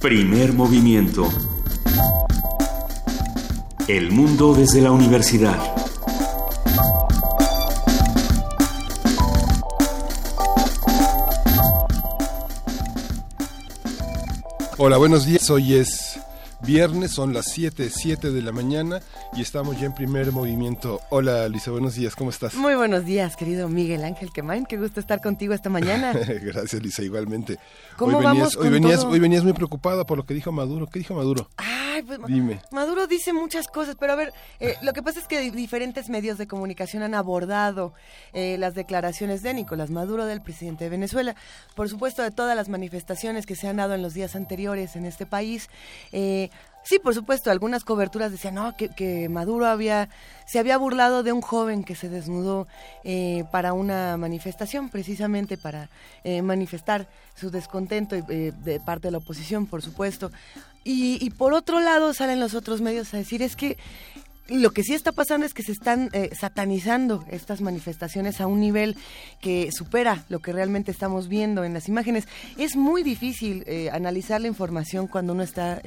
Primer movimiento. El mundo desde la universidad. Hola, buenos días. Hoy es viernes, son las 7, 7 de la mañana y estamos ya en primer movimiento. Hola, Lisa, buenos días, ¿cómo estás? Muy buenos días, querido Miguel Ángel Quemain, qué gusto estar contigo esta mañana. Gracias, Lisa, igualmente. ¿Cómo hoy venías, hoy venías, todo? hoy venías muy preocupada por lo que dijo Maduro. ¿Qué dijo Maduro? Ay, pues, Dime. Maduro dice muchas cosas, pero a ver, eh, lo que pasa es que di- diferentes medios de comunicación han abordado eh, las declaraciones de Nicolás Maduro, del presidente de Venezuela. Por supuesto, de todas las manifestaciones que se han dado en los días anteriores en este país. Eh, sí, por supuesto, algunas coberturas decían no, que, que Maduro había se había burlado de un joven que se desnudó eh, para una manifestación, precisamente para eh, manifestar su descontento eh, de parte de la oposición, por supuesto. Y, por otro lado salen los otros medios a decir es que lo que sí está pasando es que se están satanizando estas manifestaciones a un nivel que supera lo que realmente estamos viendo en las imágenes. Es muy difícil analizar la información cuando uno está,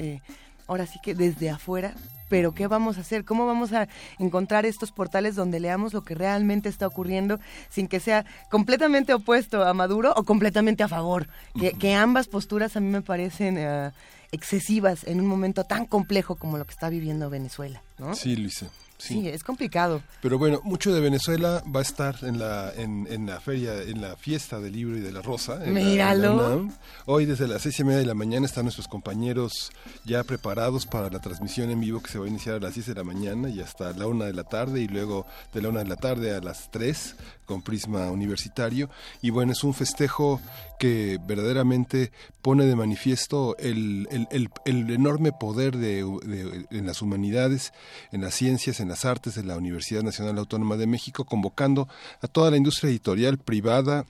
ahora sí que desde afuera. Pero ¿qué vamos a hacer? ¿Cómo vamos a encontrar estos portales donde leamos lo que realmente está ocurriendo sin que sea completamente opuesto a Maduro o completamente a favor? Que, que ambas posturas a mí me parecen eh, excesivas en un momento tan complejo como lo que está viviendo Venezuela. ¿no? Sí, Luisa. Sí. Sí, es complicado. Pero bueno, mucho de Venezuela va a estar en la, en, en la feria, en la fiesta del libro y de la rosa. en la- en la Míralo. UNAM. Hoy desde las seis y media de la mañana están nuestros compañeros ya preparados para la transmisión en vivo que se va a iniciar a las 10 de la mañana y hasta la una de la tarde y luego de la una de la tarde a las 3 con Prisma Universitario. Y bueno, es un festejo que verdaderamente pone de manifiesto el, el- el- enorme poder de, de- en las humanidades, en las ciencias, en las artes de la Universidad Nacional Autónoma de México, convocando a toda la industria editorial privada,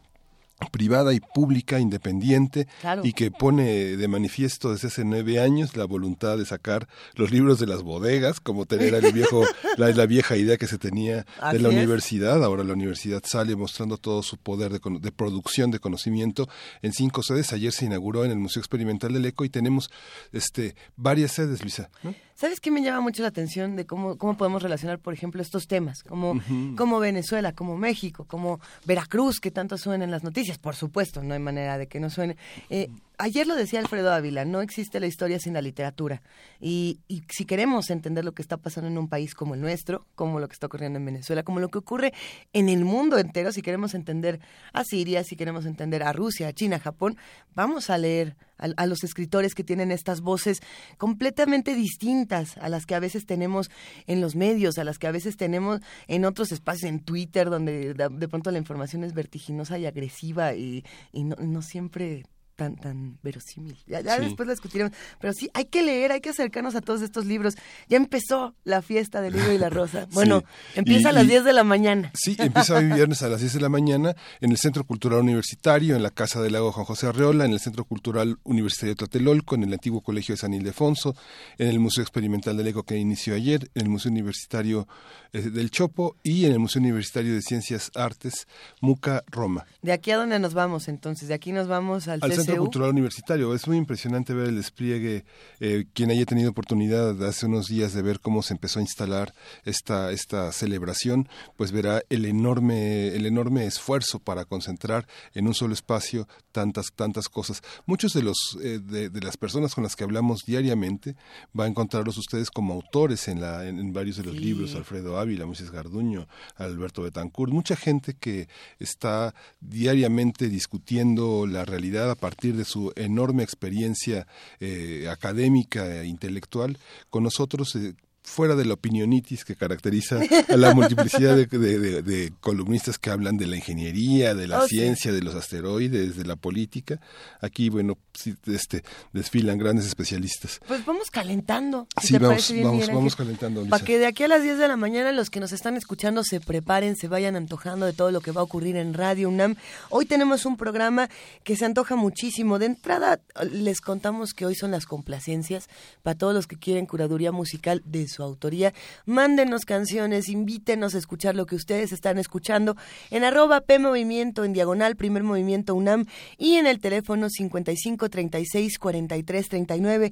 privada y pública, independiente, Claro. y que pone de manifiesto desde hace nueve años la voluntad de sacar los libros de las bodegas, como tener el viejo, la, la vieja idea que se tenía de Así la es. universidad. Ahora la universidad sale mostrando todo su poder de, de producción de conocimiento en cinco sedes. Ayer se inauguró en el Museo Experimental del Eco y tenemos este varias sedes, Luisa. ¿no? ¿Sabes qué me llama mucho la atención de cómo, cómo podemos relacionar, por ejemplo, estos temas? Como, como Venezuela, como México, como Veracruz, que tanto suena en las noticias. Por supuesto, no hay manera de que no suene. Eh, ayer lo decía Alfredo Ávila, no existe la historia sin la literatura. Y, y si queremos entender lo que está pasando en un país como el nuestro, como lo que está ocurriendo en Venezuela, como lo que ocurre en el mundo entero, si queremos entender a Siria, si queremos entender a Rusia, a China, a Japón, vamos a leer a, los escritores que tienen estas voces completamente distintas a las que a veces tenemos en los medios, a las que a veces tenemos en otros espacios, en Twitter, donde de, pronto la información es vertiginosa y agresiva y, y no siempre tan tan verosímil. Ya, ya Sí. después lo discutiremos. Pero sí, hay que leer, hay que acercarnos a todos estos libros. Ya empezó la fiesta del libro y la rosa. Bueno, Sí. empieza Y- a las y- 10 de la mañana. Sí, empieza hoy viernes a las 10 de la mañana en el Centro Cultural Universitario, en la Casa del Lago Juan José Arreola, en el Centro Cultural Universitario Tlatelolco, en el antiguo Colegio de San Ildefonso, en el Museo Experimental del Eco que inició ayer, en el Museo Universitario eh, del Chopo y en el Museo Universitario de Ciencias Artes, MUCA Roma. De aquí a dónde nos vamos entonces? De aquí nos vamos al, Al Centro. Cultural Universitario. Es muy impresionante ver el despliegue. eh, quien haya tenido oportunidad hace unos días de ver cómo se empezó a instalar esta, esta celebración, pues verá el enorme, el enorme esfuerzo para concentrar en un solo espacio tantas, tantas cosas. Muchos de los eh, de, de las personas con las que hablamos diariamente va a encontrarlos ustedes como autores en la, en, en varios de los Sí. libros, Alfredo Ávila, Moisés Garduño, Alberto Betancourt, mucha gente que está diariamente discutiendo la realidad a partir de su enorme experiencia eh, académica e intelectual, con nosotros eh, fuera de la opinionitis que caracteriza a la multiplicidad de, de- de- de columnistas que hablan de la ingeniería, de la Oh, sí. ciencia, de los asteroides, de la política. Aquí, bueno, sí, este, desfilan grandes especialistas. Pues vamos calentando. Si Sí, te vamos, bien, vamos, calentando. Para que de aquí a las 10 de la mañana los que nos están escuchando se preparen, se vayan antojando de todo lo que va a ocurrir en Radio UNAM. Hoy tenemos un programa que se antoja muchísimo. De entrada les contamos que hoy son las complacencias para todos los que quieren curaduría musical de su autoría. Mándenos canciones, invítenos a escuchar lo que ustedes están escuchando en arroba P Movimiento en diagonal, primer movimiento UNAM y en el teléfono 55 36 43 39.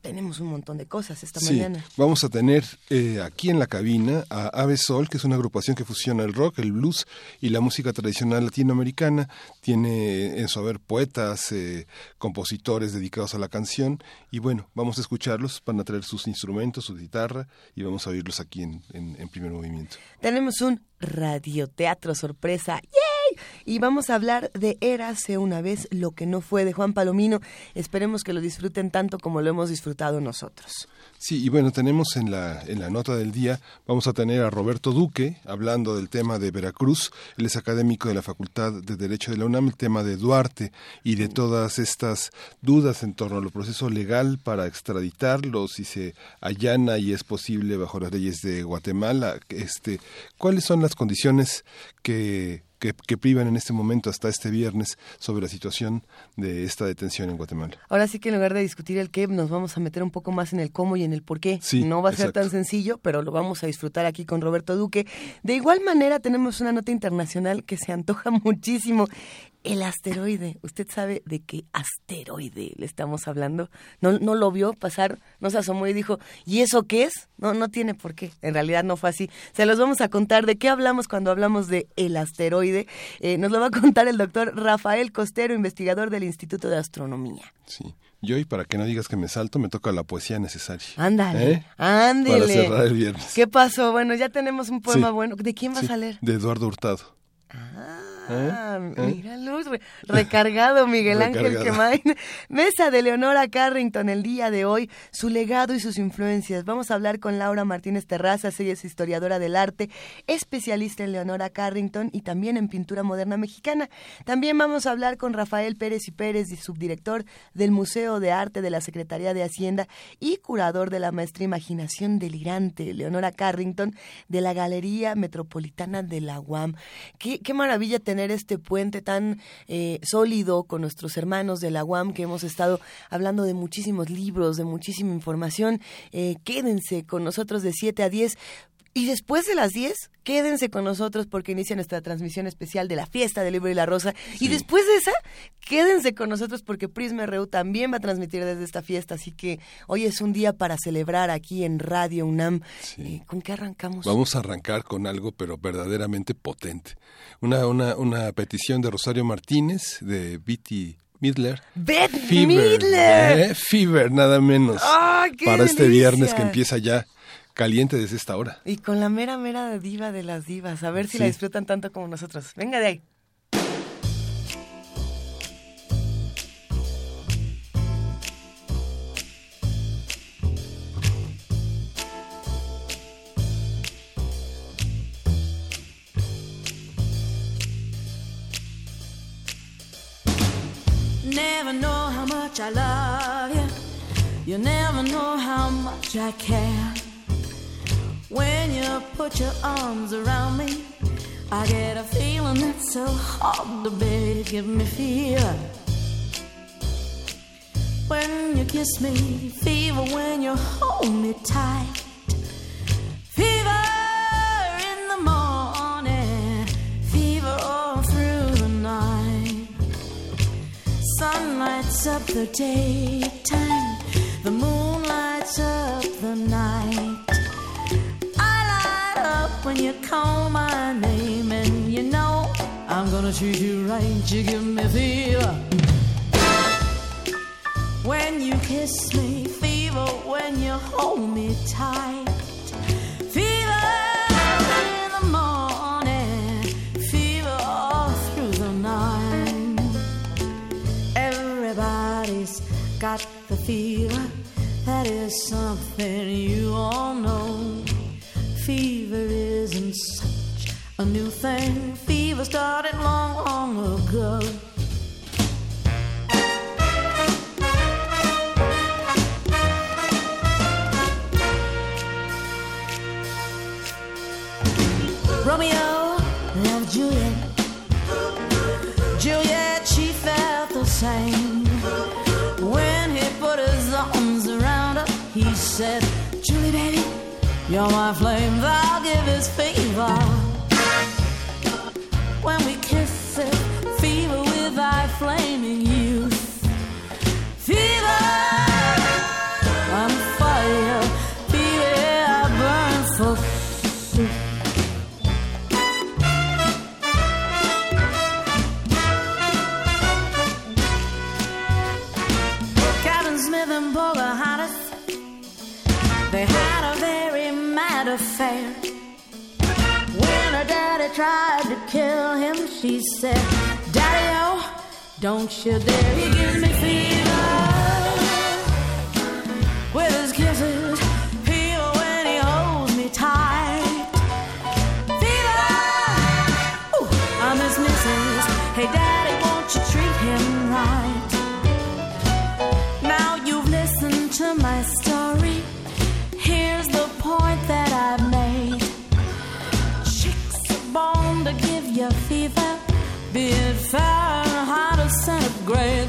tenemos un montón de cosas esta mañana. Vamos a tener eh, aquí en la cabina a Ave Sol, que es una agrupación que fusiona el rock, el blues y la música tradicional latinoamericana. Tiene en su haber poetas, eh, compositores dedicados a la canción y bueno, vamos a escucharlos, van a traer sus instrumentos, su y vamos a oírlos aquí en, en primer movimiento. Tenemos un radioteatro sorpresa. Y vamos a hablar de Érase una vez lo que no fue de Juan Palomino. Esperemos que lo disfruten tanto como lo hemos disfrutado nosotros. Sí, y bueno, tenemos en la, en la nota del día, vamos a tener a Roberto Duque hablando del tema de Veracruz. Él es académico de la Facultad de Derecho de la UNAM, el tema de Duarte y de todas estas dudas en torno al proceso legal para extraditarlo, si se allana y es posible bajo las leyes de Guatemala. Este, ¿Cuáles son las condiciones que que, privan en este momento hasta este viernes sobre la situación de esta detención en Guatemala. Ahora sí que en lugar de discutir el qué, nos vamos a meter un poco más en el cómo y en el por qué. no va a ser tan sencillo, pero lo vamos a disfrutar aquí con Roberto Duque. De igual manera tenemos una nota internacional que se antoja muchísimo el asteroide. ¿Usted sabe de qué asteroide le estamos hablando? No, no lo vio pasar, no se asomó y dijo, ¿y eso qué es? No, no tiene por qué. En realidad no fue así. Se los vamos a contar de qué hablamos cuando hablamos de el asteroide. Eh, nos lo va a contar el doctor Rafael Costero, investigador del Instituto de Astronomía. Sí. Y hoy, para que no digas que me salto, me toca la poesía necesaria. Ándale, ¿Eh? ándale. Para cerrar el viernes. ¿Qué pasó? Bueno, ya tenemos un poema bueno. ¿De quién vas a leer? De Eduardo Hurtado. Ah. Ah, ¿Eh? mira luz, recargado Miguel Ángel Quemain. Mesa de Leonora Carrington el día de hoy, su legado y sus influencias. Vamos a hablar con Laura Martínez Terrazas, ella es historiadora del arte, especialista en Leonora Carrington y también en pintura moderna mexicana. También vamos a hablar con Rafael Pérez y Pérez, subdirector del Museo de Arte de la Secretaría de Hacienda y curador de la maestra Imaginación Delirante, Leonora Carrington, de la Galería Metropolitana de la UAM. Qué, qué maravilla tener tener este puente tan eh, sólido con nuestros hermanos de la UAM que hemos estado hablando de muchísimos libros, de muchísima información. Eh, quédense con nosotros de 7 a 10 y después de las 10, quédense con nosotros porque inicia nuestra transmisión especial de la fiesta del libro y la rosa. Y después de esa, quédense con nosotros porque Prisma RU también va a transmitir desde esta fiesta. Así que hoy es un día para celebrar aquí en Radio UNAM. Eh, ¿Con qué arrancamos? Vamos a arrancar con algo, pero verdaderamente potente. Una, una, una petición de Rosario Martínez, de Viti Midler. Beth Midler. ¿eh? Fever, nada menos. para este viernes que empieza ya caliente desde esta hora. Y con la mera, mera de diva de las divas. A ver si la disfrutan tanto como nosotros. Venga de ahí. Never know how much I love you. You never know how much I care. When you put your arms around me, I get a feeling that's so hard to bear. Give me fever when you kiss me, fever when you hold me tight, fever in the morning, fever all through the night. Sun lights up the daytime, the moon lights up the night when you call my name, and you know I'm gonna treat you right. You give me fever when you kiss me, fever when you hold me tight, fever in the morning, fever all through the night. Everybody's got the fever. That is something you all know fever isn't such a new thing. Fever started long, long ago. Romeo loved Juliet. Juliet, she felt the same. You're my flame, thou givest fever. When we kiss it, fever with thy flaming you. tried to kill him, she said, Daddy, oh, don't you dare, He gives me fever. With be it Fahrenheit or centigrade.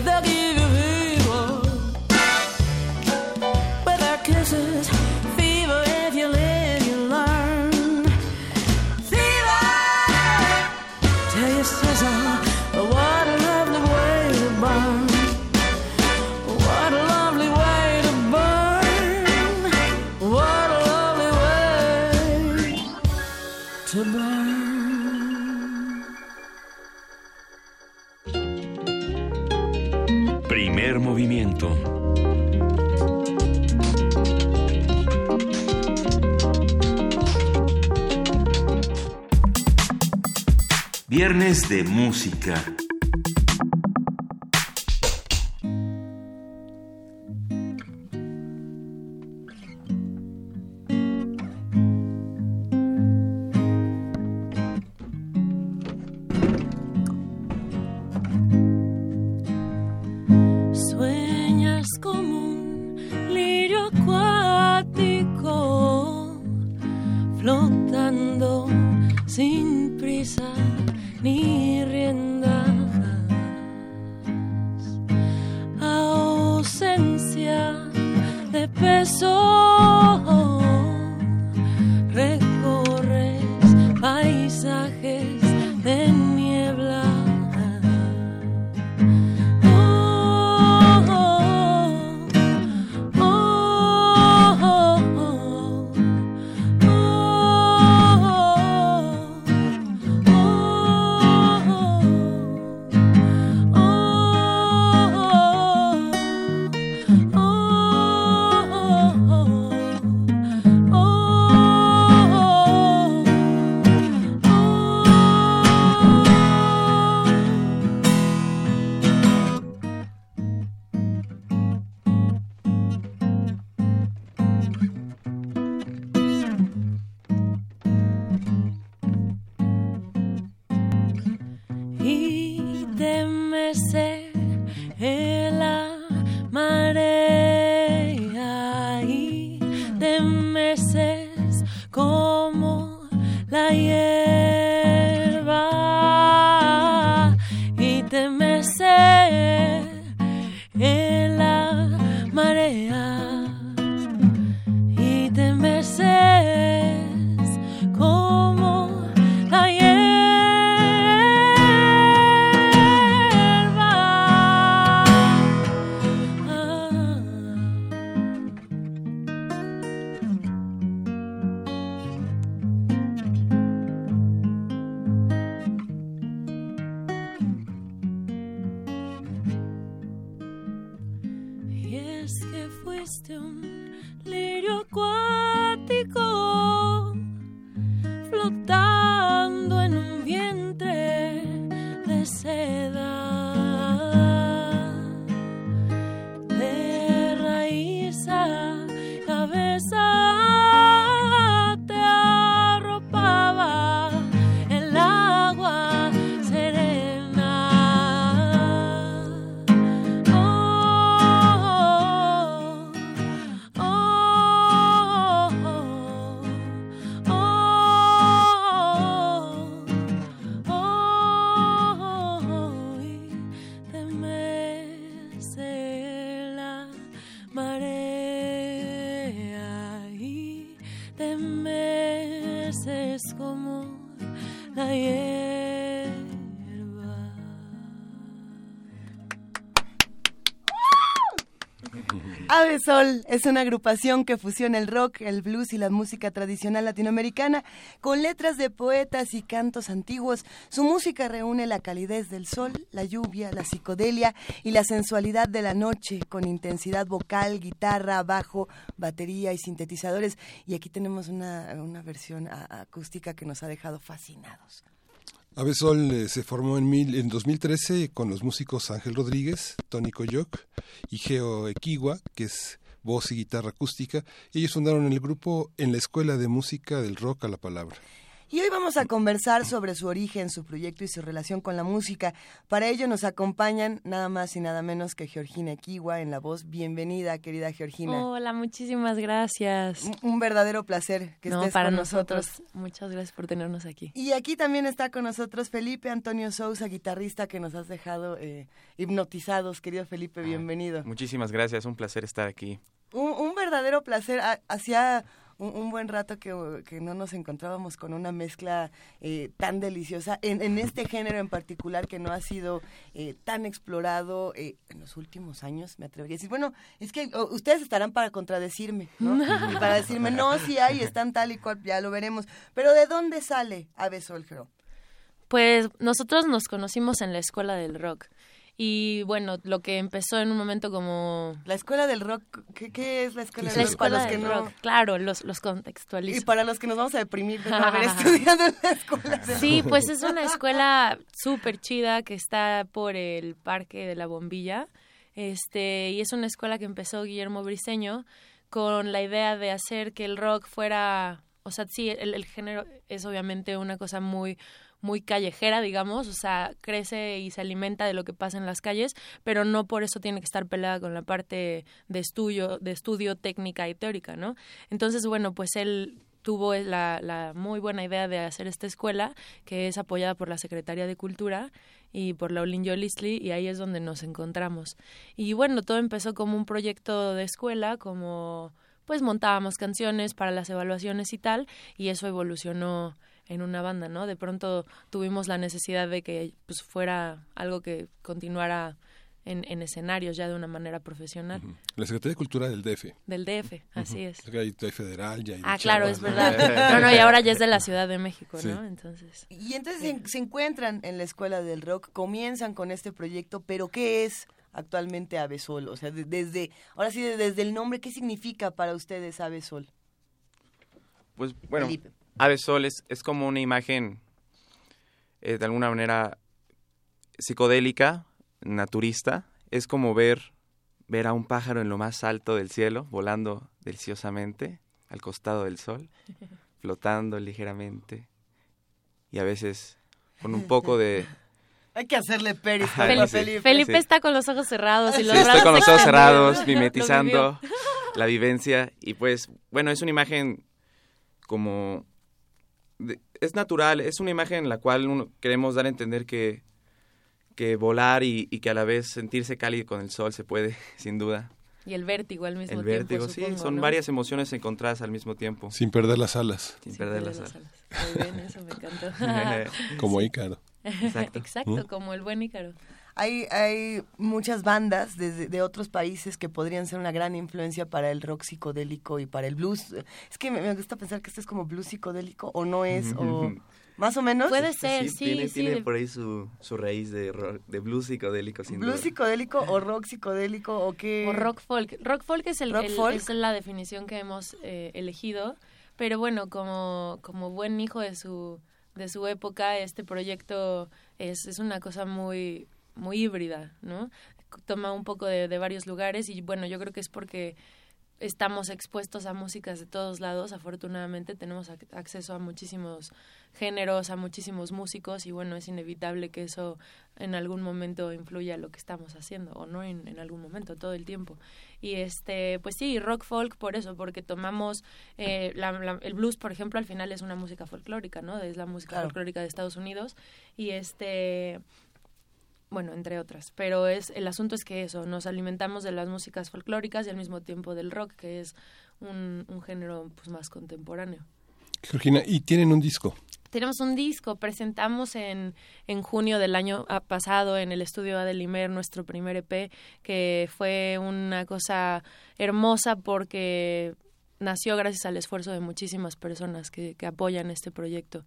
Viernes de música. Sol es una agrupación que fusiona el rock, el blues y la música tradicional latinoamericana con letras de poetas y cantos antiguos. Su música reúne la calidez del sol, la lluvia, la psicodelia y la sensualidad de la noche con intensidad vocal, guitarra, bajo, batería y sintetizadores. Y aquí tenemos una, una versión acústica que nos ha dejado fascinados. Ave Sol eh, se formó en, mil, en 2013 con los músicos Ángel Rodríguez, Tony Coyoc y Geo Equigua, que es voz y guitarra acústica. Ellos fundaron el grupo en la Escuela de Música del Rock a la Palabra. Y hoy vamos a conversar sobre su origen, su proyecto y su relación con la música. Para ello nos acompañan nada más y nada menos que Georgina Equigua en la voz. Bienvenida, querida Georgina. Hola, muchísimas gracias. Un, verdadero placer que estés para con nosotros. Muchas gracias por tenernos aquí. Y aquí también está con nosotros Felipe Antonio Sousa, guitarrista que nos has dejado eh, hipnotizados. Querido Felipe, bienvenido. muchísimas gracias, un placer estar aquí. Un, un verdadero placer. Hacía un, buen rato que, no nos encontrábamos con una mezcla eh, tan deliciosa en, este género en particular que no ha sido eh, tan explorado eh, en los últimos años, me atrevería a decir. Bueno, es que ustedes estarán para contradecirme, ¿no? y para decirme, no, sí hay, están tal y cual, ya lo veremos. Pero ¿de dónde sale Ave Solgero? Pues nosotros nos conocimos en la escuela del rock. Y bueno, lo que empezó en un momento como... La escuela del rock, ¿qué, es la escuela del rock? para los que no... claro, los, los contextualizo. Y para los que nos vamos a deprimir de no haber estudiado en la escuela Sí, pues es una escuela súper chida que está por el Parque de la Bombilla. Este, y es una escuela que empezó Guillermo Briseño con la idea de hacer que el rock fuera... O sea, sí, el, el género es obviamente una cosa muy muy callejera, digamos, o sea, crece y se alimenta de lo que pasa en las calles, pero no por eso tiene que estar peleada con la parte de estudio, de estudio técnica y teórica, ¿no? Entonces, bueno, pues él tuvo la, muy buena idea de hacer esta escuela, que es apoyada por la Secretaría de Cultura y por la Olin Yolisli, y ahí es donde nos encontramos. Y bueno, todo empezó como un proyecto de escuela, como pues montábamos canciones para las evaluaciones y tal, y eso evolucionó en una banda, ¿no? De pronto tuvimos la necesidad de que pues fuera algo que continuara en, en escenarios ya de una manera profesional. La Secretaría de Cultura del DF. Del DF, así es. Hay federal, ya hay Ah, claro, es verdad. no, no, y ahora ya es de la Ciudad de México, ¿no? Entonces. Y entonces se, encuentran en la Escuela del Rock, comienzan con este proyecto, pero ¿qué es actualmente Avesol? O sea, desde, ahora sí, desde el nombre, ¿qué significa para ustedes Avesol? Pues bueno, Sol es, como una imagen eh, de alguna manera psicodélica, naturista. Es como ver, ver a un pájaro en lo más alto del cielo, volando deliciosamente al costado del sol, flotando ligeramente y a veces con un poco de... Hay que hacerle peris Felipe. Felipe, está con los ojos cerrados y los sí, estoy con los ojos cerrados, mimetizando la vivencia y pues bueno, es una imagen como es natural, es una imagen en la cual queremos dar a entender que, que volar y, que a la vez sentirse cálido con el sol se puede, sin duda. Y el vértigo al mismo tiempo. El vértigo, sí, son varias emociones encontradas al mismo tiempo. Sin perder las alas. Sin, perder, las, alas. Muy bien, eso me encantó. como Ícaro. Exacto, Exacto como el buen Ícaro. Hay, hay muchas bandas de, de, otros países que podrían ser una gran influencia para el rock psicodélico y para el blues. Es que me, gusta pensar que esto es como blues psicodélico o no es, o más o menos. Puede ser, sí, tiene, Tiene por ahí su, su raíz de, de blues psicodélico, sin ¿Blues psicodélico o rock psicodélico o qué? O rock folk. Rock folk es, el, es la definición que hemos eh, elegido, pero bueno, como, como buen hijo de su de su época, este proyecto es, es una cosa muy muy híbrida, ¿no? Toma un poco de, de varios lugares y bueno, yo creo que es porque estamos expuestos a músicas de todos lados. Afortunadamente tenemos acceso a muchísimos géneros, a muchísimos músicos y bueno, es inevitable que eso en algún momento influya lo que estamos haciendo o no en, en, algún momento, todo el tiempo. Y este, pues sí, rock folk por eso, porque tomamos eh, el blues, por ejemplo, al final es una música folclórica, ¿no? Es la música folclórica de Estados Unidos y este bueno, entre otras. Pero es el asunto es que eso, nos alimentamos de las músicas folclóricas y al mismo tiempo del rock, que es un, un género pues más contemporáneo. Georgina, ¿y tienen un disco? tenemos un disco, presentamos en, en junio del año pasado en el estudio Adelimer nuestro primer EP, que fue una cosa hermosa porque nació gracias al esfuerzo de muchísimas personas que, apoyan este proyecto.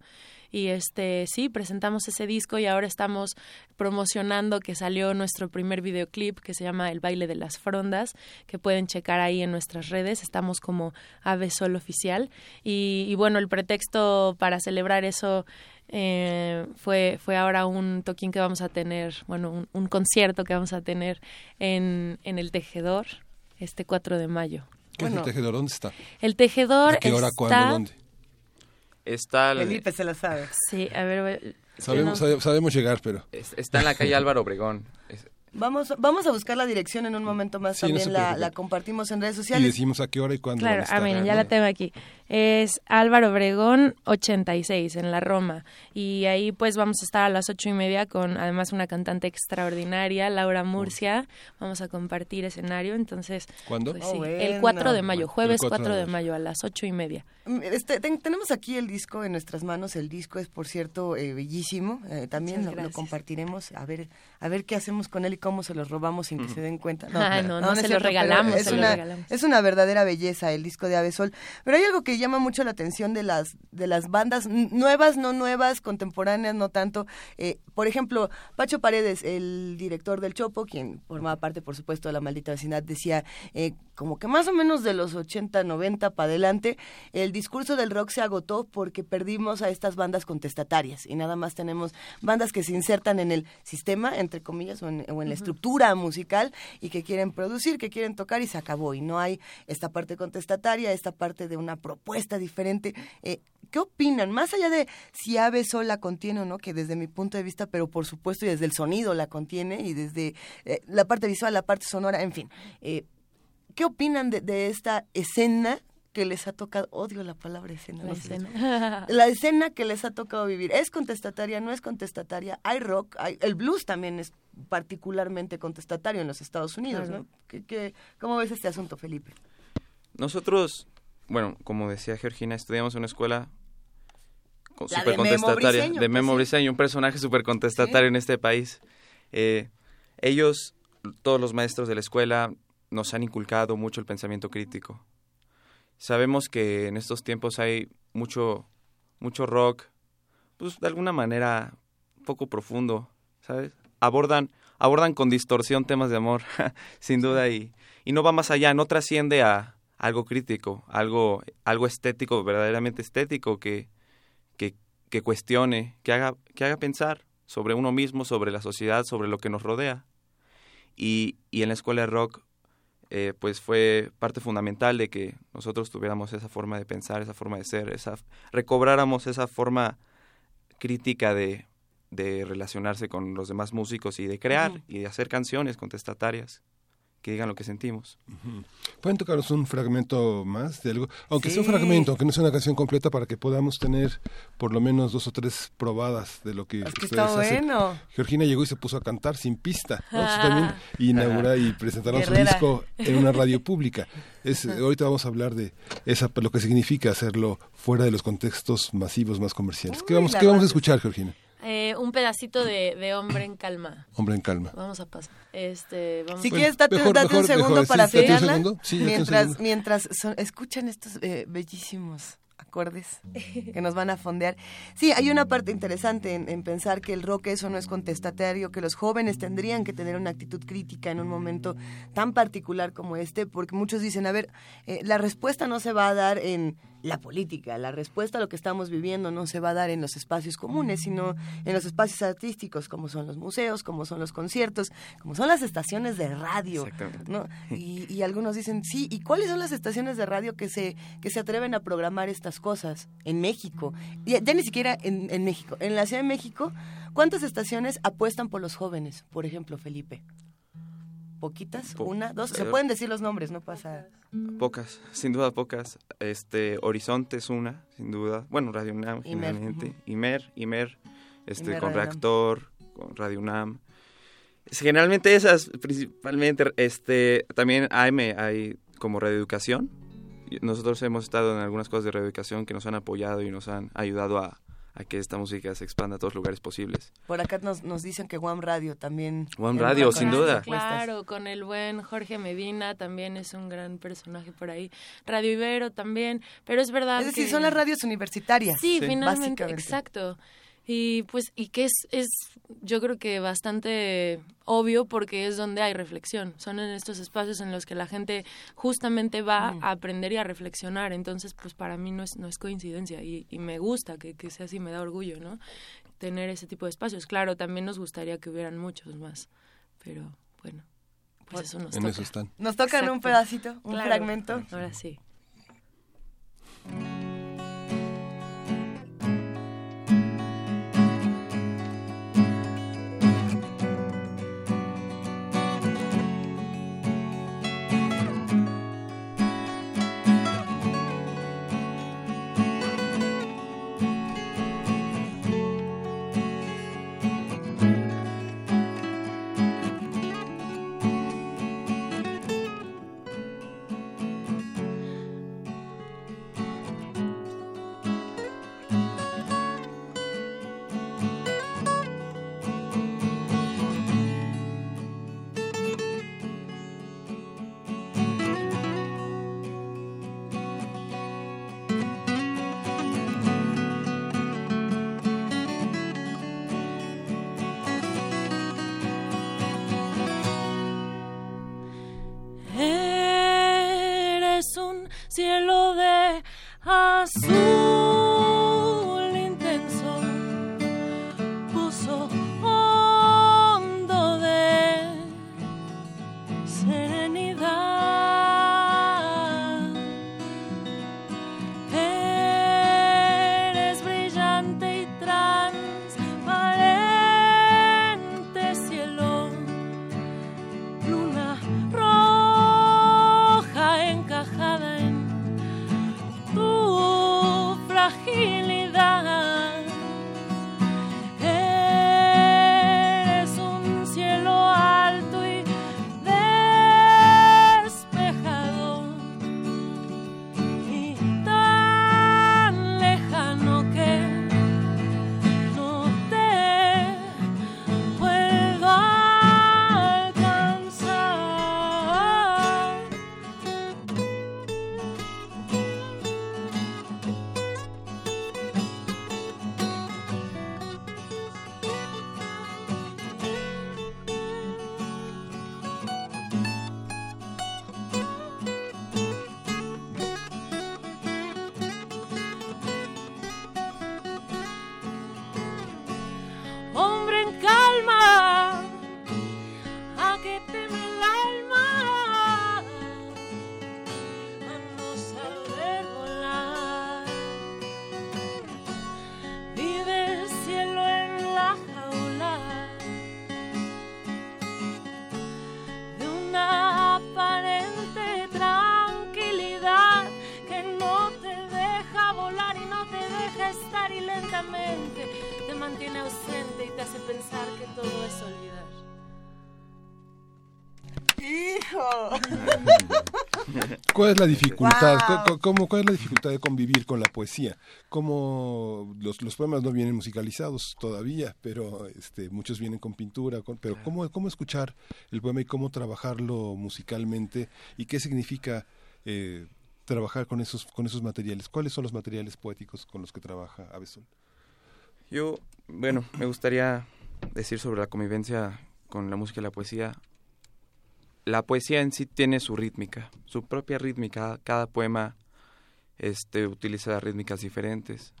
Y este sí, presentamos ese disco y ahora estamos promocionando que salió nuestro primer videoclip que se llama El baile de las frondas, que pueden checar ahí en nuestras redes. Estamos como Ave Sol Oficial. Y, bueno, el pretexto para celebrar eso eh, fue, fue ahora un toquín que vamos a tener, bueno, un, un concierto que vamos a tener en, en el Tejedor este 4 de mayo. ¿Qué es el tejedor? ¿Dónde está? El tejedor ¿A qué hora, está... cuándo, dónde? Está... Felipe se la sabe. Sí, a ver... Sabemos, no... sabemos llegar, pero... Está en la calle Álvaro Obregón. Es... Vamos, vamos a buscar la dirección en un momento más. Sí, También no la, la, compartimos en redes sociales. Y decimos a qué hora y cuándo. Claro, a miren, ya la tengo aquí. Es Álvaro Obregón 86 en la Roma. Y ahí pues vamos a estar a las ocho y media con además una cantante extraordinaria, Laura Murcia. Vamos a compartir escenario. Entonces, ¿cuándo? Pues, sí, oh, bueno. el 4 de mayo, jueves 4, 4 de mayo a las ocho y media. Este, ten, tenemos aquí el disco en nuestras manos. El disco es, por cierto, eh, bellísimo. Eh, también lo, lo, compartiremos. A ver, a ver qué hacemos con él y cómo se los robamos sin que se den cuenta. No, ah, no, no, no, se lo regalamos. Es, se una, lo regalamos. es una verdadera belleza el disco de Avesol. Pero hay algo que llama mucho la atención de las de las bandas nuevas, no nuevas, contemporáneas, no tanto. Eh, por ejemplo, Pacho Paredes, el director del Chopo, quien formaba parte, por supuesto, de la maldita vecindad, decía eh, como que más o menos de los 80, 90 para adelante, el discurso del rock se agotó porque perdimos a estas bandas contestatarias y nada más tenemos bandas que se insertan en el sistema, entre comillas, o en, o en la estructura musical y que quieren producir, que quieren tocar y se acabó. Y no hay esta parte contestataria, esta parte de una propuesta diferente. Eh, ¿Qué opinan? Más allá de si Ave Sol la contiene o no, que desde mi punto de vista, pero por supuesto y desde el sonido la contiene y desde eh, la parte visual, la parte sonora, en fin. Eh, ¿Qué opinan de, de, esta escena que les ha tocado, odio la palabra escena. La, no escena. la escena que les ha tocado vivir. ¿Es contestataria? ¿No es contestataria? Hay rock, hay, el blues también es particularmente contestatario en los Estados Unidos, claro. ¿no? ¿Qué, qué, cómo ves este asunto, Felipe? Nosotros, bueno, como decía Georgina, estudiamos en una escuela súper contestataria, de Memo pues, Briseño, un personaje súper contestatario ¿Sí? en este país. Eh, ellos, todos los maestros de la escuela, nos han inculcado mucho el pensamiento crítico. Sabemos que en estos tiempos hay mucho, mucho rock, pues de alguna manera poco profundo, ¿sabes? Abordan, abordan con distorsión temas de amor, sin duda, y, y no va más allá, no trasciende a algo crítico, algo, algo estético, verdaderamente estético, que, que, que cuestione, que haga, que haga pensar sobre uno mismo, sobre la sociedad, sobre lo que nos rodea. Y, y en la escuela de rock eh, pues fue parte fundamental de que nosotros tuviéramos esa forma de pensar, esa forma de ser, esa, recobráramos esa forma crítica de, de relacionarse con los demás músicos y de crear uh -huh. y de hacer canciones contestatarias que digan lo que sentimos. ¿Pueden tocarnos un fragmento más de algo? Aunque sí. sea un fragmento, aunque no sea una canción completa, para que podamos tener por lo menos dos o tres probadas de lo que, es que ustedes está hacen. bueno. Georgina llegó y se puso a cantar sin pista. ¿no? Ah. también inaugura y presentaron su disco en una radio pública. Es, ahorita vamos a hablar de esa, lo que significa hacerlo fuera de los contextos masivos más comerciales. Uy, ¿Qué, vamos, ¿qué vamos a escuchar, Georgina? Eh, un pedacito de, de, Hombre en Calma. Hombre en Calma. Vamos a pasar. Este, vamos si a... quieres, date, mejor, date mejor, un segundo mejor, para sí, segundo. Mientras segundo. mientras son, escuchan estos eh, bellísimos acordes que nos van a fondear. Sí, hay una parte interesante en, en, pensar que el rock eso no es contestatario, que los jóvenes tendrían que tener una actitud crítica en un momento tan particular como este, porque muchos dicen, a ver, eh, la respuesta no se va a dar en la política, la respuesta a lo que estamos viviendo no se va a dar en los espacios comunes, sino en los espacios artísticos, como son los museos, como son los conciertos, como son las estaciones de radio. ¿no? Y, y, algunos dicen, sí, ¿y cuáles son las estaciones de radio que se, que se atreven a programar estas cosas en México? Ya, ya ni siquiera en, en México. En la Ciudad de México, ¿cuántas estaciones apuestan por los jóvenes? Por ejemplo, Felipe poquitas, po una, dos, se pueden decir los nombres, no pasa. Pocas, sin duda pocas. Este Horizonte es una, sin duda. Bueno, Radio UNAM, Imer. generalmente. Imer, Imer, este Imer con Reactor, con Radio UNAM. Generalmente esas, principalmente, este, también AM hay como radioeducación. Nosotros hemos estado en algunas cosas de radioeducación que nos han apoyado y nos han ayudado a, a que esta música se expanda a todos lugares posibles. Por acá nos, nos dicen que One Radio también. One Radio, sin duda. Claro, con el buen Jorge Medina también es un gran personaje por ahí. Radio Ibero también, pero es verdad. Es decir, son las radios universitarias. Sí, finalmente, exacto. Y pues, y que es, es, yo creo que bastante obvio porque es donde hay reflexión. Son en estos espacios en los que la gente justamente va a aprender y a reflexionar. Entonces, pues para mí no es, no es coincidencia y, y me gusta que, que sea así, me da orgullo, ¿no? Tener ese tipo de espacios. Claro, también nos gustaría que hubieran muchos más, pero bueno, pues eso nos en toca. eso están. Nos tocan un pedacito, un Claro. fragmento. Ahora sí. Cielo de azul ¿Cuál es la dificultad? ¿Cómo, ¿Cuál es la dificultad de convivir con la poesía? ¿Cómo los, los poemas no vienen musicalizados todavía, pero este, muchos vienen con pintura? con- pero ¿cómo, ¿cómo escuchar el poema y cómo trabajarlo musicalmente? ¿Y qué significa eh, trabajar con esos, con esos materiales? ¿Cuáles son los materiales poéticos con los que trabaja Avesol? Yo, bueno, me gustaría decir sobre la convivencia con la música y la poesía. La poesía en sí tiene su rítmica, su propia rítmica. Cada poema este, utiliza rítmicas diferentes.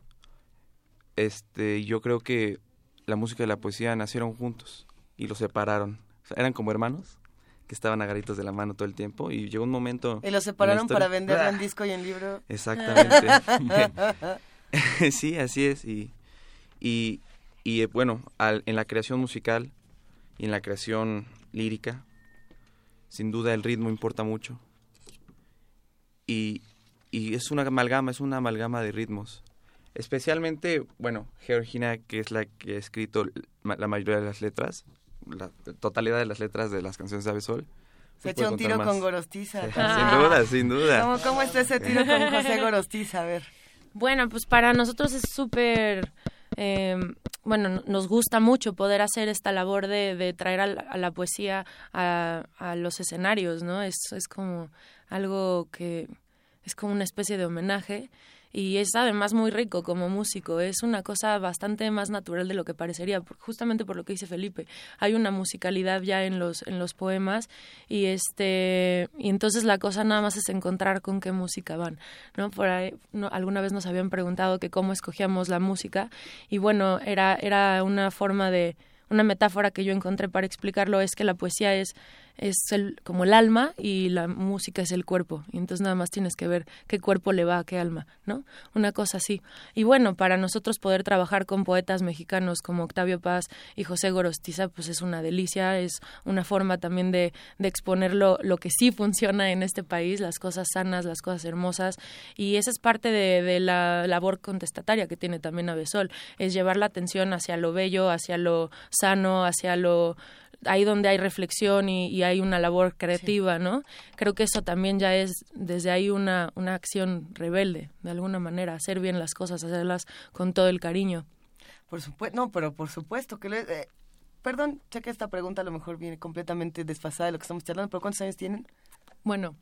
Este, yo creo que la música y la poesía nacieron juntos y los separaron. O sea, eran como hermanos que estaban agarritos de la mano todo el tiempo y llegó un momento... Y lo en la separaron para venderlo en disco y en libro. Exactamente. sí, así es. Y, y, y, eh, bueno, al- en la creación musical y en la creación lírica, sin duda el ritmo importa mucho. Y, y es una amalgama, es una amalgama de ritmos. Especialmente, bueno, Georgina, que es la que ha escrito la mayoría de las letras, la totalidad de las letras de las canciones de Avesol. Se puede un tiro más. con Gorostiza. Sin duda, sin duda. ¿Cómo, ¿Cómo está ese tiro con José Gorostiza? A ver. Bueno, pues para nosotros es súper eh, bueno, nos gusta mucho poder hacer esta labor de, de traer a la, poesía a, a, los escenarios, ¿no? Es, es como algo que es como una especie de homenaje y es además muy rico como músico. Es una cosa bastante más natural de lo que parecería, justamente por lo que dice Felipe. Hay una musicalidad ya en los en los poemas y este y entonces la cosa nada más es encontrar con qué música van, ¿no? Por ahí alguna vez nos habían preguntado que cómo escogíamos la música y bueno, era era una forma de una metáfora que yo encontré para explicarlo es que la poesía es es el, como el alma y la música es el cuerpo. Y entonces nada más tienes que ver qué cuerpo le va a qué alma, ¿no? Una cosa así. Y bueno, para nosotros poder trabajar con poetas mexicanos como Octavio Paz y José Gorostiza, pues es una delicia, es una forma también de, de exponer lo, que sí funciona en este país, las cosas sanas, las cosas hermosas. Y esa es parte de, de la labor contestataria que tiene también Avesol, es llevar la atención hacia lo bello, hacia lo sano, hacia lo ahí donde hay reflexión y, hay una labor creativa, ¿no? Creo que eso también ya es desde ahí una, una acción rebelde, de alguna manera, hacer bien las cosas, hacerlas con todo el cariño. Por supuesto, no, pero por supuesto que le, eh, perdón, sé que esta pregunta a lo mejor viene completamente desfasada de lo que estamos charlando, pero ¿cuántos años tienen? Bueno,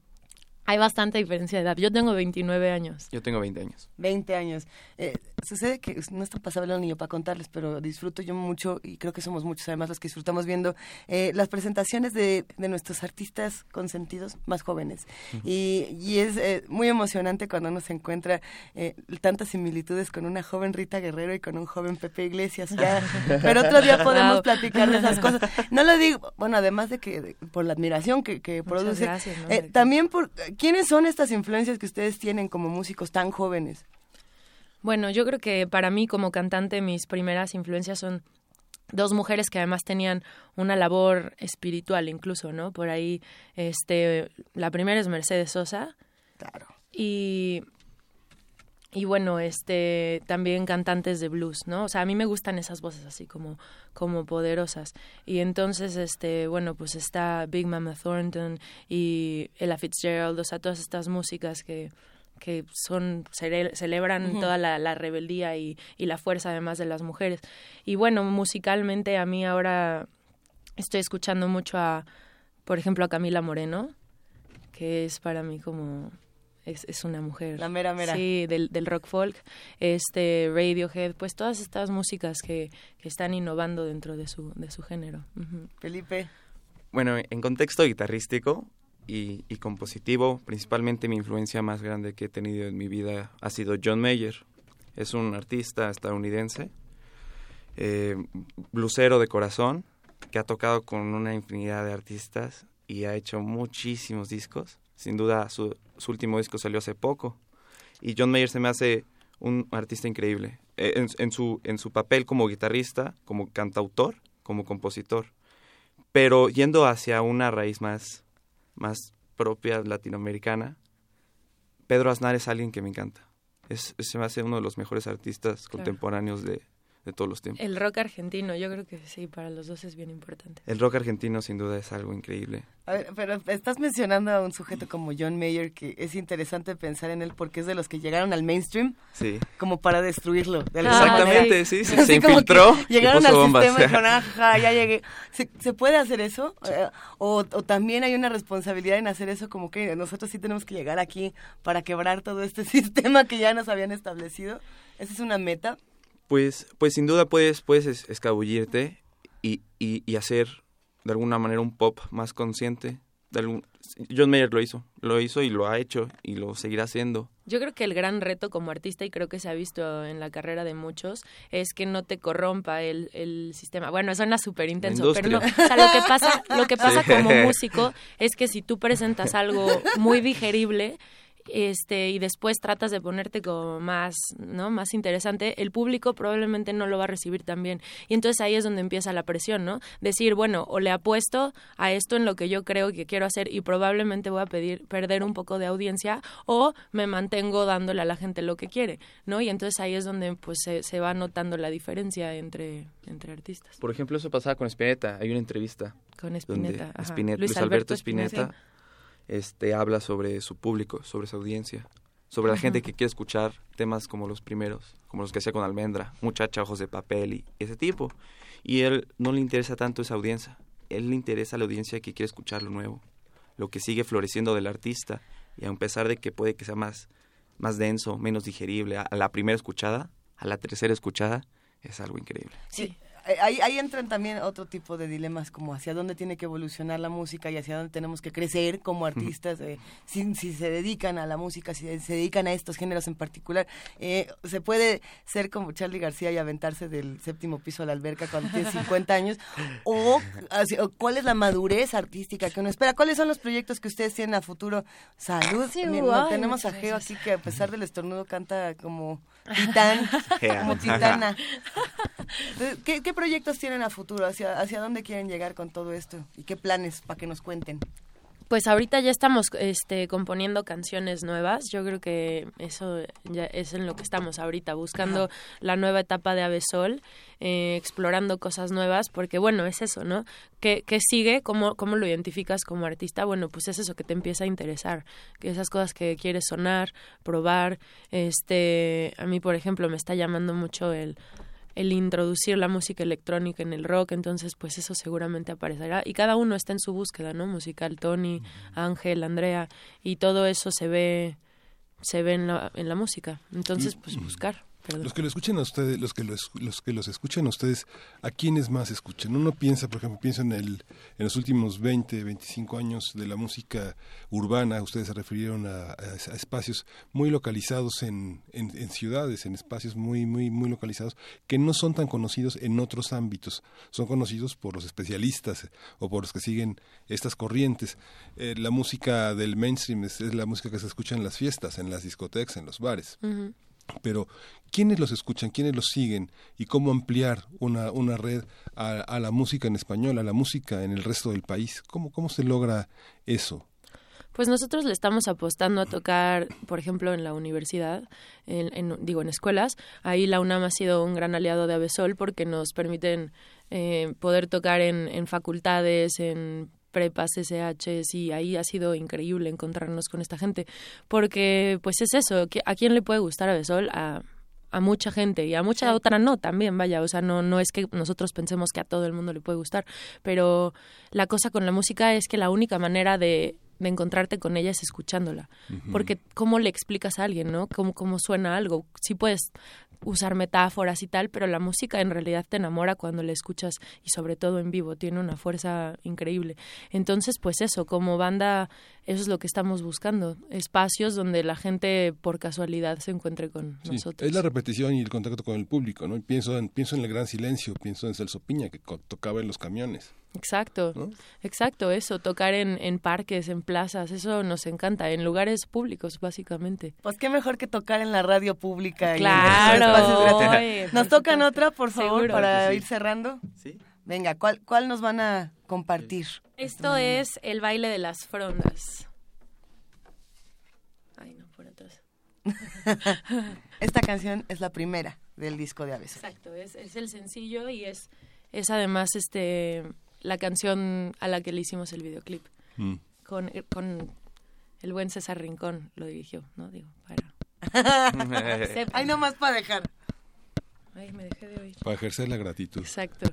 hay bastante diferencia de edad. Yo tengo 29 años. Yo tengo 20 años. 20 años. Eh, sucede que no está pasable el niño para contarles, pero disfruto yo mucho y creo que somos muchos además los que disfrutamos viendo eh, las presentaciones de, de, nuestros artistas consentidos más jóvenes. y, y, es eh, muy emocionante cuando uno se encuentra eh, tantas similitudes con una joven Rita Guerrero y con un joven Pepe Iglesias. Ya, pero otro día podemos platicar de esas cosas. No lo digo, bueno, además de que por la admiración que, que produce, gracias, también por ¿Quiénes son estas influencias que ustedes tienen como músicos tan jóvenes? Bueno, yo creo que para mí como cantante mis primeras influencias son dos mujeres que además tenían una labor espiritual incluso, ¿no? Por ahí, este, la primera es Mercedes Sosa. Claro. Y y bueno, este también cantantes de blues, ¿no? O sea, a mí me gustan esas voces así como como poderosas. Y entonces este, bueno, pues está Big Mama Thornton y Ella Fitzgerald, o sea, todas estas músicas que que son celebran toda la, la rebeldía y, y la fuerza además de las mujeres. Y bueno, musicalmente a mí ahora estoy escuchando mucho a, por ejemplo, a Camila Moreno, que es para mí como es, es una mujer. La mera mera. Sí, del, del rock folk, este Radiohead, pues todas estas músicas que, que están innovando dentro de su, de su género. Felipe. Bueno, en contexto guitarrístico y, y, compositivo, principalmente mi influencia más grande que he tenido en mi vida ha sido John Mayer. Es un artista estadounidense, eh, blusero de corazón, que ha tocado con una infinidad de artistas y ha hecho muchísimos discos. Sin duda, su, su último disco salió hace poco. Y John Mayer se me hace un artista increíble. Eh, en, en, su, en su papel como guitarrista, como cantautor, como compositor. Pero yendo hacia una raíz más, más propia latinoamericana, Pedro Aznar es alguien que me encanta. Es, se me hace uno de los mejores artistas claro. contemporáneos de, de todos los tiempos. El rock argentino, yo creo que sí, para los dos es bien importante. El rock argentino sin duda es algo increíble. A ver, pero estás mencionando a un sujeto como John Mayer que es interesante pensar en él porque es de los que llegaron al mainstream sí. como para destruirlo. De Exactamente, sí, sí, se infiltró. Llegaron al bombas. sistema y dijeron, ajá, ya llegué. ¿Se, ¿Se, puede hacer eso? Sí. O, o también hay una responsabilidad en hacer eso como que nosotros sí tenemos que llegar aquí para quebrar todo este sistema que ya nos habían establecido. ¿Esa es una meta? Pues, pues sin duda puedes, puedes escabullirte y, y, y hacer de alguna manera un pop más consciente. De algún, John Mayer lo hizo, lo hizo y lo ha hecho y lo seguirá haciendo. Yo creo que el gran reto como artista, y creo que se ha visto en la carrera de muchos, es que no te corrompa el, el sistema. Bueno, suena súper intenso, pero no. O sea, lo que pasa, lo que pasa sí. como músico es que si tú presentas algo muy digerible, este y después tratas de ponerte como más no más interesante el público probablemente no lo va a recibir tan bien. Y entonces ahí es donde empieza la presión no decir bueno o le apuesto a esto en lo que yo creo que quiero hacer y probablemente voy a pedir perder un poco de audiencia o me mantengo dándole a la gente lo que quiere no y entonces ahí es donde pues se, se va notando la diferencia entre entre artistas. Por ejemplo eso pasaba con Spinetta hay una entrevista con Spinetta, Spinetta Luis, Luis, Alberto, Spinetta, Spinetta este, habla sobre su público, sobre su audiencia. sobre la gente que quiere escuchar temas como los primeros, como los que hacía con Almendra, Muchacha, Ojos de Papel y ese tipo. Y él no le interesa tanto esa audiencia, él le interesa a la audiencia que quiere escuchar lo nuevo, lo que sigue floreciendo del artista, y a pesar de que puede que sea más, más denso, menos digerible, a la primera escuchada, a la tercera escuchada, es algo increíble. Sí, ahí, ahí, entran también otro tipo de dilemas, como hacia dónde tiene que evolucionar la música y hacia dónde tenemos que crecer como artistas, eh, si, si, se dedican a la música, si se dedican a estos géneros en particular. Eh, se puede ser como Charlie García y aventarse del séptimo piso a la alberca cuando tiene 50 años, o, cuál es la madurez artística que uno espera, cuáles son los proyectos que ustedes tienen a futuro. Salud, tenemos a Geo así que a pesar del estornudo canta como titán, como titana. ¿Qué, ¿Qué, proyectos tienen a futuro? ¿Hacia, ¿Hacia dónde quieren llegar con todo esto? ¿Y qué planes para que nos cuenten? Pues ahorita ya estamos este, componiendo canciones nuevas. Yo creo que eso ya es en lo que estamos ahorita, buscando la nueva etapa de Avesol, eh, explorando cosas nuevas, porque bueno, es eso, ¿no? ¿Qué, qué sigue? ¿Cómo, ¿Cómo lo identificas como artista? Bueno, pues es eso que te empieza a interesar, que esas cosas que quieres sonar, probar. Este, a mí, por ejemplo, me está llamando mucho el el introducir la música electrónica en el rock, entonces pues eso seguramente aparecerá y cada uno está en su búsqueda, ¿no? Musical, Tony, Ángel, Andrea y todo eso se ve se ve en la, en la música, entonces pues buscar. Los que lo escuchen a ustedes, los que los, los que los escuchan a ustedes, ¿a quiénes más escuchan? Uno piensa, por ejemplo, piensa en el en los últimos 20, 25 años de la música urbana, ustedes se refirieron a, espacios muy localizados en, en, ciudades, en espacios muy muy muy localizados que no son tan conocidos en otros ámbitos, son conocidos por los especialistas o por los que siguen estas corrientes. Eh, la música del mainstream es, la música que se escucha en las fiestas, en las discotecas, en los bares. Pero, ¿quiénes los escuchan? ¿Quiénes los siguen? ¿Y cómo ampliar una, una red a, la música en español, a la música en el resto del país? ¿Cómo, cómo se logra eso? Pues nosotros le estamos apostando a tocar, por ejemplo, en la universidad, en, digo, en escuelas. Ahí la UNAM ha sido un gran aliado de Avesol porque nos permiten eh, poder tocar en, en facultades, en prepas, SHs y ahí ha sido increíble encontrarnos con esta gente porque pues es eso, ¿a quién le puede gustar a Besol? A, a mucha gente y a mucha otra no también, vaya, o sea, no, no es que nosotros pensemos que a todo el mundo le puede gustar, pero la cosa con la música es que la única manera de de encontrarte con ella es escuchándola. Porque cómo le explicas a alguien, ¿no? Cómo, cómo suena algo. Sí puedes usar metáforas y tal, pero la música en realidad te enamora cuando la escuchas y sobre todo en vivo, tiene una fuerza increíble. Entonces, pues eso, como banda, eso es lo que estamos buscando, espacios donde la gente por casualidad se encuentre con nosotros. Es la repetición y el contacto con el público, ¿no? pienso en, pienso en el gran silencio, pienso en Celso Piña que tocaba en los camiones. Exacto, exacto, eso, tocar en, en parques, en plazas, eso nos encanta, en lugares públicos, básicamente. Pues qué mejor que tocar en la radio pública. Claro. ¿Nos tocan otra, por favor, para ir cerrando? Sí. Venga, ¿cuál, ¿cuál nos van a compartir? Esto es el baile de las frondas. Ay, no, por atrás. Esta canción es la primera del disco de Aves. Exacto, es, es el sencillo y es, es además este la canción a la que le hicimos el videoclip. Mm. Con, con el buen César Rincón lo dirigió, ¿no? Digo, para... Ay, nomás para dejar. Ay, me dejé de oír. Para ejercer la gratitud. Exacto.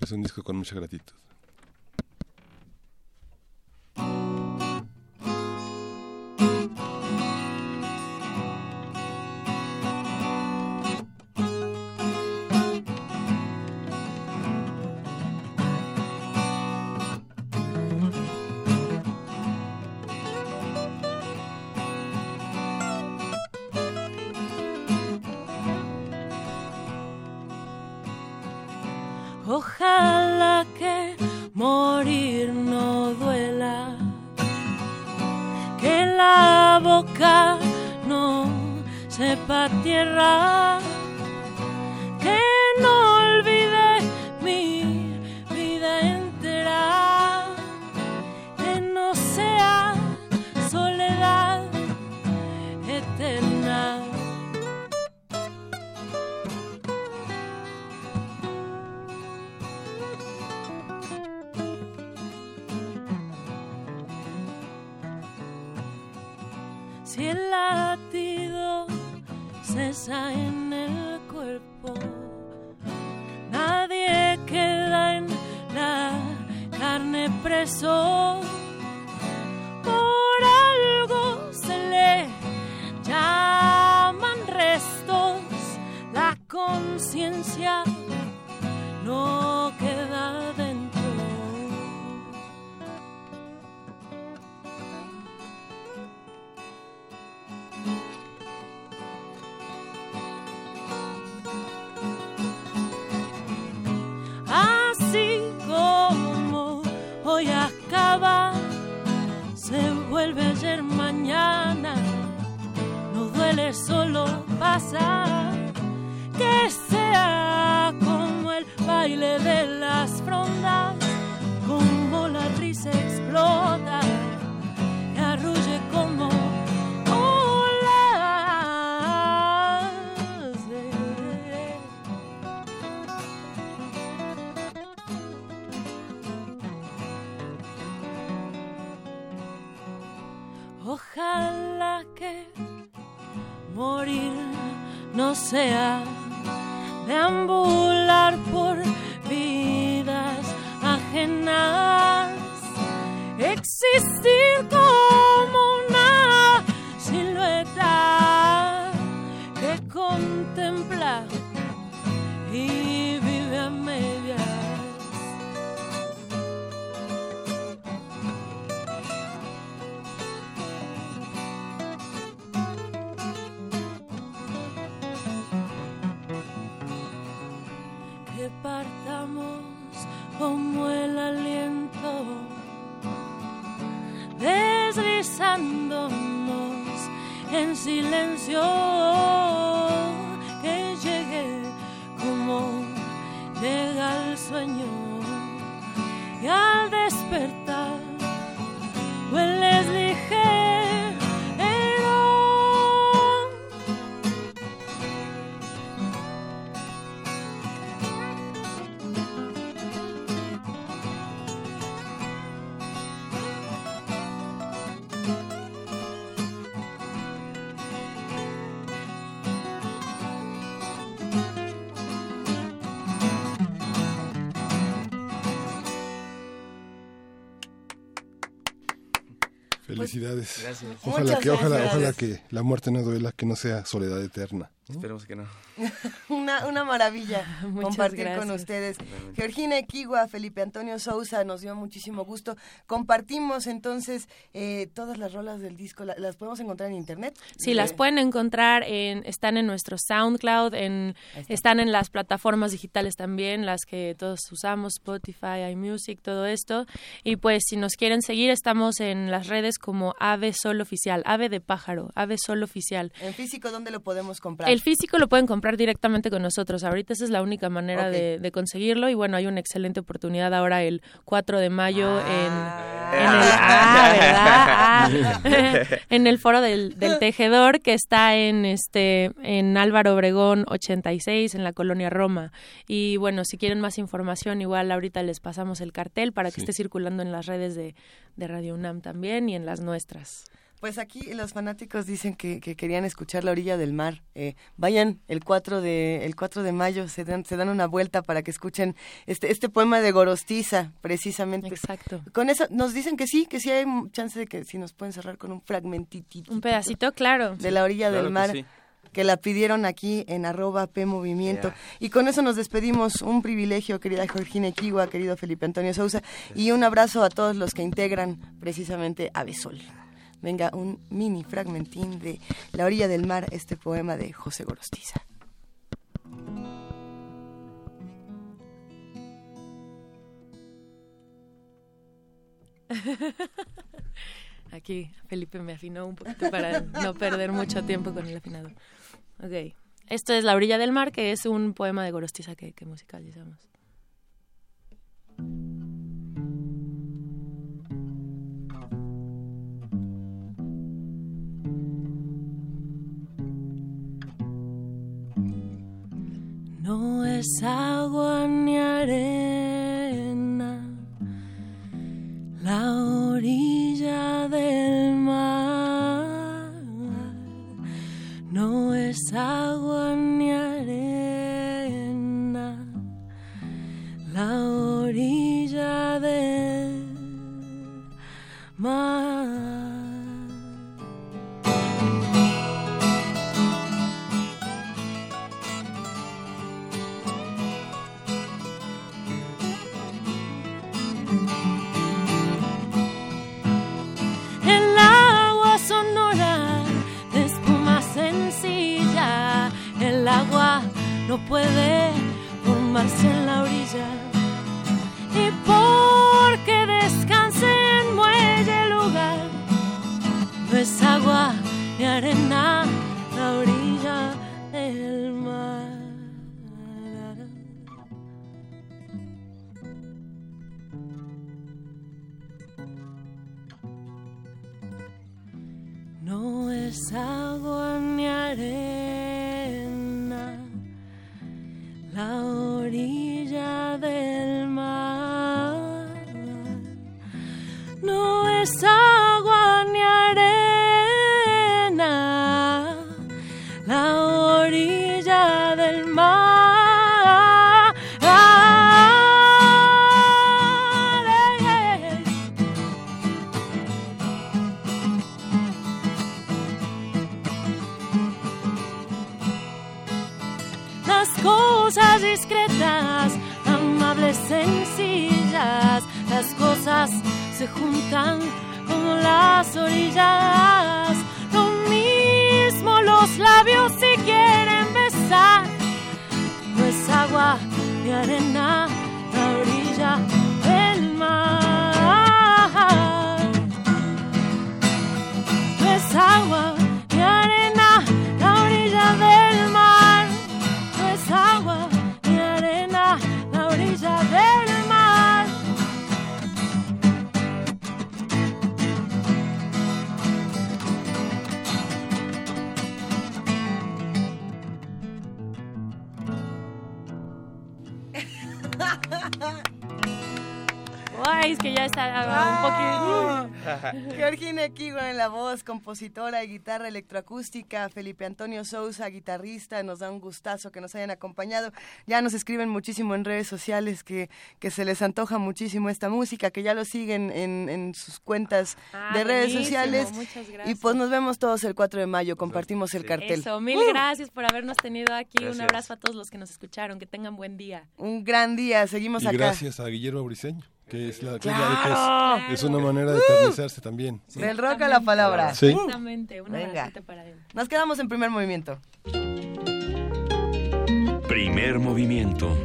Es un disco con mucha gratitud. No sepa tierra cesa en el cuerpo, nadie queda en la carne preso. Solo pasa. Que sea como el baile de sea deambular por vidas ajenas, existir silencio, Felicidades. Gracias. Ojalá Muchas que, ojalá, gracias. ojalá que la muerte no duela, que no sea soledad eterna. Esperemos que no. Una, una maravilla Muchas compartir con ustedes. Georgina Equigua, Felipe Antonio Sousa, nos dio muchísimo gusto. Compartimos entonces eh, todas las rolas del disco, la- las podemos encontrar en internet. Sí, las Eh, pueden encontrar en, están en nuestro SoundCloud, en, está. están en las plataformas digitales también, las que todos usamos, Spotify, iMusic, todo esto. Y pues si nos quieren seguir, estamos en las redes como Ave Sol Oficial, Ave de Pájaro, Ave Sol Oficial. En físico, ¿dónde lo podemos comprar? El físico lo pueden comprar directamente con nosotros. Ahorita esa es la única manera de, de conseguirlo. Y bueno, hay una excelente oportunidad ahora el 4 de mayo Ah. en, en el, ah, ¿verdad? Ah. en el foro del, del tejedor que está en este en Álvaro Obregón 86 en la colonia Roma. Y bueno, si quieren más información, igual ahorita les pasamos el cartel para que Sí. esté circulando en las redes de, de Radio UNAM también y en las nuestras. Pues aquí los fanáticos dicen que, que querían escuchar La orilla del mar. Eh, vayan el 4 de el 4 de mayo, se dan, se dan una vuelta para que escuchen este este poema de Gorostiza, precisamente. Exacto. Con eso nos dicen que sí, que sí hay chance de que si nos pueden cerrar con un fragmentito. Un pedacito, claro. de la orilla Claro del que mar. sí. Que la pidieron aquí en arroba P Movimiento. Y con eso nos despedimos. Un privilegio, querida Georgina Equigua, querido Felipe Antonio Sousa. Y un abrazo a todos los que integran precisamente Avesol. Venga, un mini fragmentín de La orilla del mar, este poema de José Gorostiza. Aquí Felipe me afinó un poquito para no perder mucho tiempo con el afinador. Ok. Esto es La orilla del mar, que es un poema de Gorostiza que, que musicalizamos. no es agua ni arena, la orilla del mar. No es agua ni puede formarse en la orilla. Y porque descanse en muelle lugar, no es agua ni arena sencillas, las cosas se juntan como las orillas. Lo mismo los labios si quieren besar, no es agua ni arena la orilla del mar. No es agua Ay, es que ya está un poquito. Georgina Equigo en la voz, compositora y guitarra electroacústica, Felipe Antonio Sousa, guitarrista, nos da un gustazo que nos hayan acompañado. Ya nos escriben muchísimo en redes sociales que, que se les antoja muchísimo esta música, que ya lo siguen en, en sus cuentas Ah, de redes sociales. muchas Y pues nos vemos todos el 4 de mayo, compartimos el cartel. Eso, mil gracias por habernos tenido aquí. Gracias. Un abrazo a todos los que nos escucharon. Que tengan buen día. Un gran día, seguimos Y acá. gracias a Guillermo Briseño, que es, la, ¡Claro! que es, es una manera de eternizarse también. Del rock a la palabra. Sí. Exactamente. Un Venga. para él. Nos quedamos en primer movimiento. Primer movimiento.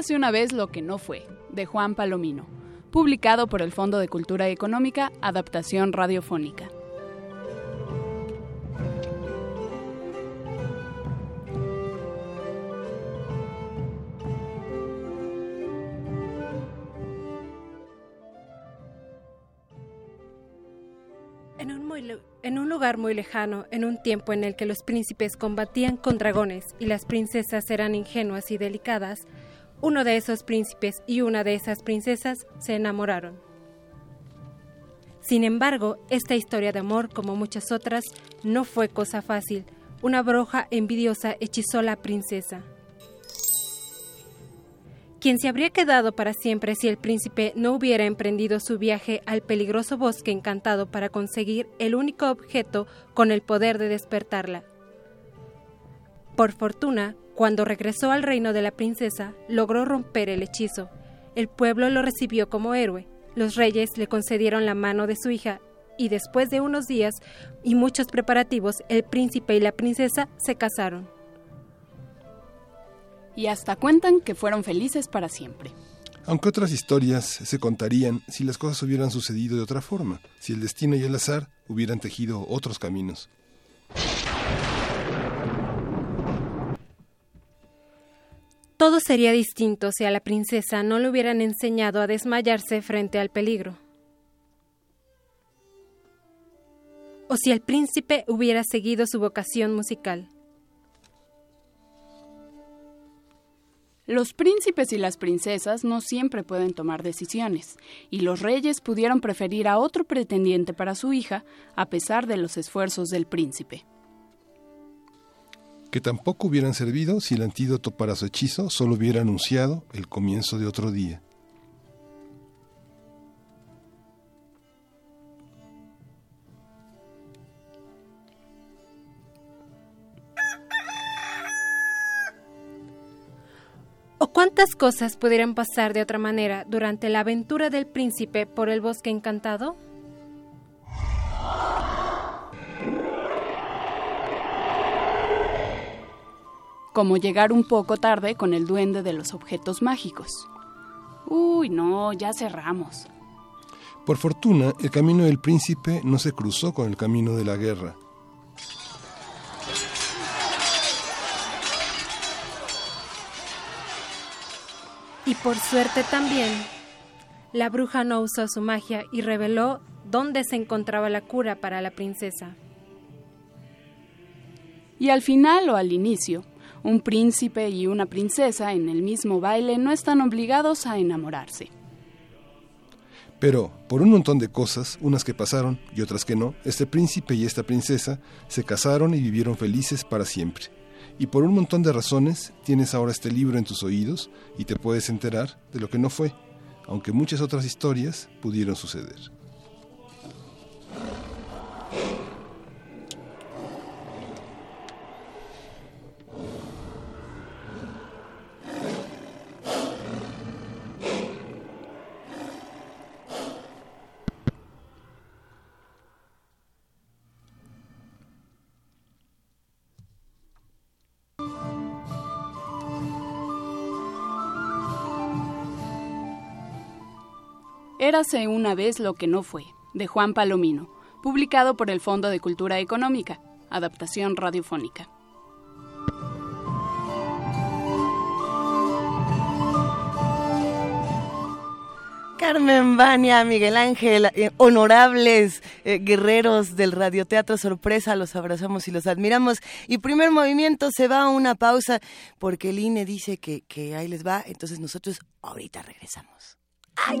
Érase una vez lo que no fue, de Juan Palomino, publicado por el Fondo de Cultura Económica, Adaptación Radiofónica. En un lugar muy lejano, en un tiempo en el que los príncipes combatían con dragones y las princesas eran ingenuas y delicadas, uno de esos príncipes y una de esas princesas se enamoraron. Sin embargo, esta historia de amor, como muchas otras, no fue cosa fácil. Una bruja envidiosa hechizó a la princesa. Quien se habría quedado para siempre si el príncipe no hubiera emprendido su viaje al peligroso bosque encantado para conseguir el único objeto con el poder de despertarla. Por fortuna, cuando regresó al reino de la princesa, logró romper el hechizo. El pueblo lo recibió como héroe. Los reyes le concedieron la mano de su hija y después de unos días y muchos preparativos, el príncipe y la princesa se casaron. Y hasta cuentan que fueron felices para siempre. Aunque otras historias se contarían si las cosas hubieran sucedido de otra forma, si el destino y el azar hubieran tejido otros caminos. Todo sería distinto si a la princesa no le hubieran enseñado a desmayarse frente al peligro. O si el príncipe hubiera seguido su vocación musical. Los príncipes y las princesas no siempre pueden tomar decisiones, y los reyes pudieron preferir a otro pretendiente para su hija a pesar de los esfuerzos del príncipe que tampoco hubieran servido si el antídoto para su hechizo solo hubiera anunciado el comienzo de otro día. ¿O cuántas cosas pudieran pasar de otra manera durante la aventura del príncipe por el bosque encantado? Como llegar un poco tarde con el duende de los objetos mágicos. Uy, no, ya cerramos. Por fortuna, el camino del príncipe no se cruzó con el camino de la guerra. Y por suerte también, la bruja no usó su magia y reveló dónde se encontraba la cura para la princesa. Y al final o al inicio, un príncipe y una princesa en el mismo baile no están obligados a enamorarse. Pero, por un montón de cosas, unas que pasaron y otras que no, este príncipe y esta princesa se casaron y vivieron felices para siempre. Y por un montón de razones tienes ahora este libro en tus oídos y te puedes enterar de lo que no fue, aunque muchas otras historias pudieron suceder. Érase una vez lo que no fue, de Juan Palomino, publicado por el Fondo de Cultura Económica, adaptación radiofónica. Carmen Bania, Miguel Ángel, eh, honorables eh, guerreros del radioteatro Sorpresa, los abrazamos y los admiramos. Y primer movimiento se va a una pausa porque el INE dice que, que ahí les va, entonces nosotros ahorita regresamos. ¡Ay!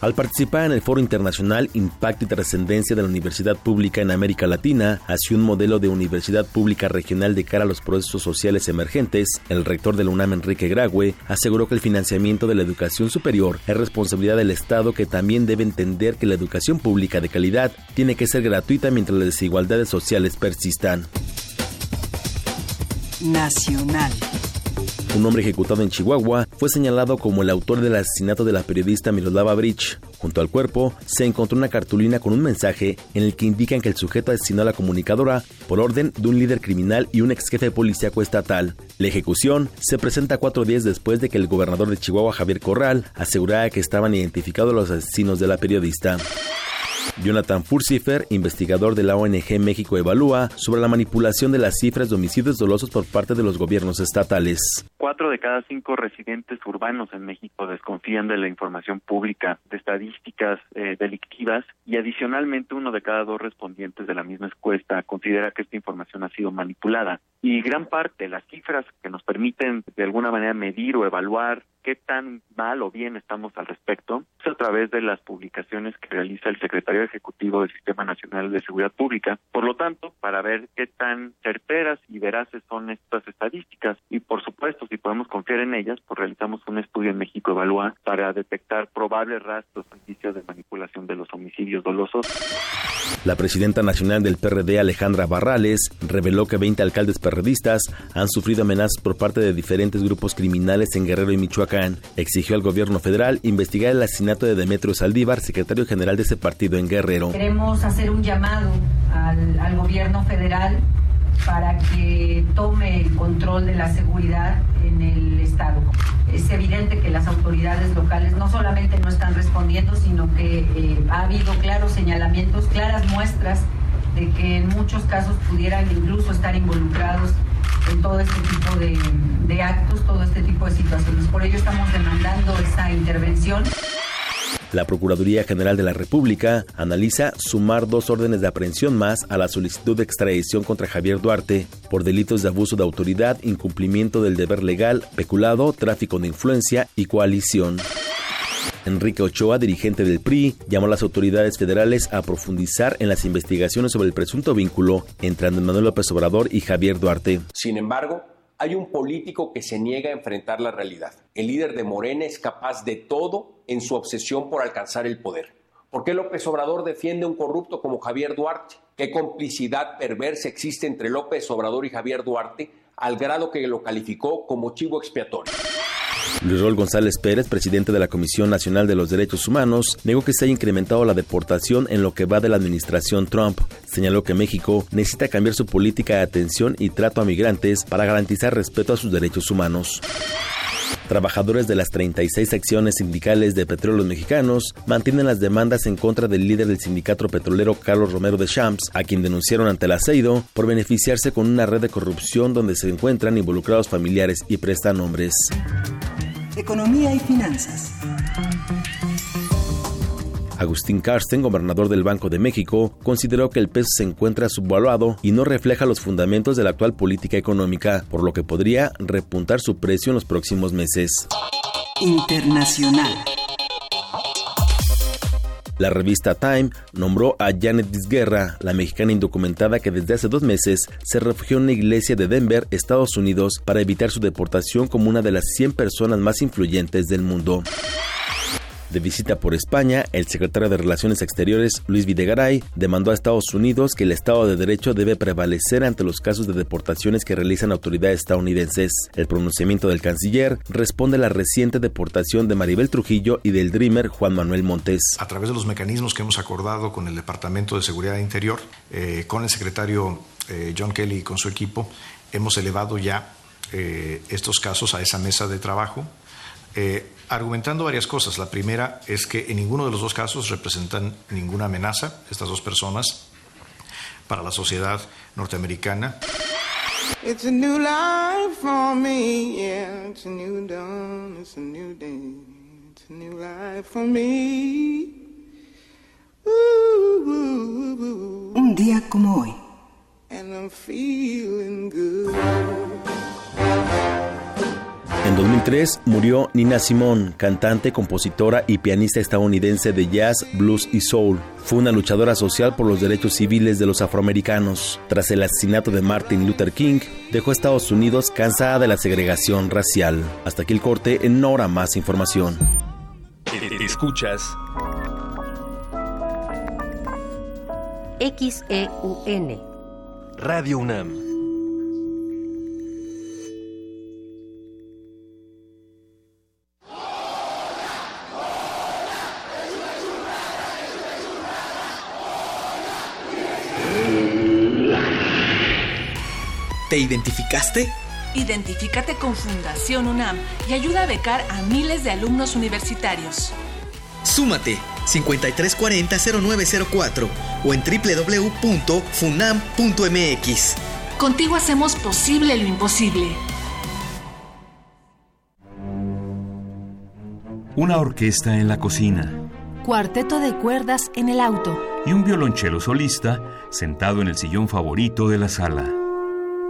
Al participar en el Foro Internacional Impacto y Trascendencia de la Universidad Pública en América Latina, hacia un modelo de universidad pública regional de cara a los procesos sociales emergentes, el rector de la UNAM, Enrique Graue, aseguró que el financiamiento de la educación superior es responsabilidad del Estado que también debe entender que la educación pública de calidad tiene que ser gratuita mientras las desigualdades sociales persistan. Nacional. Un hombre ejecutado en Chihuahua fue señalado como el autor del asesinato de la periodista Miroslava Bridge. Junto al cuerpo se encontró una cartulina con un mensaje en el que indican que el sujeto asesinó a la comunicadora por orden de un líder criminal y un ex jefe policíaco estatal. La ejecución se presenta cuatro días después de que el gobernador de Chihuahua, Javier Corral, asegurara que estaban identificados los asesinos de la periodista. Jonathan Furcifer, investigador de la ONG México Evalúa, sobre la manipulación de las cifras de homicidios dolosos por parte de los gobiernos estatales. Cuatro de cada cinco residentes urbanos en México desconfían de la información pública, de estadísticas eh, delictivas y adicionalmente uno de cada dos respondientes de la misma encuesta considera que esta información ha sido manipulada. Y gran parte de las cifras que nos permiten de alguna manera medir o evaluar qué tan mal o bien estamos al respecto es a través de las publicaciones que realiza el secretario ejecutivo del Sistema Nacional de Seguridad Pública. Por lo tanto, para ver qué tan certeras y veraces son estas estadísticas y por supuesto si podemos confiar en ellas, pues realizamos un estudio en México Evalúa para detectar probables rastros indicios de manipulación de los homicidios dolosos. La presidenta nacional del PRD, Alejandra Barrales, reveló que 20 alcaldes perredistas han sufrido amenazas por parte de diferentes grupos criminales en Guerrero y Michoacán. Exigió al gobierno federal investigar el asesinato de Demetrio Saldívar, secretario general de ese partido en Guerrero. Queremos hacer un llamado al, al gobierno federal para que tome el control de la seguridad en el Estado. Es evidente que las autoridades locales no solamente no están respondiendo, sino que eh, ha habido claros señalamientos, claras muestras de que en muchos casos pudieran incluso estar involucrados en todo este tipo de, de actos, todo este tipo de situaciones. Por ello estamos demandando esa intervención. La Procuraduría General de la República analiza sumar dos órdenes de aprehensión más a la solicitud de extradición contra Javier Duarte por delitos de abuso de autoridad, incumplimiento del deber legal, peculado, tráfico de influencia y coalición. Enrique Ochoa, dirigente del PRI, llamó a las autoridades federales a profundizar en las investigaciones sobre el presunto vínculo entre Andrés Manuel López Obrador y Javier Duarte. Sin embargo, hay un político que se niega a enfrentar la realidad. El líder de Morena es capaz de todo en su obsesión por alcanzar el poder. ¿Por qué López Obrador defiende a un corrupto como Javier Duarte? ¿Qué complicidad perversa existe entre López Obrador y Javier Duarte al grado que lo calificó como chivo expiatorio? Luis Rol González Pérez, presidente de la Comisión Nacional de los Derechos Humanos, negó que se haya incrementado la deportación en lo que va de la administración Trump. Señaló que México necesita cambiar su política de atención y trato a migrantes para garantizar respeto a sus derechos humanos. Trabajadores de las 36 secciones sindicales de petróleos mexicanos mantienen las demandas en contra del líder del sindicato petrolero Carlos Romero de Champs, a quien denunciaron ante el aceido por beneficiarse con una red de corrupción donde se encuentran involucrados familiares y prestanombres. Economía y finanzas. Agustín Carsten, gobernador del Banco de México, consideró que el peso se encuentra subvaluado y no refleja los fundamentos de la actual política económica, por lo que podría repuntar su precio en los próximos meses. Internacional. La revista Time nombró a Janet Disguerra, la mexicana indocumentada que desde hace dos meses se refugió en una iglesia de Denver, Estados Unidos, para evitar su deportación como una de las 100 personas más influyentes del mundo. De visita por España, el secretario de Relaciones Exteriores, Luis Videgaray, demandó a Estados Unidos que el Estado de Derecho debe prevalecer ante los casos de deportaciones que realizan autoridades estadounidenses. El pronunciamiento del canciller responde a la reciente deportación de Maribel Trujillo y del Dreamer Juan Manuel Montes. A través de los mecanismos que hemos acordado con el Departamento de Seguridad Interior, eh, con el secretario eh, John Kelly y con su equipo, hemos elevado ya eh, estos casos a esa mesa de trabajo. Argumentando varias cosas. La primera es que en ninguno de los dos casos representan ninguna amenaza, estas dos personas, para la sociedad norteamericana. It's a new life for me, yeah. It's a new dawn, it's a new day. It's a new life for me. Ooh, ooh, ooh, Un día como hoy. and I'm feeling good. En 2003 murió Nina Simone, cantante, compositora y pianista estadounidense de jazz, blues y soul. Fue una luchadora social por los derechos civiles de los afroamericanos. Tras el asesinato de Martin Luther King, dejó a Estados Unidos cansada de la segregación racial. Hasta aquí el corte, en hora más información. Escuchas XEUN. Radio UNAM. ¿Te identificaste? Identifícate con Fundación UNAM y ayuda a becar a miles de alumnos universitarios. Súmate 5340-0904 o en www.funam.mx. Contigo hacemos posible lo imposible. Una orquesta en la cocina Cuarteto de cuerdas en el auto. y un violonchelo solista sentado en el sillón favorito de la sala.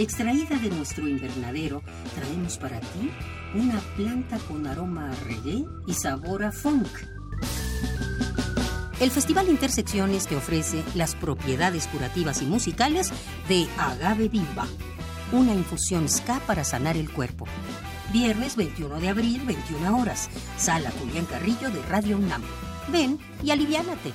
Extraída de nuestro invernadero, traemos para ti una planta con aroma a reggae y sabor a funk. El Festival Intersecciones te ofrece las propiedades curativas y musicales de Agave Viva, una infusión ska para sanar el cuerpo. Viernes 21 de abril, 21 horas, Sala Julián Carrillo de Radio UNAM. Ven y aliviánate.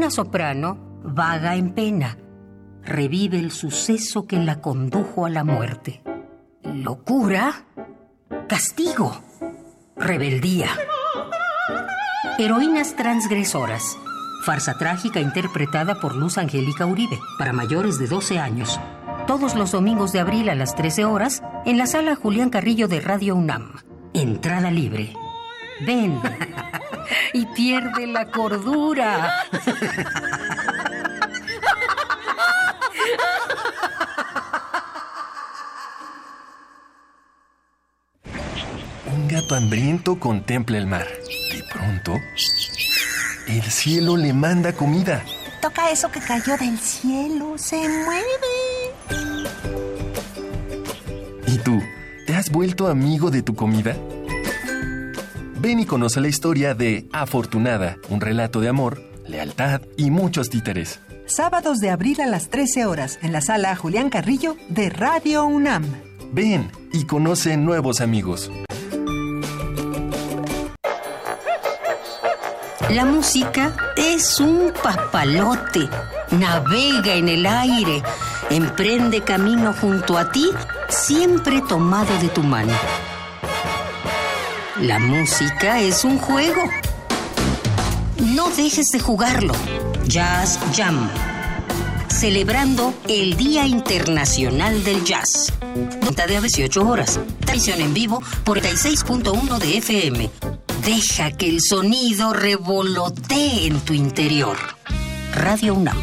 Una soprano vaga en pena. Revive el suceso que la condujo a la muerte. Locura, castigo, rebeldía. Heroínas transgresoras. Farsa trágica interpretada por Luz Angélica Uribe, para mayores de 12 años. Todos los domingos de abril a las 13 horas en la sala Julián Carrillo de Radio UNAM. Entrada libre. Ven y pierde la cordura. Un gato hambriento contempla el mar. De pronto, el cielo le manda comida. Toca eso que cayó del cielo, se mueve. ¿Y tú? ¿Te has vuelto amigo de tu comida? Ven y conoce la historia de Afortunada, un relato de amor, lealtad y muchos títeres. Sábados de abril a las 13 horas en la sala Julián Carrillo de Radio UNAM. Ven y conoce nuevos amigos. La música es un papalote. Navega en el aire. Emprende camino junto a ti, siempre tomado de tu mano. La música es un juego. No dejes de jugarlo. Jazz Jam. Celebrando el Día Internacional del Jazz. Nota de a 18 horas. Traición en vivo por 36.1 de FM. Deja que el sonido revolotee en tu interior. Radio UNAM.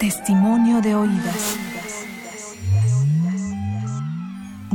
Testimonio de oídas.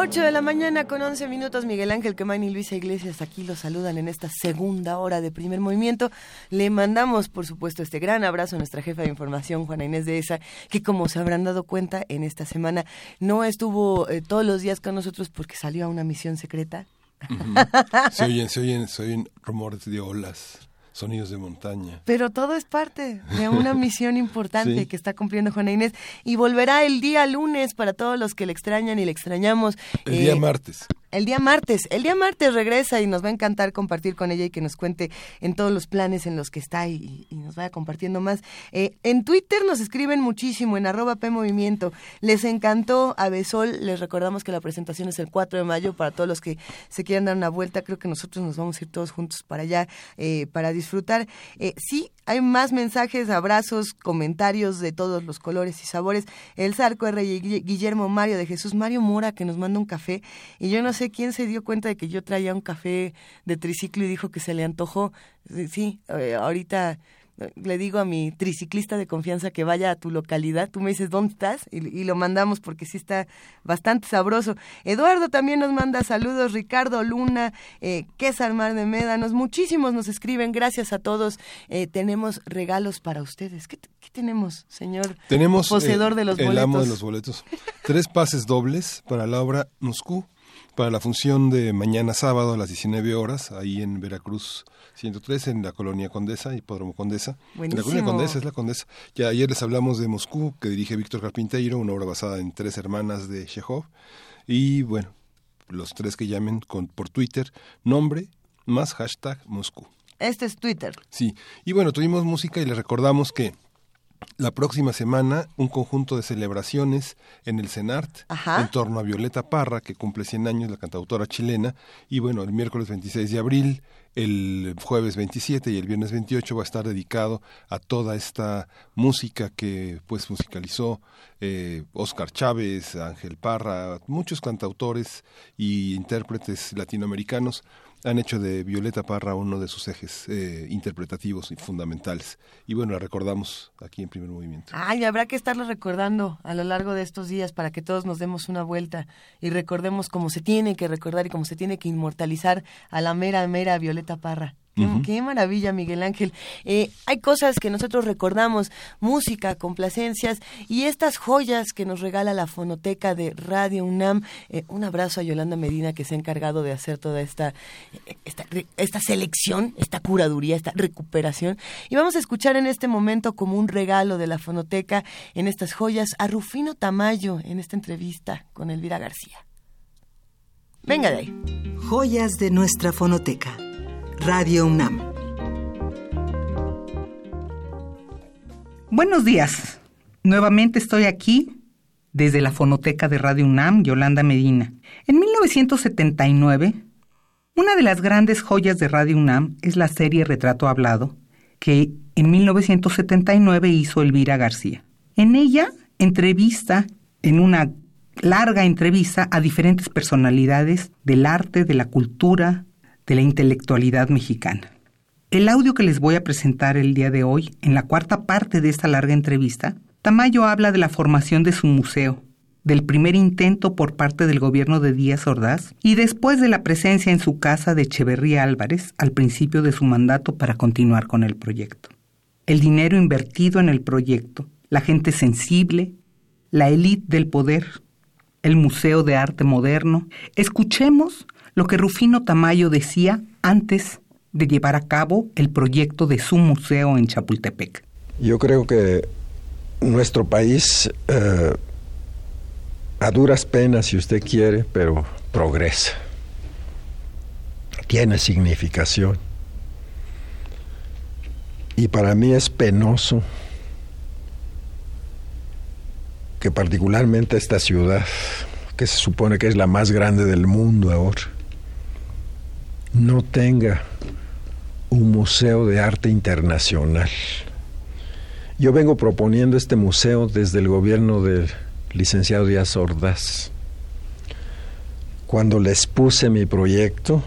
8 de la mañana con 11 minutos, Miguel Ángel Quemain y Luisa Iglesias aquí los saludan en esta segunda hora de primer movimiento. Le mandamos, por supuesto, este gran abrazo a nuestra jefa de información, Juana Inés de Esa, que como se habrán dado cuenta en esta semana no estuvo eh, todos los días con nosotros porque salió a una misión secreta. Ujú. Se oyen, se oyen, se oyen rumores de olas, sonidos de montaña. Pero todo es parte de una misión importante Sí. que está cumpliendo Juana Inés y volverá el día lunes para todos los que le extrañan y le extrañamos. El Eh, día martes. El día martes, el día martes regresa y nos va a encantar compartir con ella y que nos cuente en todos los planes en los que está y, nos vaya compartiendo más. Eh, en Twitter nos escriben muchísimo, en arroba P Movimiento. Les encantó a les recordamos que la presentación es el 4 de mayo para todos los que se quieran dar una vuelta. Creo que nosotros nos vamos a ir todos juntos para allá eh, para disfrutar. Eh, sí, hay más mensajes, abrazos, comentarios de todos los colores y sabores. El Zarco R. Guillermo Mario de Jesús Mario Mora que nos manda un café y yo no quién se dio cuenta de que yo traía un café de triciclo y dijo que se le antojó. Sí, eh, ahorita le digo a mi triciclista de confianza que vaya a tu localidad, tú me dices dónde estás y, lo mandamos porque sí está bastante sabroso. Eduardo también nos manda saludos, Ricardo Luna, eh, Mar de Médanos, muchísimos nos escriben, gracias a todos. Eh, tenemos regalos para ustedes. ¿Qué, tenemos, señor tenemos, poseedor de los el boletos? amo de los boletos. Tres pases dobles para la obra Moscú, para la función de mañana sábado a las 19 horas, ahí en Veracruz 103 en la colonia Condesa, Hipódromo Condesa. La colonia Condesa es la Condesa. Ya ayer les hablamos de Moscú, que dirige Víctor Carpinteiro, una obra basada en tres hermanas de Chekhov. Y bueno, los tres que llamen con, por Twitter, nombre más hashtag Moscú. Este es Twitter. Sí, y bueno, tuvimos música y les recordamos que la próxima semana un conjunto de celebraciones en el CENART en torno a Violeta Parra, que cumple 100 años, la cantautora chilena, y bueno, el miércoles 26 de abril, el jueves 27 y el viernes 28 va a estar dedicado a toda esta música que pues musicalizó eh, Oscar Chávez, Ángel Parra, muchos cantautores y intérpretes latinoamericanos han hecho de Violeta Parra uno de sus ejes eh, interpretativos y fundamentales. Y bueno, la recordamos aquí en primer movimiento. Ay, habrá que estarlo recordando a lo largo de estos días para que todos nos demos una vuelta y recordemos cómo se tiene que recordar y cómo se tiene que inmortalizar a la mera, mera Violeta Parra. Qué, maravilla, Miguel Ángel. Eh, hay cosas que nosotros recordamos, música, complacencias y estas joyas que nos regala la fonoteca de Radio UNAM. Eh, un abrazo a Yolanda Medina que se ha encargado de hacer toda esta, esta, esta selección, esta curaduría, esta recuperación. Y vamos a escuchar en este momento como un regalo de la fonoteca en estas joyas a Rufino Tamayo en esta entrevista con Elvira García. Venga de ahí. Joyas de nuestra fonoteca. Radio UNAM. Buenos días. Nuevamente estoy aquí desde la fonoteca de Radio UNAM, Yolanda Medina. En 1979, una de las grandes joyas de Radio UNAM es la serie Retrato Hablado, que en 1979 hizo Elvira García. En ella entrevista, en una larga entrevista, a diferentes personalidades del arte, de la cultura, de la intelectualidad mexicana. El audio que les voy a presentar el día de hoy, en la cuarta parte de esta larga entrevista, Tamayo habla de la formación de su museo, del primer intento por parte del gobierno de Díaz Ordaz y después de la presencia en su casa de Echeverría Álvarez al principio de su mandato para continuar con el proyecto. El dinero invertido en el proyecto, la gente sensible, la élite del poder, el Museo de Arte Moderno. Escuchemos lo que Rufino Tamayo decía antes de llevar a cabo el proyecto de su museo en Chapultepec. Yo creo que nuestro país, eh, a duras penas, si usted quiere, pero progresa. Tiene significación. Y para mí es penoso que particularmente esta ciudad, que se supone que es la más grande del mundo ahora, no tenga un museo de arte internacional. Yo vengo proponiendo este museo desde el gobierno del licenciado Díaz Ordaz. Cuando les puse mi proyecto,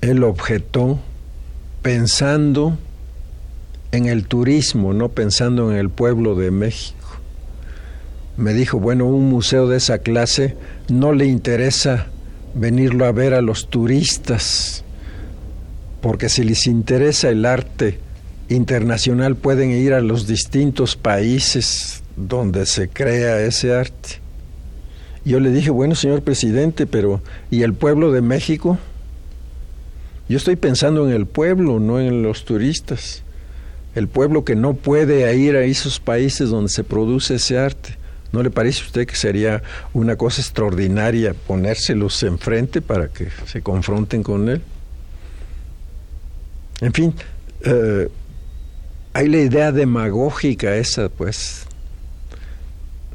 él objetó pensando en el turismo, no pensando en el pueblo de México. Me dijo, bueno, un museo de esa clase no le interesa venirlo a ver a los turistas, porque si les interesa el arte internacional pueden ir a los distintos países donde se crea ese arte. Yo le dije, bueno, señor presidente, pero ¿y el pueblo de México? Yo estoy pensando en el pueblo, no en los turistas. El pueblo que no puede ir a esos países donde se produce ese arte. ¿No le parece a usted que sería una cosa extraordinaria ponérselos enfrente para que se confronten con él? En fin, eh, hay la idea demagógica esa, pues,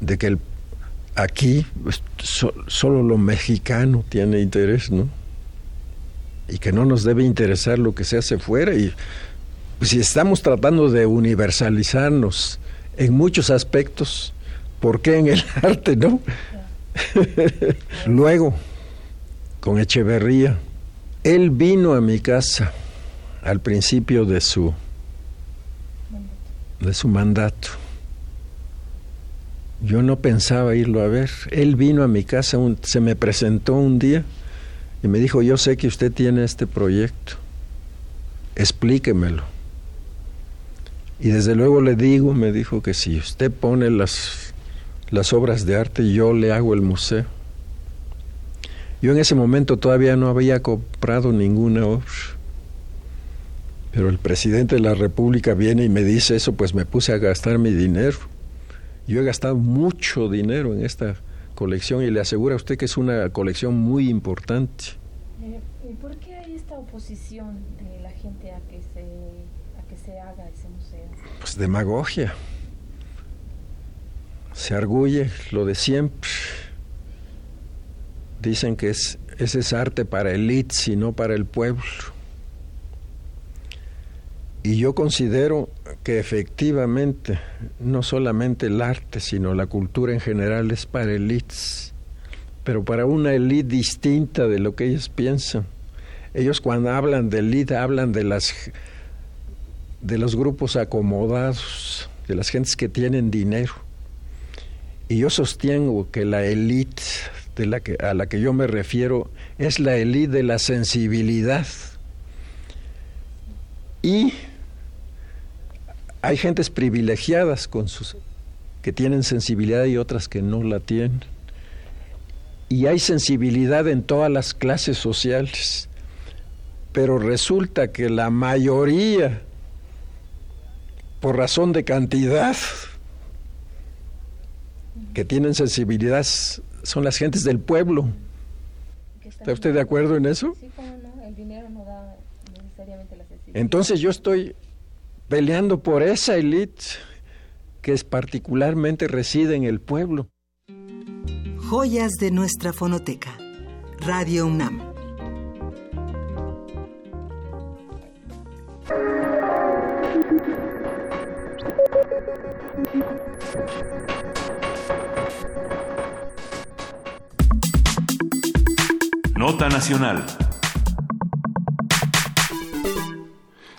de que el, aquí pues, so- solo lo mexicano tiene interés, ¿no? Y que no nos debe interesar lo que se hace fuera. Y pues, si estamos tratando de universalizarnos en muchos aspectos, ¿por qué en el arte, no? Luego, con Echeverría, él vino a mi casa al principio de su de su mandato. Yo no pensaba irlo a ver. Él vino a mi casa, se me presentó un día y me dijo, yo sé que usted tiene este proyecto, explíquemelo. Y desde luego le digo, me dijo que si usted pone las, las obras de arte, yo le hago el museo. Yo en ese momento todavía no había comprado ninguna obra. Pero el presidente de la República viene y me dice eso, pues me puse a gastar mi dinero. Yo he gastado mucho dinero en esta colección y le aseguro a usted que es una colección muy importante. Eh, ¿Y por qué hay esta oposición de la gente a que se, a que se haga ese museo? Pues demagogia. Se arguye lo de siempre. Dicen que es, ese es arte para elites y no para el pueblo. Y yo considero que efectivamente no solamente el arte, sino la cultura en general es para elites, pero para una élite distinta de lo que ellos piensan. Ellos cuando hablan de élite hablan de las de los grupos acomodados, de las gentes que tienen dinero. Y yo sostengo que la élite a la que yo me refiero es la élite de la sensibilidad. Y hay gentes privilegiadas con sus que tienen sensibilidad y otras que no la tienen. Y hay sensibilidad en todas las clases sociales. Pero resulta que la mayoría, por razón de cantidad, que tienen sensibilidad son las gentes del pueblo. ¿Está usted de acuerdo en eso? Sí, cómo no, el dinero no da necesariamente la sensibilidad. Entonces yo estoy peleando por esa élite que es particularmente reside en el pueblo. Joyas de nuestra fonoteca. Radio UNAM. Nota Nacional.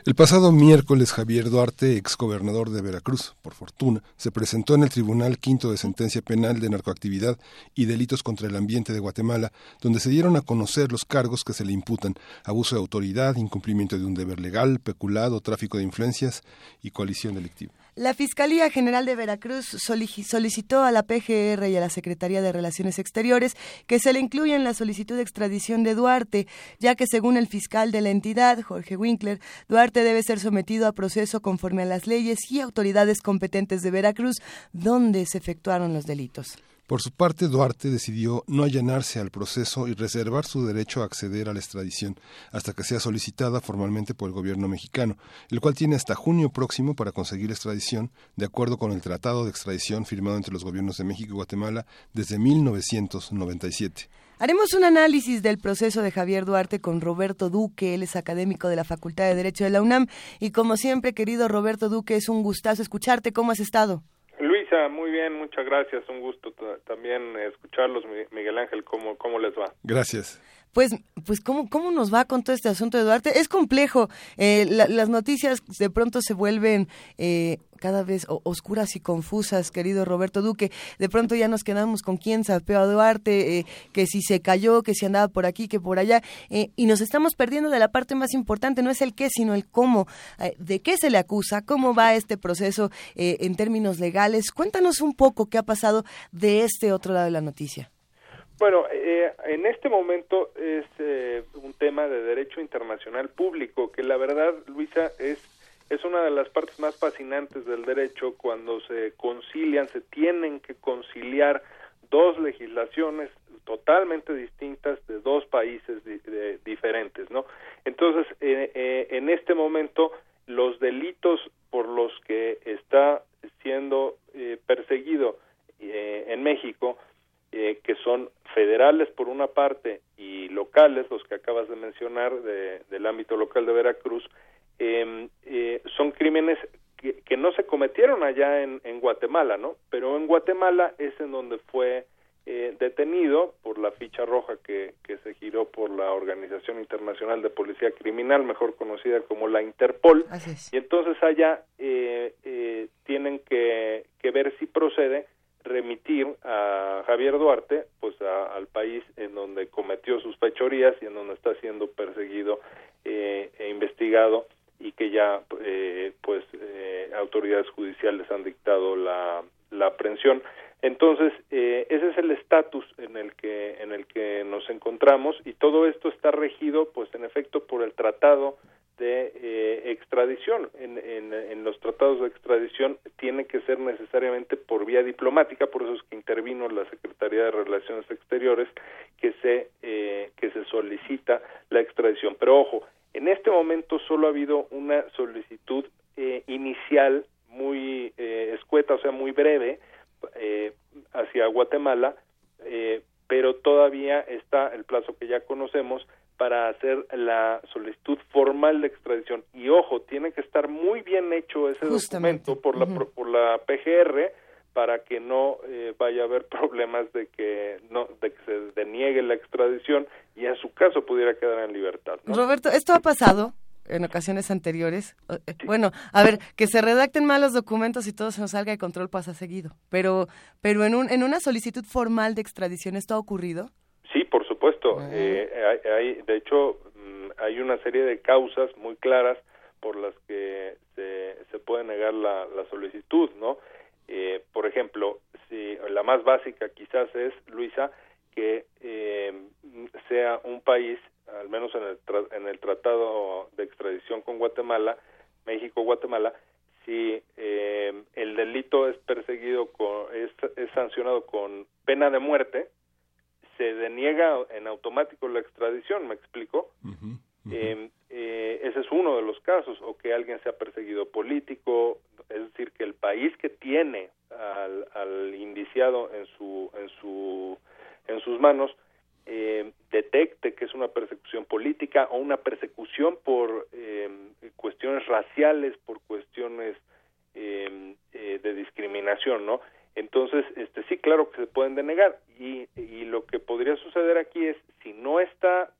El pasado miércoles, Javier Duarte, exgobernador de Veracruz, por fortuna, se presentó en el Tribunal Quinto de Sentencia Penal de Narcoactividad y Delitos contra el Ambiente de Guatemala, donde se dieron a conocer los cargos que se le imputan, abuso de autoridad, incumplimiento de un deber legal, peculado, tráfico de influencias y coalición delictiva. La Fiscalía General de Veracruz solicitó a la PGR y a la Secretaría de Relaciones Exteriores que se le incluya en la solicitud de extradición de Duarte, ya que según el fiscal de la entidad, Jorge Winkler, Duarte debe ser sometido a proceso conforme a las leyes y autoridades competentes de Veracruz, donde se efectuaron los delitos. Por su parte, Duarte decidió no allanarse al proceso y reservar su derecho a acceder a la extradición hasta que sea solicitada formalmente por el gobierno mexicano, el cual tiene hasta junio próximo para conseguir extradición, de acuerdo con el Tratado de Extradición firmado entre los gobiernos de México y Guatemala desde 1997. Haremos un análisis del proceso de Javier Duarte con Roberto Duque, él es académico de la Facultad de Derecho de la UNAM y como siempre, querido Roberto Duque, es un gustazo escucharte. ¿Cómo has estado? Muy bien, muchas gracias. Un gusto también escucharlos, Miguel Ángel. ¿Cómo, cómo les va? Gracias. Pues, pues ¿cómo, ¿cómo nos va con todo este asunto de Duarte? Es complejo. Eh, la, las noticias de pronto se vuelven eh, cada vez oscuras y confusas, querido Roberto Duque. De pronto ya nos quedamos con quién sapeó a Duarte, eh, que si se cayó, que si andaba por aquí, que por allá. y nos estamos perdiendo de la parte más importante. No es el qué, sino el cómo. ¿De qué se le acusa? ¿Cómo va este proceso en términos legales? Cuéntanos un poco qué ha pasado de este otro lado de la noticia. Bueno, eh, en este momento es eh, un tema de derecho internacional público que la verdad, Luisa, es es una de las partes más fascinantes del derecho cuando se concilian, se tienen que conciliar dos legislaciones totalmente distintas de dos países diferentes, ¿no? Entonces, eh, eh, en este momento, los delitos por los que está siendo eh, perseguido en México, que son federales por una parte y locales, los que acabas de mencionar del ámbito local de Veracruz, em, son crímenes que, no se cometieron allá en, en Guatemala, ¿no? Pero en Guatemala es en donde fue eh, detenido por la ficha roja que, que se giró por la Organización Internacional de Policía Criminal, mejor conocida como la Interpol. Y entonces allá eh, eh, tienen que, que, ver si procede remitir a Javier Duarte pues al país en donde cometió sus fechorías y en donde está siendo perseguido e investigado y que ya pues autoridades judiciales han dictado la, la aprehensión. Entonces, eh, ese es el estatus en el que en el que nos encontramos y todo esto está regido, pues, en efecto, por el tratado de eh, extradición. En, en, los tratados de extradición tiene que ser necesariamente vía diplomática, por eso es que intervino la Secretaría de Relaciones Exteriores que se eh, que se solicita la extradición. Pero ojo, en este momento solo ha habido una solicitud inicial muy escueta, o sea, muy breve eh, hacia Guatemala, eh, pero todavía está el plazo que ya conocemos para hacer la solicitud formal de extradición. Y ojo, tiene que estar muy bien hecho ese documento por la, por la PGR para que no eh, vaya a haber problemas de que no de que se deniegue la extradición y en su caso pudiera quedar en libertad. Roberto, esto ha pasado en ocasiones anteriores. Eh, bueno, a ver, que se redacten mal los documentos y todo se nos salga de control pasa seguido. Pero, pero en, un, en una solicitud formal de extradición, ¿esto ha ocurrido? Sí, por supuesto. Ah. Eh, hay, de hecho, mm, hay una serie de causas muy claras por las que se, se puede negar la, la solicitud, ¿no? Eh, por ejemplo, si la más básica quizás es, Luisa, que sea un país al menos en el, en el tratado de extradición con Guatemala, México-Guatemala, si eh, el delito es perseguido, con, es, sancionado con pena de muerte, se deniega en automático la extradición, ¿me explico? Em, eh, ese es uno de los casos, o que alguien sea perseguido político, es decir, que el país que tiene al, al indiciado en su, en su, en sus manos eh, detecte que es una persecución política o una persecución por eh, cuestiones raciales, por cuestiones eh, de discriminación, ¿no? Entonces, este sí, claro que se pueden denegar y, y lo que podría suceder aquí es si no está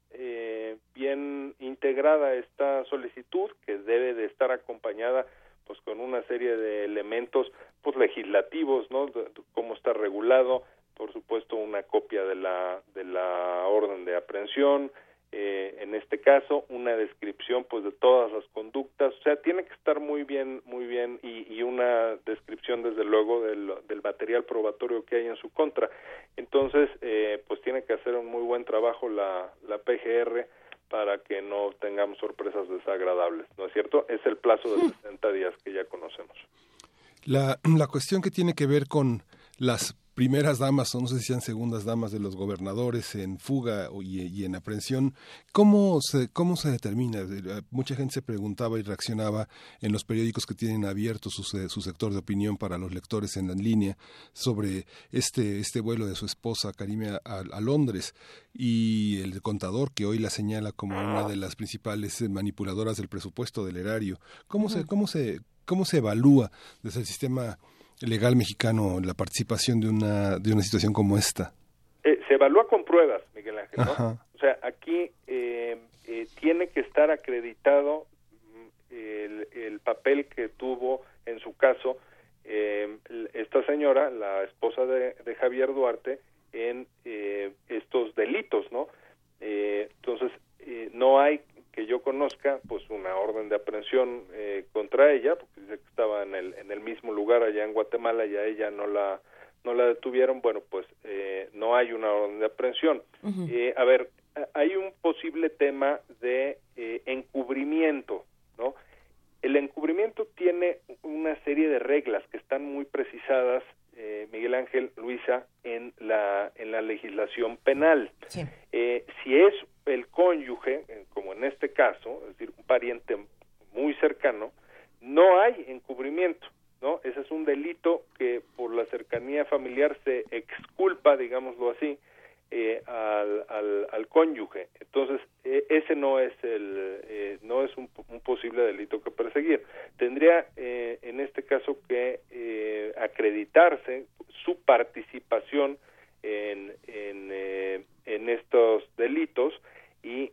bien integrada esta solicitud, que debe de estar acompañada pues con una serie de elementos pues legislativos, ¿no? cómo está regulado, por supuesto una copia de la de la orden de aprehensión eh, en este caso una descripción pues de todas las conductas. O sea tiene que estar muy bien muy bien y, una descripción desde luego del, del, material probatorio que hay en su contra. Entonces eh, pues tiene que hacer un muy buen trabajo la la PGR para que no tengamos sorpresas desagradables no es cierto es el plazo de 60 días que ya conocemos. La la cuestión que tiene que ver con las primeras damas, o no sé si sean segundas damas de los gobernadores en fuga y, en aprehensión, ¿cómo se, ¿cómo se determina? Eh, mucha gente se preguntaba y reaccionaba en los periódicos que tienen abierto su, su sector de opinión para los lectores en la línea sobre este, este vuelo de su esposa Karime a, Londres y el contador que hoy la señala como una de las principales manipuladoras del presupuesto del erario. ¿Cómo, se, cómo, se, ¿Cómo se evalúa desde el sistema legal mexicano la participación de una, de una situación como esta? Eh, se evalúa con pruebas, Miguel Ángel. O sea, aquí eh, eh, tiene que estar acreditado mm, el, el, papel que tuvo en su caso esta señora, la esposa de, de Javier Duarte, en estos delitos, ¿no? entonces, no hay que yo conozca, pues una orden de aprehensión eh, contra ella, porque dice que estaba en el, en el mismo lugar allá en Guatemala y a ella no la no la detuvieron, bueno, pues eh, no hay una orden de aprehensión. eh, a ver, hay un posible tema de eh, encubrimiento, ¿no? el encubrimiento tiene una serie de reglas que están muy precisadas, eh, Miguel Ángel, Luisa, en la, en la legislación penal. Eh, si es el cónyuge, eh, como en este caso, es decir, un pariente muy cercano, no hay encubrimiento, ¿no? Ese es un delito que por la cercanía familiar se exculpa, digámoslo así, eh, al, al, al, cónyuge. Entonces, e, ese no es el eh, no es un, un, posible delito que perseguir. Tendría eh, en este caso que acreditarse su participación en en estos delitos y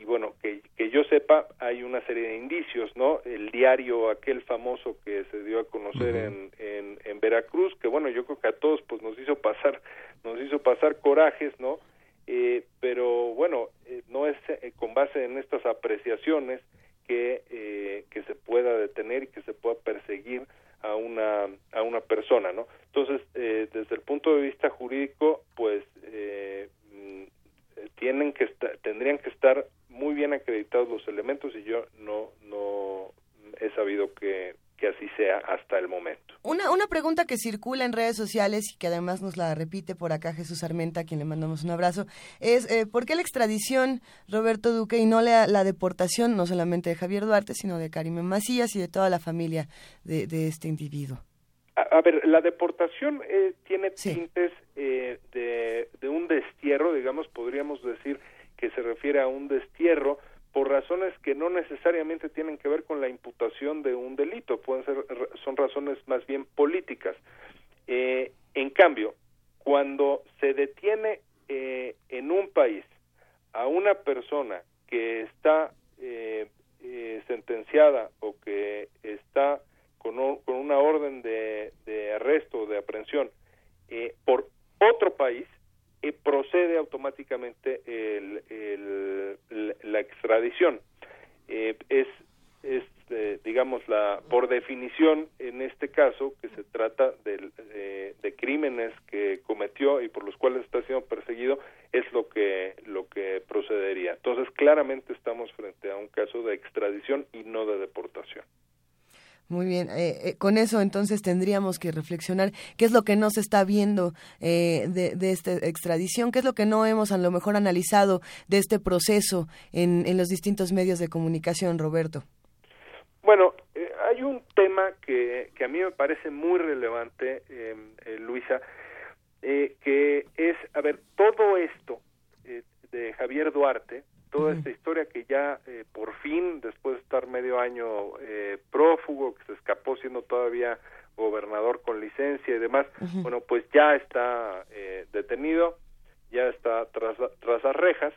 y bueno, que, que yo sepa, hay una serie de indicios, ¿no? El diario, aquel famoso que se dio a conocer en, en, en, Veracruz, que bueno, yo creo que a todos pues nos hizo pasar, nos hizo pasar corajes, ¿no? Eh, pero bueno, eh, no es eh, con base en estas apreciaciones que, eh, que se pueda detener y que se pueda perseguir a una, a una persona, ¿no? Entonces, eh, desde el punto de vista jurídico, pues mm, tienen que estar, tendrían que estar muy bien acreditados los elementos y yo no no he sabido que, que así sea hasta el momento. Una, una pregunta que circula en redes sociales y que además nos la repite por acá Jesús Armenta, a quien le mandamos un abrazo, es eh, ¿por qué la extradición, Roberto Duque, y no la, la, deportación, no solamente de Javier Duarte, sino de Karime Macías y de toda la familia de este individuo? A, a, ver, la deportación eh, tiene sí. tintes eh, de, de un destierro, digamos, podríamos decir, que se refiere a un destierro por razones que no necesariamente tienen que ver con la imputación de un delito, pueden ser son razones más bien políticas. Eh, en cambio, cuando se detiene eh, en un país a una persona que está eh, sentenciada o que está con, un, con una orden de, de arresto o de aprehensión por otro país, eh, procede automáticamente el, la extradición. Eh, es, es eh, digamos, la por definición, en este caso, que se trata de, de, de, crímenes que cometió y por los cuales está siendo perseguido, es lo que, lo que procedería. Entonces, claramente estamos frente a un caso de extradición y no de deportación. Muy bien, eh, eh, con eso entonces tendríamos que reflexionar qué es lo que no se está viendo eh, de, esta extradición, qué es lo que no hemos a lo mejor analizado de este proceso en, en los distintos medios de comunicación, Roberto. Bueno, eh, hay un tema que, que, a mí me parece muy relevante, Luisa, que es, a ver, todo esto de Javier Duarte, toda esta historia que ya eh, por fin, después de estar medio año eh, prófugo, que se escapó siendo todavía gobernador con licencia y demás, uh -huh. bueno, pues ya está eh, detenido, ya está tras, tras las rejas,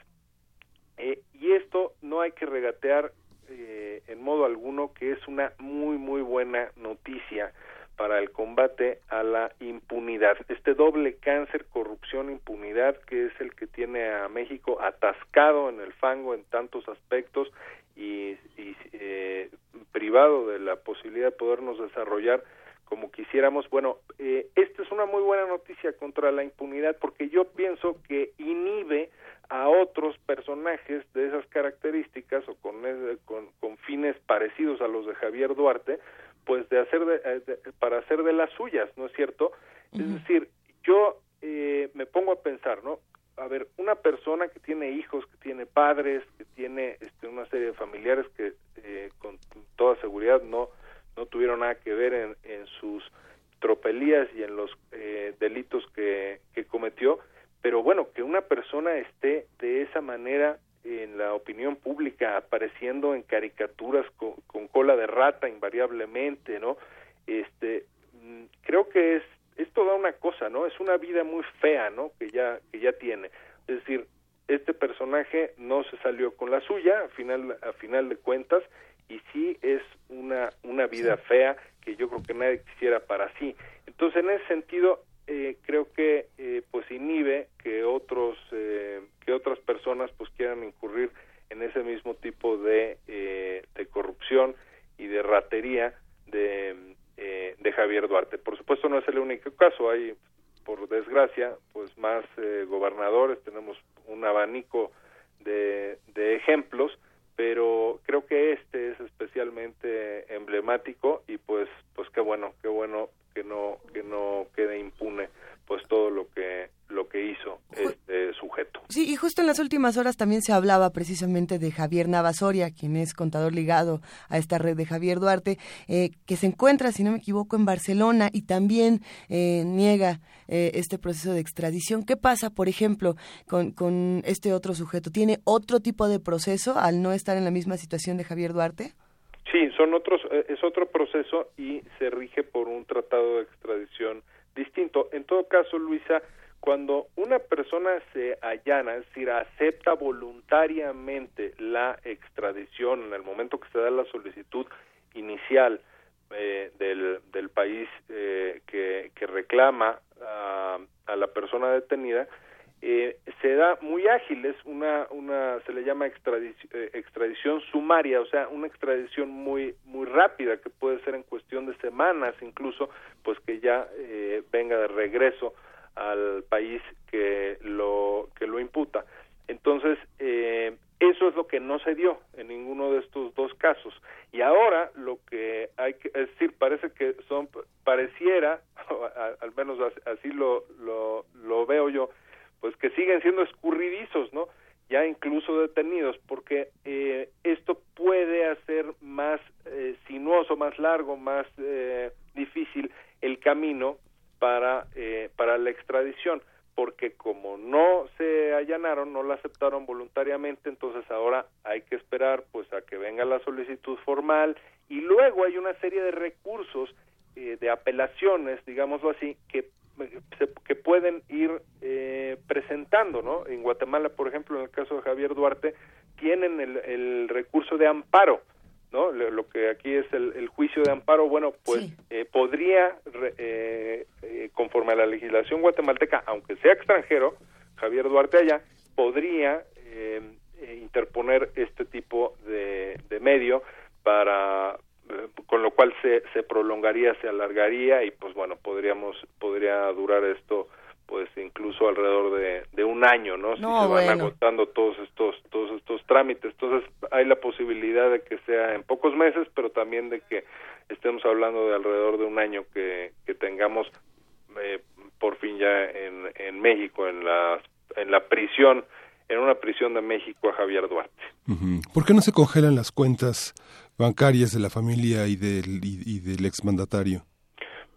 y esto no hay que regatear en modo alguno que es una muy, muy buena noticia para el combate a la impunidad. Este doble cáncer, corrupción, impunidad, que es el que tiene a México atascado en el fango en tantos aspectos y, eh, privado de la posibilidad de podernos desarrollar como quisiéramos. Bueno, eh, esta es una muy buena noticia contra la impunidad porque yo pienso que inhibe a otros personajes de esas características o con, con, con fines parecidos a los de Javier Duarte, pues de hacer de, de, para hacer de las suyas, ¿no es cierto? Uh -huh. Es decir, yo eh, me pongo a pensar, ¿no? A ver, una persona que tiene hijos, que tiene padres, que tiene este, una serie de familiares que eh, con toda seguridad no no tuvieron nada que ver en, en sus tropelías y en los eh, delitos que, que cometió, pero bueno, que una persona esté de esa manera en la opinión pública apareciendo en caricaturas con, con, cola de rata invariablemente, ¿no? Este, creo que es es toda una cosa, ¿no? Es una vida muy fea, ¿no? Que ya que ya tiene. Es decir, este personaje no se salió con la suya a final a final de cuentas y sí es una una vida sí. fea que yo creo que nadie quisiera para sí. Entonces, en ese sentido, eh, creo que eh, pues inhibe que otros eh, que otras personas pues quieran incurrir en ese mismo tipo de, eh, de corrupción y de ratería de, eh, de Javier Duarte. Por supuesto no es el único caso, hay por desgracia pues más eh, gobernadores, tenemos un abanico de, de ejemplos, pero creo que este es especialmente emblemático y pues pues qué bueno qué bueno que no que no quede impune pues todo lo que lo que hizo este sujeto. Sí, y justo en las últimas horas también se hablaba precisamente de Javier Navasoria, quien es contador ligado a esta red de Javier Duarte, eh, que se encuentra, si no me equivoco, en Barcelona y también eh, niega eh, este proceso de extradición. ¿Qué pasa, por ejemplo, con, con este otro sujeto? ¿Tiene otro tipo de proceso al no estar en la misma situación de Javier Duarte? Sí, son otros, es otro proceso y se rige por un tratado de extradición distinto. En todo caso, Luisa, cuando una persona se allana, es decir, acepta voluntariamente la extradición en el momento que se da la solicitud inicial eh, del, del país eh, que, que reclama a, a la persona detenida, eh, se da muy ágil, es una, una se le llama extradición, eh, extradición sumaria, o sea, una extradición muy, muy rápida que puede ser en cuestión de semanas incluso, pues que ya eh, venga de regreso al país que lo, que lo imputa. Entonces, eh, eso es lo que no se dio en ninguno de estos dos casos. Y ahora lo que hay que, decir, parece que son, pareciera, al menos así lo, lo, lo veo yo, pues que siguen siendo escurridizos, ¿no? Ya incluso detenidos, porque eh, esto puede hacer más eh, sinuoso, más largo, más eh, difícil el camino para, eh, para la extradición, porque como no se allanaron, no la aceptaron voluntariamente, entonces ahora hay que esperar pues a que venga la solicitud formal y luego hay una serie de recursos eh, de apelaciones, digámoslo así, que que pueden ir eh, presentando, ¿no? En Guatemala, por ejemplo, en el caso de Javier Duarte, tienen el, el recurso de amparo, ¿no? Lo, que aquí es el, el, juicio de amparo, bueno, pues sí. eh, podría, eh, eh, conforme a la legislación guatemalteca, aunque sea extranjero, Javier Duarte allá, podría eh, interponer este tipo de, de medio para con lo cual se, se prolongaría, se alargaría y pues bueno, podríamos, podría durar esto pues incluso alrededor de, de un año, ¿no? Si no, se van bueno. agotando todos estos, todos estos trámites. Entonces hay la posibilidad de que sea en pocos meses, pero también de que estemos hablando de alrededor de un año que, que tengamos eh, por fin ya en, en México, en la, en la prisión, en una prisión de México a Javier Duarte. ¿Por qué no se congelan las cuentas bancarias de la familia y del, y, y del exmandatario?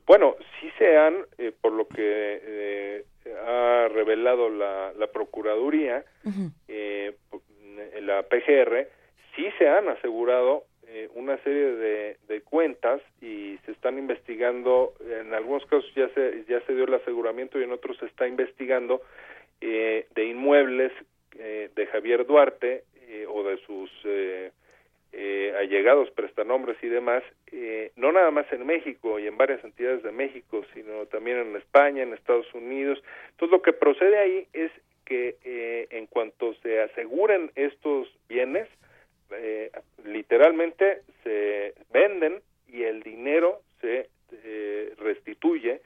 Bueno, sí se han, eh, por lo que eh, ha revelado la, la Procuraduría, uh -huh. eh, la PGR, sí se han asegurado eh, una serie de, de, cuentas y se están investigando, en algunos casos ya se, ya se dio el aseguramiento y en otros se está investigando eh, de inmuebles eh, de Javier Duarte o de sus eh, allegados, prestanombres y demás, eh, no nada más en México y en varias entidades de México, sino también en España, en Estados Unidos. Entonces, lo que procede ahí es que eh, en cuanto se aseguren estos bienes, eh, literalmente se venden y el dinero se eh, restituye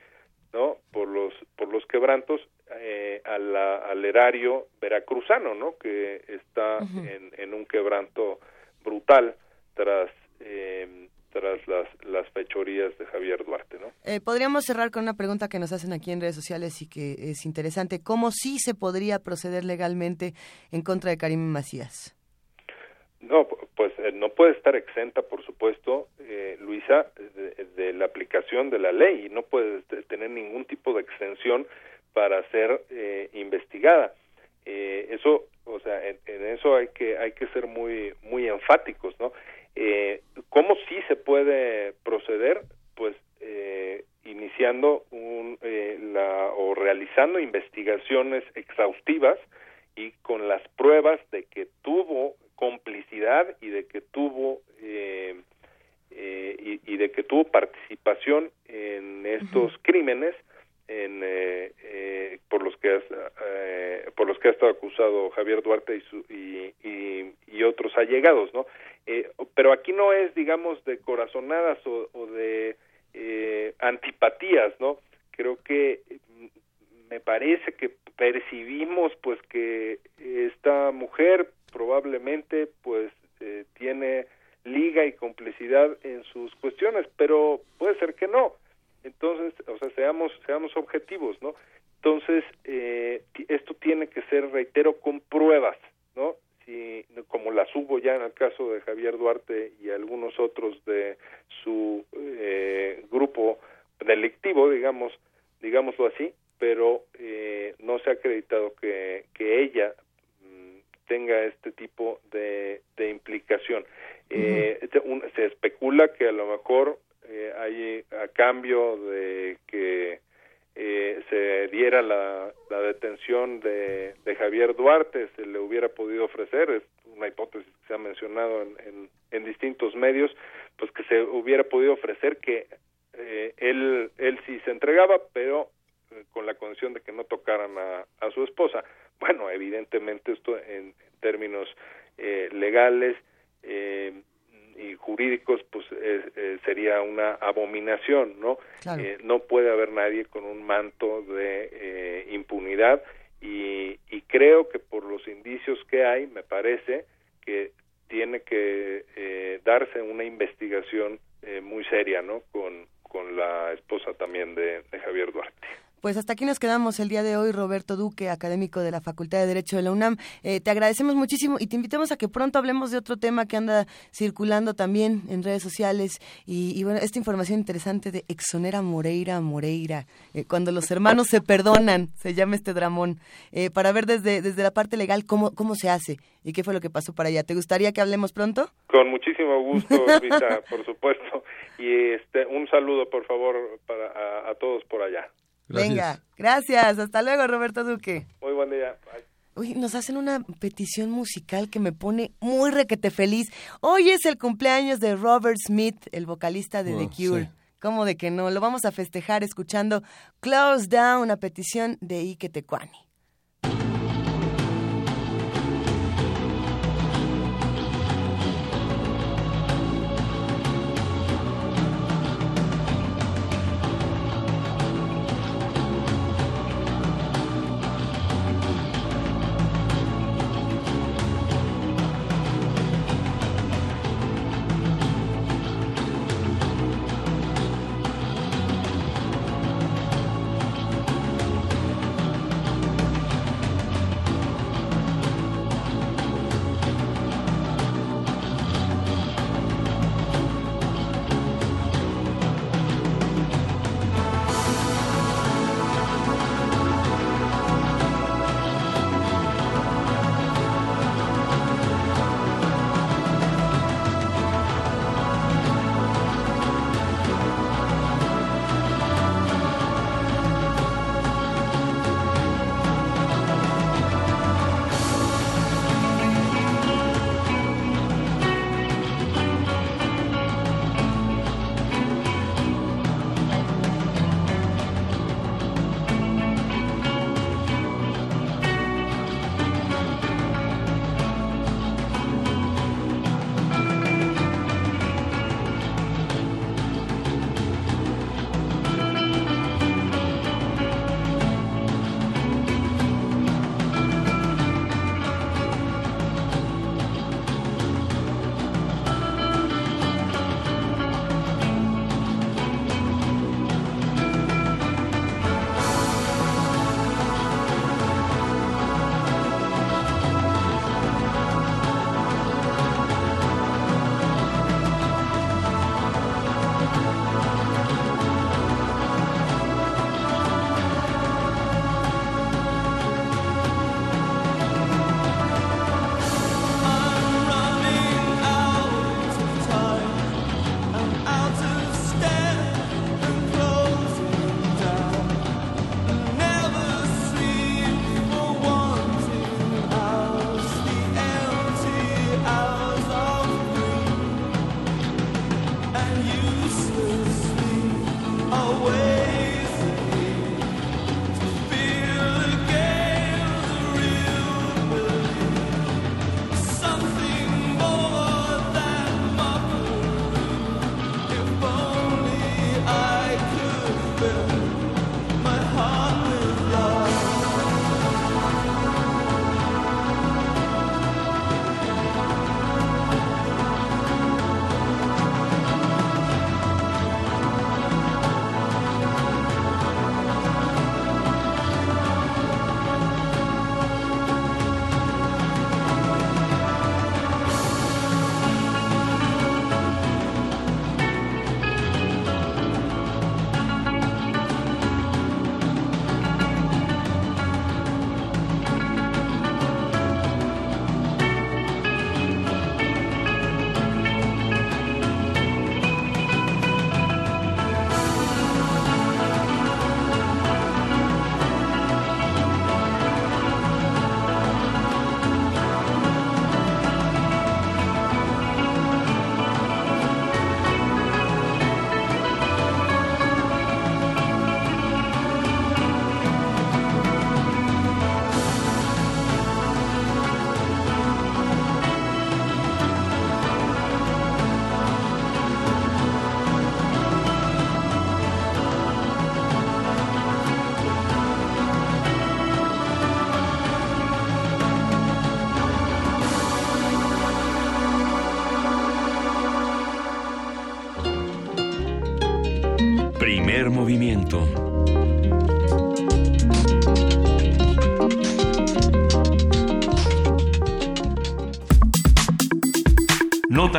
no por los por los quebrantos eh, a la, al erario veracruzano no que está uh -huh. en, en un quebranto brutal tras eh, tras las, las fechorías de Javier Duarte, ¿no? Eh, podríamos cerrar con una pregunta que nos hacen aquí en redes sociales y que es interesante. ¿Cómo sí se podría proceder legalmente en contra de Karim Macías? No, pues eh, no puede estar exenta, por supuesto, eh, Luisa, de, de, la aplicación de la ley y no puede tener ningún tipo de extensión para ser eh, eso o sea en, en, eso hay que hay que ser muy muy enfáticos no eh, cómo sí se puede proceder pues eh, iniciando un eh, la o realizando investigaciones exhaustivas y con las pruebas de que tuvo complicidad y de que tuvo y, y, de que tuvo participación en estos uh -huh. crímenes en, eh, eh, por los que has, eh, por los que ha estado acusado Javier Duarte y, su, y, y, otros allegados, ¿no? Eh, pero aquí no es, digamos, de corazonadas o, o de antipatías, ¿no? Creo que me parece que percibimos, pues, que esta mujer probablemente, pues, tiene liga y complicidad en sus cuestiones, pero puede ser que no. Entonces, o sea, seamos seamos objetivos, ¿no? Entonces, eh, esto tiene que ser, reitero, con pruebas, ¿no? Si, como las hubo ya en el caso de Javier Duarte y algunos otros de su eh, grupo delictivo, digamos, digámoslo así, pero eh, no se ha acreditado que, que ella mm, tenga este tipo de, de implicación. Eh, se especula que a lo mejor eh, hay a cambio de que eh, se diera la, detención de, de, Javier Duarte, se le hubiera podido ofrecer, es una hipótesis que se ha mencionado en, en, en distintos medios, pues que se hubiera podido ofrecer que eh, él, él sí se entregaba, pero eh, con la condición de que no tocaran a, a su esposa. Bueno, evidentemente esto en, términos eh, legales eh, y jurídicos, pues eh, sería una abominación, ¿no? Claro. no puede haber nadie con un manto de impunidad y, y creo que por los indicios que hay, me parece que tiene que darse una investigación muy seria, ¿no? Con, con la esposa también de, de, Javier Duarte. Pues hasta aquí nos quedamos el día de hoy, Roberto Duque, académico de la Facultad de Derecho de la UNAM. Eh, te agradecemos muchísimo y te invitamos a que pronto hablemos de otro tema que anda circulando también en redes sociales y, bueno, esta información interesante de Exonera Moreira Moreira, eh, cuando los hermanos se perdonan, se llama este dramón, eh, para ver desde, desde la parte legal cómo, cómo se hace y qué fue lo que pasó para allá. ¿Te gustaría que hablemos pronto? Con muchísimo gusto, Rita, por supuesto. Y este, un saludo, por favor, para, a todos por allá. Gracias. Venga, gracias. Hasta luego, Roberto Duque. Muy buen día. Bye. Uy, nos hacen una petición musical que me pone muy requete feliz. Hoy es el cumpleaños de Robert Smith, el vocalista de Oh, The Cure. sí. ¿Cómo de que no? Lo vamos a festejar escuchando Close Down, una petición de Ike Tecuani.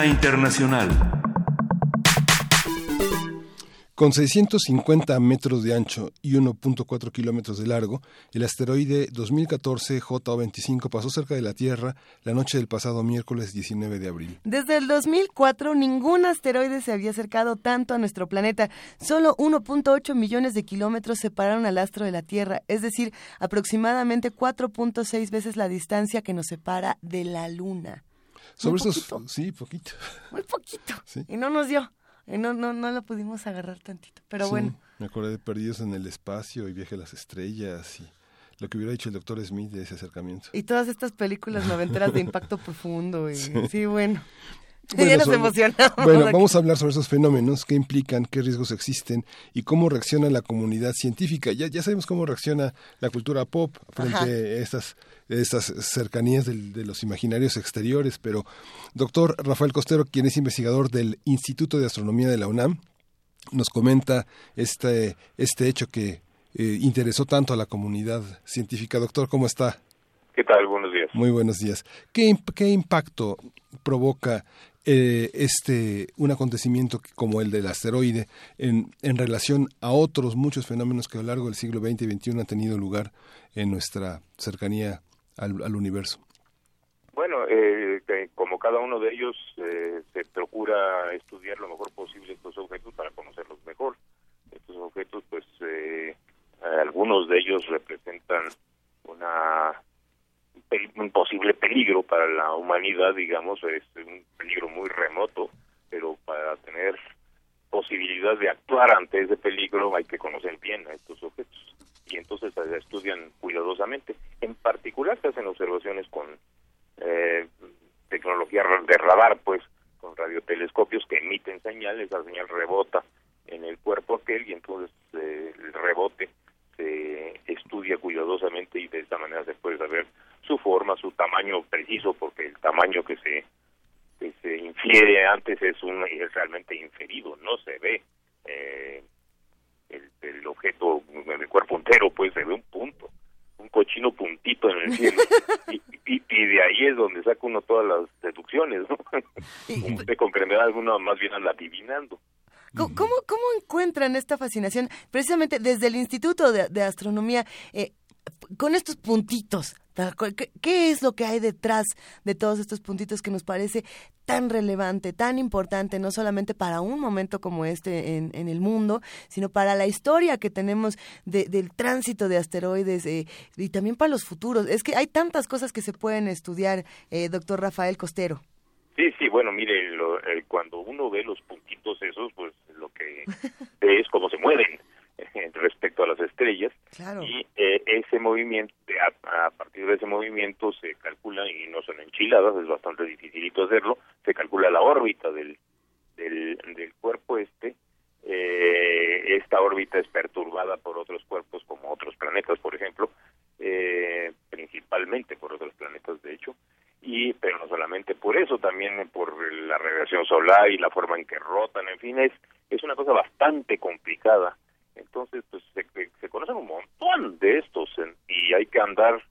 Nota Internacional. Con 650 metros de ancho y 1.4 kilómetros de largo, el asteroide 2014 JO25 pasó cerca de la Tierra la noche del pasado miércoles 19 de abril. Desde el 2004 ningún asteroide se había acercado tanto a nuestro planeta. Solo 1.8 millones de kilómetros separaron al astro de la Tierra, es decir, aproximadamente 4.6 veces la distancia que nos separa de la Luna. Sobre poquito. sí, poquito. Muy poquito. Sí. Y no nos dio. Y no, no, no lo pudimos agarrar tantito. Pero Sí, bueno. Me acordé de Perdidos en el Espacio y Viaje a las Estrellas y lo que hubiera dicho el doctor Smith de ese acercamiento. Y todas estas películas noventeras de impacto profundo. Y, sí. Sí. bueno. Bueno, ya nos sobre- emocionamos. Bueno, vamos a hablar sobre esos fenómenos, qué implican, qué riesgos existen y cómo reacciona la comunidad científica. Ya, ya sabemos cómo reacciona la cultura pop frente Ajá. a estas, estas cercanías del- de los imaginarios exteriores, pero doctor Rafael Costero, quien es investigador del Instituto de Astronomía de la UNAM, nos comenta este, este hecho que eh, interesó tanto a la comunidad científica. Doctor, ¿cómo está? ¿Qué tal? Buenos días. Muy buenos días. ¿Qué, qué impacto provoca eh, este un acontecimiento como el del asteroide en, en relación a otros muchos fenómenos que a lo largo del siglo XX y XXI han tenido lugar en nuestra cercanía al, al universo? Bueno, eh, como cada uno de ellos eh, se procura estudiar lo mejor posible estos objetos para conocerlos mejor. Estos objetos, pues, eh, algunos de ellos representan una un posible peligro para la humanidad, digamos, es un peligro muy remoto, pero para tener posibilidad de actuar ante ese peligro hay que conocer bien a estos objetos y entonces se estudian cuidadosamente. En particular se hacen observaciones con eh, tecnología de radar, pues, con radiotelescopios que emiten señales, esa señal rebota en el cuerpo aquel y entonces eh, el rebote se estudia cuidadosamente y de esta manera se puede saber su forma, su tamaño preciso, porque el tamaño que se que se infiere antes es un es realmente inferido, no se ve eh, el, el objeto en el cuerpo entero, pues se ve un punto, un cochino puntito en el cielo y, y- y de ahí es donde saca uno todas las deducciones, ¿no? Usted comprenderá alguno más bien anda adivinando. ¿Cómo, cómo, cómo encuentran esta fascinación precisamente desde el Instituto de, de Astronomía eh, con estos puntitos? ¿Qué, qué es lo que hay detrás de todos estos puntitos que nos parece tan relevante, tan importante, no solamente para un momento como este en, en el mundo, sino para la historia que tenemos de- del tránsito de asteroides eh, y también para los futuros? Es que hay tantas cosas que se pueden estudiar, eh, doctor Rafael Costero. Sí, sí, bueno, mire, lo- eh, cuando uno ve los puntitos esos, pues lo que es cómo se mueven respecto a las estrellas Claro. y eh, ese movimiento, a, a partir de ese movimiento se calcula, y no son enchiladas, es bastante dificilito hacerlo, se calcula la órbita del, del, del cuerpo este, eh, esta órbita es perturbada por otros cuerpos como otros planetas, por ejemplo, eh, principalmente por otros planetas, de hecho, y pero no solamente por eso, también por la radiación solar y la forma en que rotan, en fin, es, es una cosa bastante complicada. Entonces, pues se, se conocen un montón de estos en- y hay que andar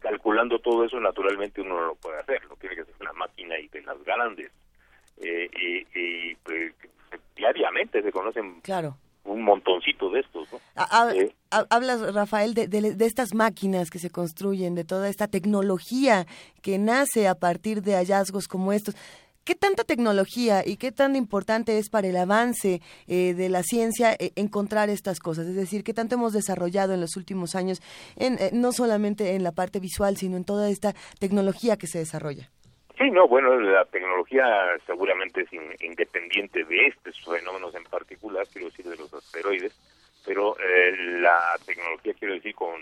calculando todo eso, naturalmente uno no lo puede hacer, lo tiene que hacer una máquina y de las grandes. Eh, y y, pues, diariamente se conocen Claro. un montoncito de estos, ¿no? Eh, ha- Hablas, Rafael, de, de- de estas máquinas que se construyen, de toda esta tecnología que nace a partir de hallazgos como estos. ¿Qué tanta tecnología y qué tan importante es para el avance eh, de la ciencia eh, encontrar estas cosas? Es decir, ¿qué tanto hemos desarrollado en los últimos años, en, eh, no solamente en la parte visual, sino en toda esta tecnología que se desarrolla? Sí, no, bueno, la tecnología seguramente es in- independiente de estos fenómenos en particular, quiero decir, de los asteroides, pero eh, la tecnología, quiero decir, con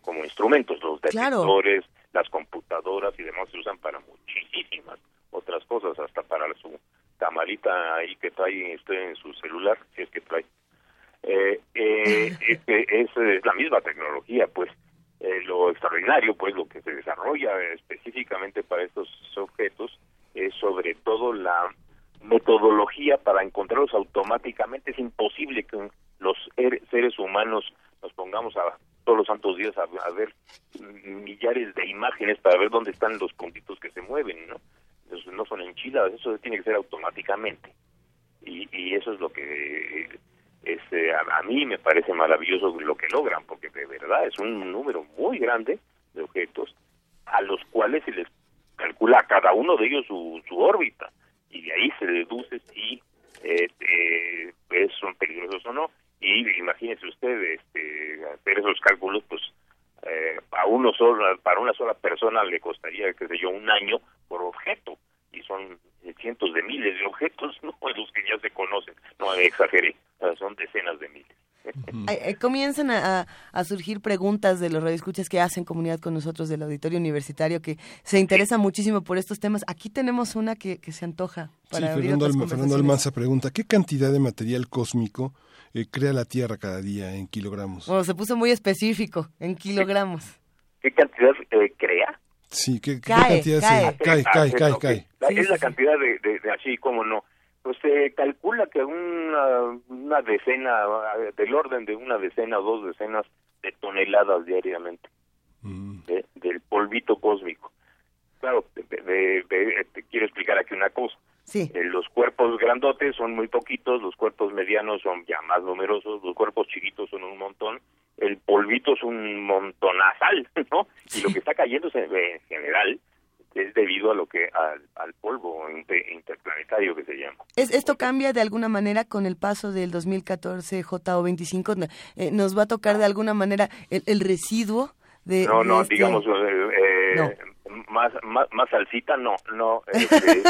como instrumentos, los Claro. detectores, las computadoras y demás se usan para muchísimas otras cosas, hasta para su camarita ahí que trae usted en su celular, si es que trae. Eh, eh, es, es la misma tecnología, pues eh, lo extraordinario, pues lo que se desarrolla específicamente para estos objetos es sobre todo la metodología para encontrarlos automáticamente. Es imposible que los er- seres humanos nos pongamos a todos los santos días a, a ver millares de imágenes para ver dónde están los puntitos que se mueven, ¿no? No son enchiladas, eso tiene que ser automáticamente. Y, eso es lo que este, a, a mí me parece maravilloso lo que logran, porque de verdad es un número muy grande de objetos a los cuales se les calcula cada uno de ellos su, su órbita y de ahí se deduce si eh, eh, pues, son peligrosos o no. Y imagínese usted este, hacer esos cálculos, pues eh, a uno solo, para una sola persona le costaría, qué sé yo, un año por objeto y son cientos de miles de objetos, no los que ya se conocen, no exageré, son decenas de miles. Eh, eh, comienzan a, surgir preguntas de los radioescuchas que hacen comunidad con nosotros del auditorio universitario que se interesa muchísimo por estos temas. Aquí tenemos una que, que se antoja Sí, para abrir Fernando, Alma- Fernando. Almanza pregunta, ¿qué cantidad de material cósmico eh, crea la Tierra cada día en kilogramos? Bueno, se puso muy específico, en kilogramos. ¿Qué cantidad eh, crea? Sí, ¿qué, cantidad cae. se- cae, Ah, cae, es cae, cae? la- Sí, es la sí, cantidad de, de, de así como no. Pues se calcula que una, una decena, del orden de una decena o dos decenas de toneladas diariamente de- del polvito cósmico. Claro, de- de- de- te quiero explicar aquí una cosa. Sí. Eh, los cuerpos grandotes son muy poquitos, los cuerpos medianos son ya más numerosos, los cuerpos chiquitos son un montón, el polvito es un montonazal, ¿no? Y lo que está cayendo eh, en general es debido a lo que al, al polvo inter- interplanetario que se llama. ¿Es, ¿Esto cambia de alguna manera con el paso del 2014 JO25? No, eh, ¿Nos va a tocar de alguna manera el, el residuo de, No, de no, este- digamos, eh, eh, No. Más, más, más salsita, no, no, este,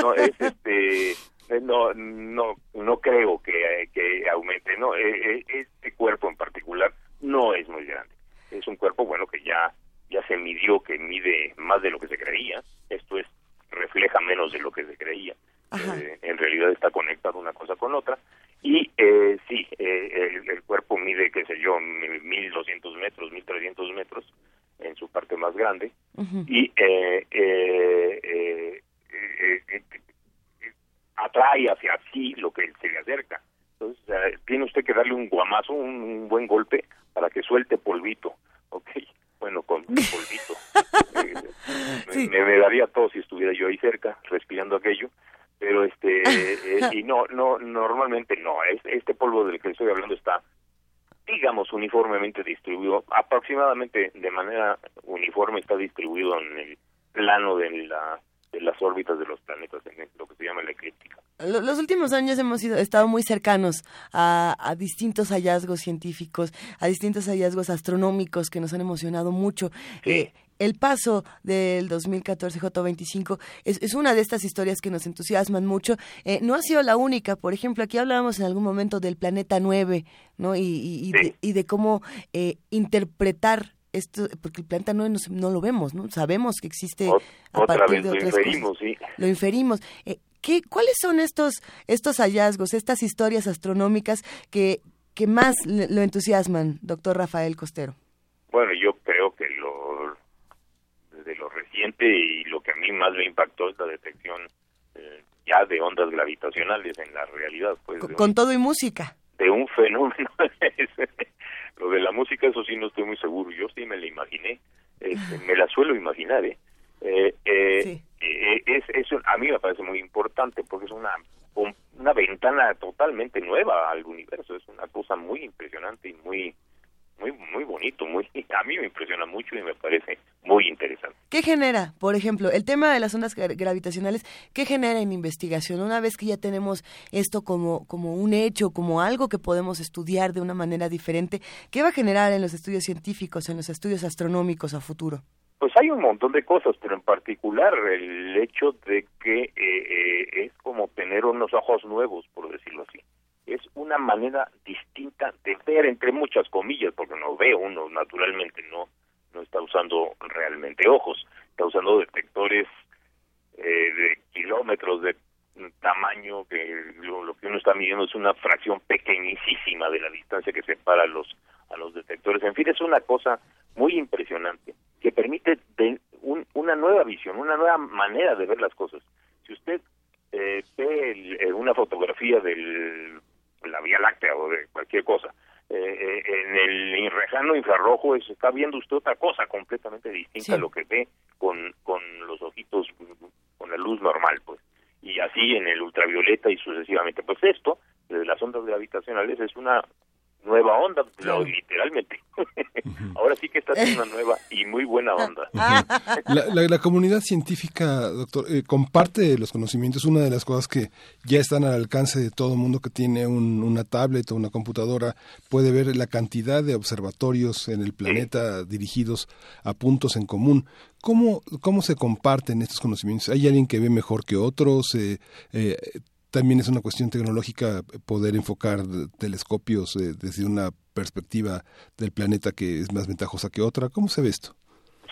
no, es este, no, no, no creo que, que aumente, no, eh, eh, este cuerpo en particular no es muy grande, es un cuerpo, bueno, que ya, ya se midió que mide más de lo que se creía, esto es, refleja menos de lo que se creía, Eh, en realidad está conectado una cosa con otra, y eh, sí, eh, el, el cuerpo mide, qué sé yo, mil- 1200 metros, 1300 metros en su parte más grande y eh, eh, eh, eh, eh, atrae hacia sí lo que se le acerca. Entonces, tiene usted que darle un guamazo, un, un buen golpe para que suelte polvito, ¿ok? Bueno, con polvito. Me, me daría todo si estuviera yo ahí cerca, respirando aquello, pero este, y no, no, normalmente no, es- este polvo del que estoy hablando está digamos, uniformemente distribuido, aproximadamente de manera uniforme está distribuido en el plano de, la, de las órbitas de los planetas, en lo que se llama la eclíptica. Lo- Los últimos años hemos sido, estado muy cercanos a, a distintos hallazgos científicos, a distintos hallazgos astronómicos que nos han emocionado mucho. Eh, el paso del 2014 J25 es, es una de estas historias que nos entusiasman mucho. Eh, no ha sido la única. Por ejemplo, aquí hablábamos en algún momento del planeta 9, ¿no? Y, y- y de, y de cómo eh, interpretar esto, porque el planeta 9 no, se- no lo vemos, ¿no? Sabemos que existe Ot- a otra partir vez de lo otras inferimos, cosas. sí. Lo inferimos. Eh, ¿qué, ¿Cuáles son estos, estos hallazgos, estas historias astronómicas que, que más le- lo entusiasman, doctor Rafael Costero? Bueno, yo creo que lo de lo reciente y lo que a mí más me impactó es la detección eh, ya de ondas gravitacionales en la realidad, pues un- Con todo y música. de un fenómeno. lo de la música, eso sí no estoy muy seguro. Yo sí me la imaginé. Este, me la suelo imaginar, ¿eh? Eh, eh, eh, es, es un- a mí me parece muy importante porque es una un- una ventana totalmente nueva al universo. Es una cosa muy impresionante y muy muy muy bonito. Muy a mí me impresiona mucho y me parece muy interesante. ¿Qué genera, por ejemplo, el tema de las ondas gra- gravitacionales? ¿Qué genera en investigación? Una vez que ya tenemos esto como, como un hecho, como algo que podemos estudiar de una manera diferente, ¿qué va a generar en los estudios científicos, en los estudios astronómicos a futuro? Pues hay un montón de cosas, pero en particular el hecho de que eh, eh, es como tener unos ojos nuevos, por decirlo así. Es una manera distinta de ver, entre muchas comillas, porque no ve uno naturalmente, no no está usando realmente ojos, está usando detectores eh, de kilómetros de tamaño, que lo, que uno está midiendo es una fracción pequeñísima de la distancia que separa a los, a los detectores. En fin, es una cosa muy impresionante que permite de- un- una nueva visión, una nueva manera de ver las cosas. Si usted eh, ve el- eh, una fotografía del la Vía Láctea o de cualquier cosa. Eh, eh, en el infrarrojo infrarrojo es, está viendo usted otra cosa completamente distinta a lo que ve con, con los ojitos, con la luz normal, pues. Y así en el ultravioleta y sucesivamente. Pues esto, de las ondas gravitacionales, es una nueva onda, literalmente. Ahora sí que está haciendo una nueva y muy buena onda. La, comunidad científica, doctor, eh, comparte los conocimientos. Una de las cosas que ya están al alcance de todo el mundo que tiene una tablet o una computadora puede ver la cantidad de observatorios en el planeta dirigidos a puntos en común. ¿Cómo, ¿Cómo se comparten estos conocimientos? ¿Hay alguien que ve mejor que otros? Eh, eh, también es una cuestión tecnológica poder enfocar telescopios eh, desde una perspectiva del planeta que es más ventajosa que otra. ¿Cómo se ve esto?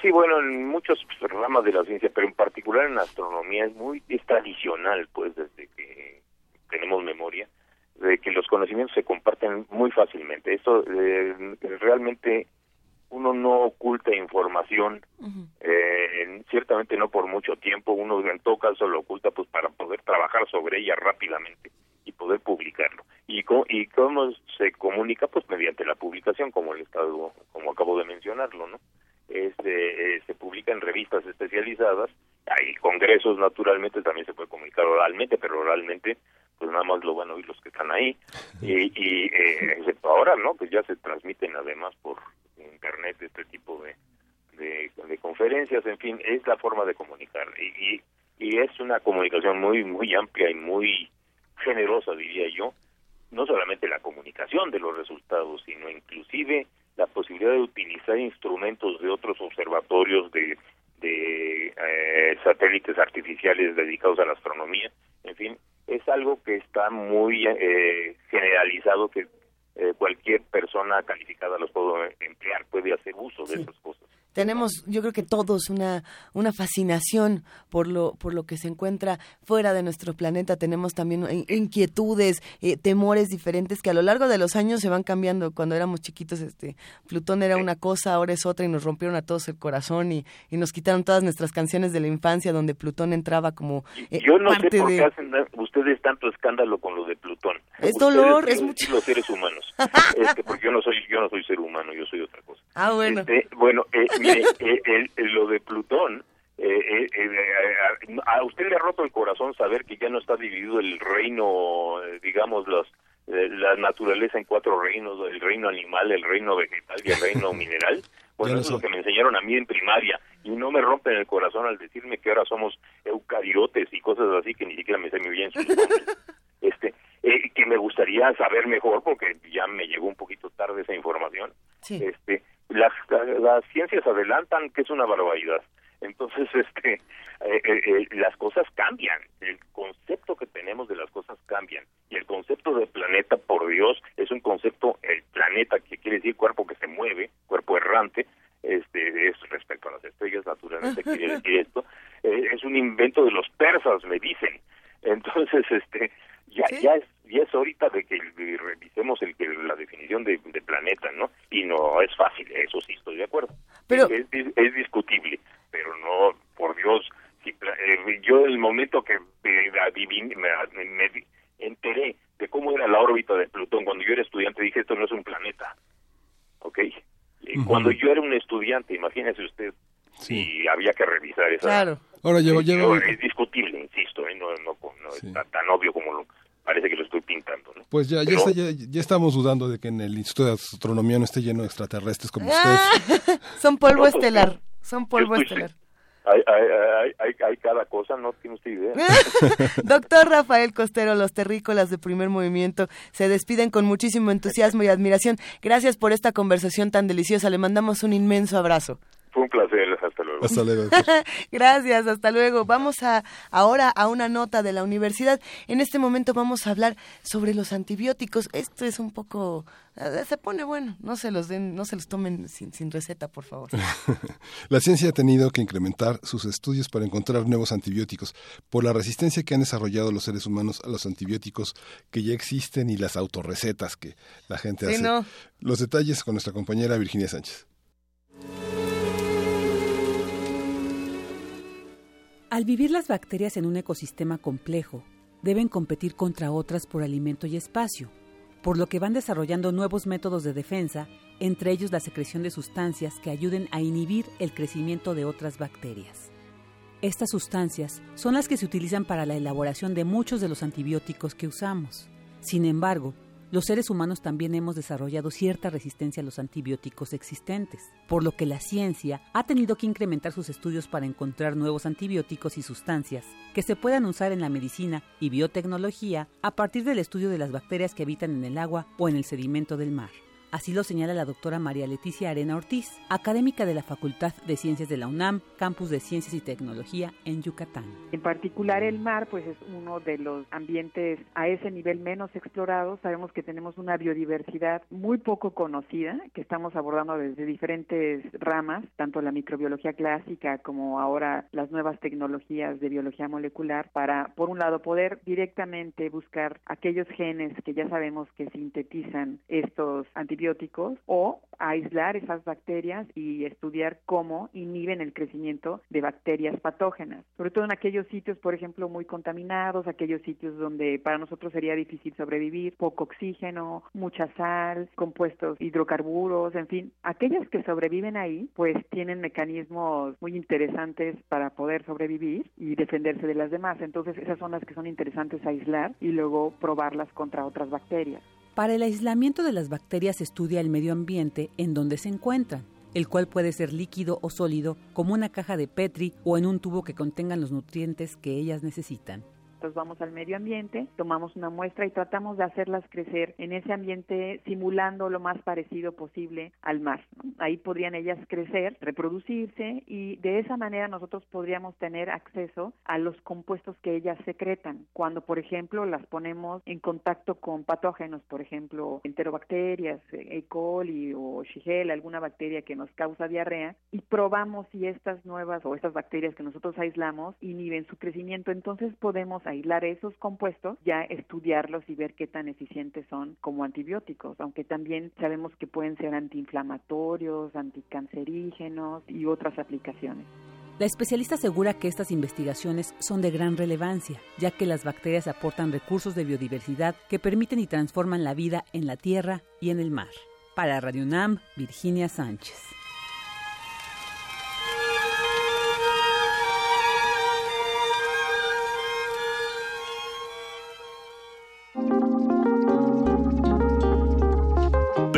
Sí, bueno, en muchos ramas de la ciencia, pero en particular en astronomía es muy es tradicional, pues desde que tenemos memoria, de que los conocimientos se comparten muy fácilmente. Esto eh, realmente uno no oculta información, eh, ciertamente no por mucho tiempo, uno en todo caso lo oculta pues para poder trabajar sobre ella rápidamente y poder publicarlo. ¿Y cómo, y cómo se comunica? Pues mediante la publicación, como el Estado, como acabo de mencionarlo, ¿no? Este, eh, se publica en revistas especializadas, hay congresos naturalmente, también se puede comunicar oralmente, pero oralmente pues nada más lo van a oír los que están ahí y, y eh, excepto ahora, ¿no? Pues ya se transmiten además por internet este tipo de, de, conferencias, en fin, es la forma de comunicar. Y, y, es una comunicación muy muy amplia y muy generosa, diría yo, no solamente la comunicación de los resultados, sino inclusive la posibilidad de utilizar instrumentos de otros observatorios de, de eh, satélites artificiales dedicados a la astronomía, en fin, es algo que está muy eh, generalizado, que eh, cualquier persona calificada los puede emplear, puede hacer uso de esas cosas tenemos, yo creo que todos, una, una fascinación por lo, por lo que se encuentra fuera de nuestro planeta. Tenemos también inquietudes, eh, temores diferentes que a lo largo de los años se van cambiando. Cuando éramos chiquitos, este, Plutón era una cosa, ahora es otra y nos rompieron a todos el corazón y, y nos quitaron todas nuestras canciones de la infancia donde Plutón entraba como eh, Yo no sé por qué hacen ustedes tanto escándalo con lo de Plutón. Es dolor, es mucho. Los seres humanos. este, porque yo no soy, yo no soy ser humano, yo soy otra cosa. Ah, bueno. Este, bueno, eh, eh, lo de Plutón, eh, eh, a usted le ha roto el corazón saber que ya no está dividido el reino, digamos, los, la naturaleza en cuatro reinos, el reino animal, el reino vegetal y el reino mineral. Bueno, eso es lo que me enseñaron a mí en primaria y no me rompen el corazón al decirme que ahora somos eucariotes y cosas así que ni siquiera me sé muy bien sus Este, que me gustaría saber mejor porque ya me llegó un poquito tarde esa información. Este, las, las ciencias adelantan que es una barbaridad. Entonces, este, eh, eh, eh, las cosas cambian, el concepto que tenemos de las cosas cambian y el concepto de planeta, por Dios, es un concepto, el planeta que quiere decir cuerpo que se mueve, cuerpo errante, este, es respecto a las estrellas, naturalmente quiere decir esto, es un invento de los persas, me dicen. Entonces, este, ya, ya es ya es ahorita de que revisemos el, la definición de, planeta, ¿no? Y no es fácil, eso sí estoy de acuerdo. Pero es, es, discutible, pero no, por Dios, si, eh, yo el momento que me, me, enteré de cómo era la órbita de Plutón cuando yo era estudiante dije esto no es un planeta, ¿ok? Cuando yo era un estudiante, imagínese usted, si había que revisar esa. Claro. Ahora llevo, llevo... Es discutible, insisto, ¿eh? no, no, no es tan, obvio como lo, parece que lo estoy pintando. ¿no? Pues ya, ya, ya, estamos dudando de que en el Instituto de Astronomía no esté lleno de extraterrestres como ustedes. son polvo estelar, son polvo estelar. Hay, hay, hay, hay, cada cosa, no tiene usted idea. Doctor Rafael Costero, los terrícolas de primer movimiento se despiden con muchísimo entusiasmo y admiración. Gracias por esta conversación tan deliciosa. Le mandamos un inmenso abrazo. Fue un placer, luego. Hasta luego. Gracias, hasta luego. Vamos a ahora a una nota de la universidad. En este momento vamos a hablar sobre los antibióticos. Esto es un poco eh, se pone bueno, no se los den, no se los tomen sin, sin receta, por favor. la ciencia ha tenido que incrementar sus estudios para encontrar nuevos antibióticos por la resistencia que han desarrollado los seres humanos a los antibióticos que ya existen y las autorrecetas que la gente hace. Los detalles con nuestra compañera Virginia Sánchez. Al vivir las bacterias en un ecosistema complejo, deben competir contra otras por alimento y espacio. por lo que van desarrollando nuevos métodos de defensa, entre ellos la secreción de sustancias que ayuden a inhibir el crecimiento de otras bacterias. Estas sustancias son las que se utilizan para la elaboración de muchos de los antibióticos que usamos. Sin embargo, los seres humanos también hemos desarrollado cierta resistencia a los antibióticos existentes, por lo que la ciencia ha tenido que incrementar sus estudios para encontrar nuevos antibióticos y sustancias que se puedan usar en la medicina y biotecnología a partir del estudio de las bacterias que habitan en el agua o en el sedimento del mar. Así lo señala la doctora María Leticia Arena Ortiz, académica de la Facultad de Ciencias de la UNAM, Campus de Ciencias y Tecnología en Yucatán. En particular el mar, pues es uno de los ambientes a ese nivel menos explorados. Sabemos que tenemos una biodiversidad muy poco conocida, que estamos abordando desde diferentes ramas, tanto la microbiología clásica como ahora las nuevas tecnologías de biología molecular, para, por un lado, poder directamente buscar aquellos genes que ya sabemos que sintetizan estos antibióticos o aislar esas bacterias y estudiar cómo inhiben el crecimiento de bacterias patógenas, sobre todo en aquellos sitios, por ejemplo, muy contaminados, aquellos sitios donde para nosotros sería difícil sobrevivir, poco oxígeno, mucha sal, compuestos hidrocarburos, en fin, aquellas que sobreviven ahí, pues tienen mecanismos muy interesantes para poder sobrevivir y defenderse de las demás. Entonces, esas son las que son interesantes aislar y luego probarlas contra otras bacterias. Para el aislamiento de las bacterias estudia el medio ambiente en donde se encuentran, el cual puede ser líquido o sólido, como una caja de Petri o en un tubo que contengan los nutrientes que ellas necesitan vamos al medio ambiente, tomamos una muestra y tratamos de hacerlas crecer en ese ambiente simulando lo más parecido posible al mar. Ahí podrían ellas crecer, reproducirse y de esa manera nosotros podríamos tener acceso a los compuestos que ellas secretan. Cuando, por ejemplo, las ponemos en contacto con patógenos, por ejemplo, enterobacterias, E. coli o Shigella, alguna bacteria que nos causa diarrea, y probamos si estas nuevas o estas bacterias que nosotros aislamos inhiben su crecimiento, entonces podemos aislar esos compuestos, ya estudiarlos y ver qué tan eficientes son como antibióticos, aunque también sabemos que pueden ser antiinflamatorios, anticancerígenos y otras aplicaciones. La especialista asegura que estas investigaciones son de gran relevancia, ya que las bacterias aportan recursos de biodiversidad que permiten y transforman la vida en la tierra y en el mar. Para Radio UNAM, Virginia Sánchez.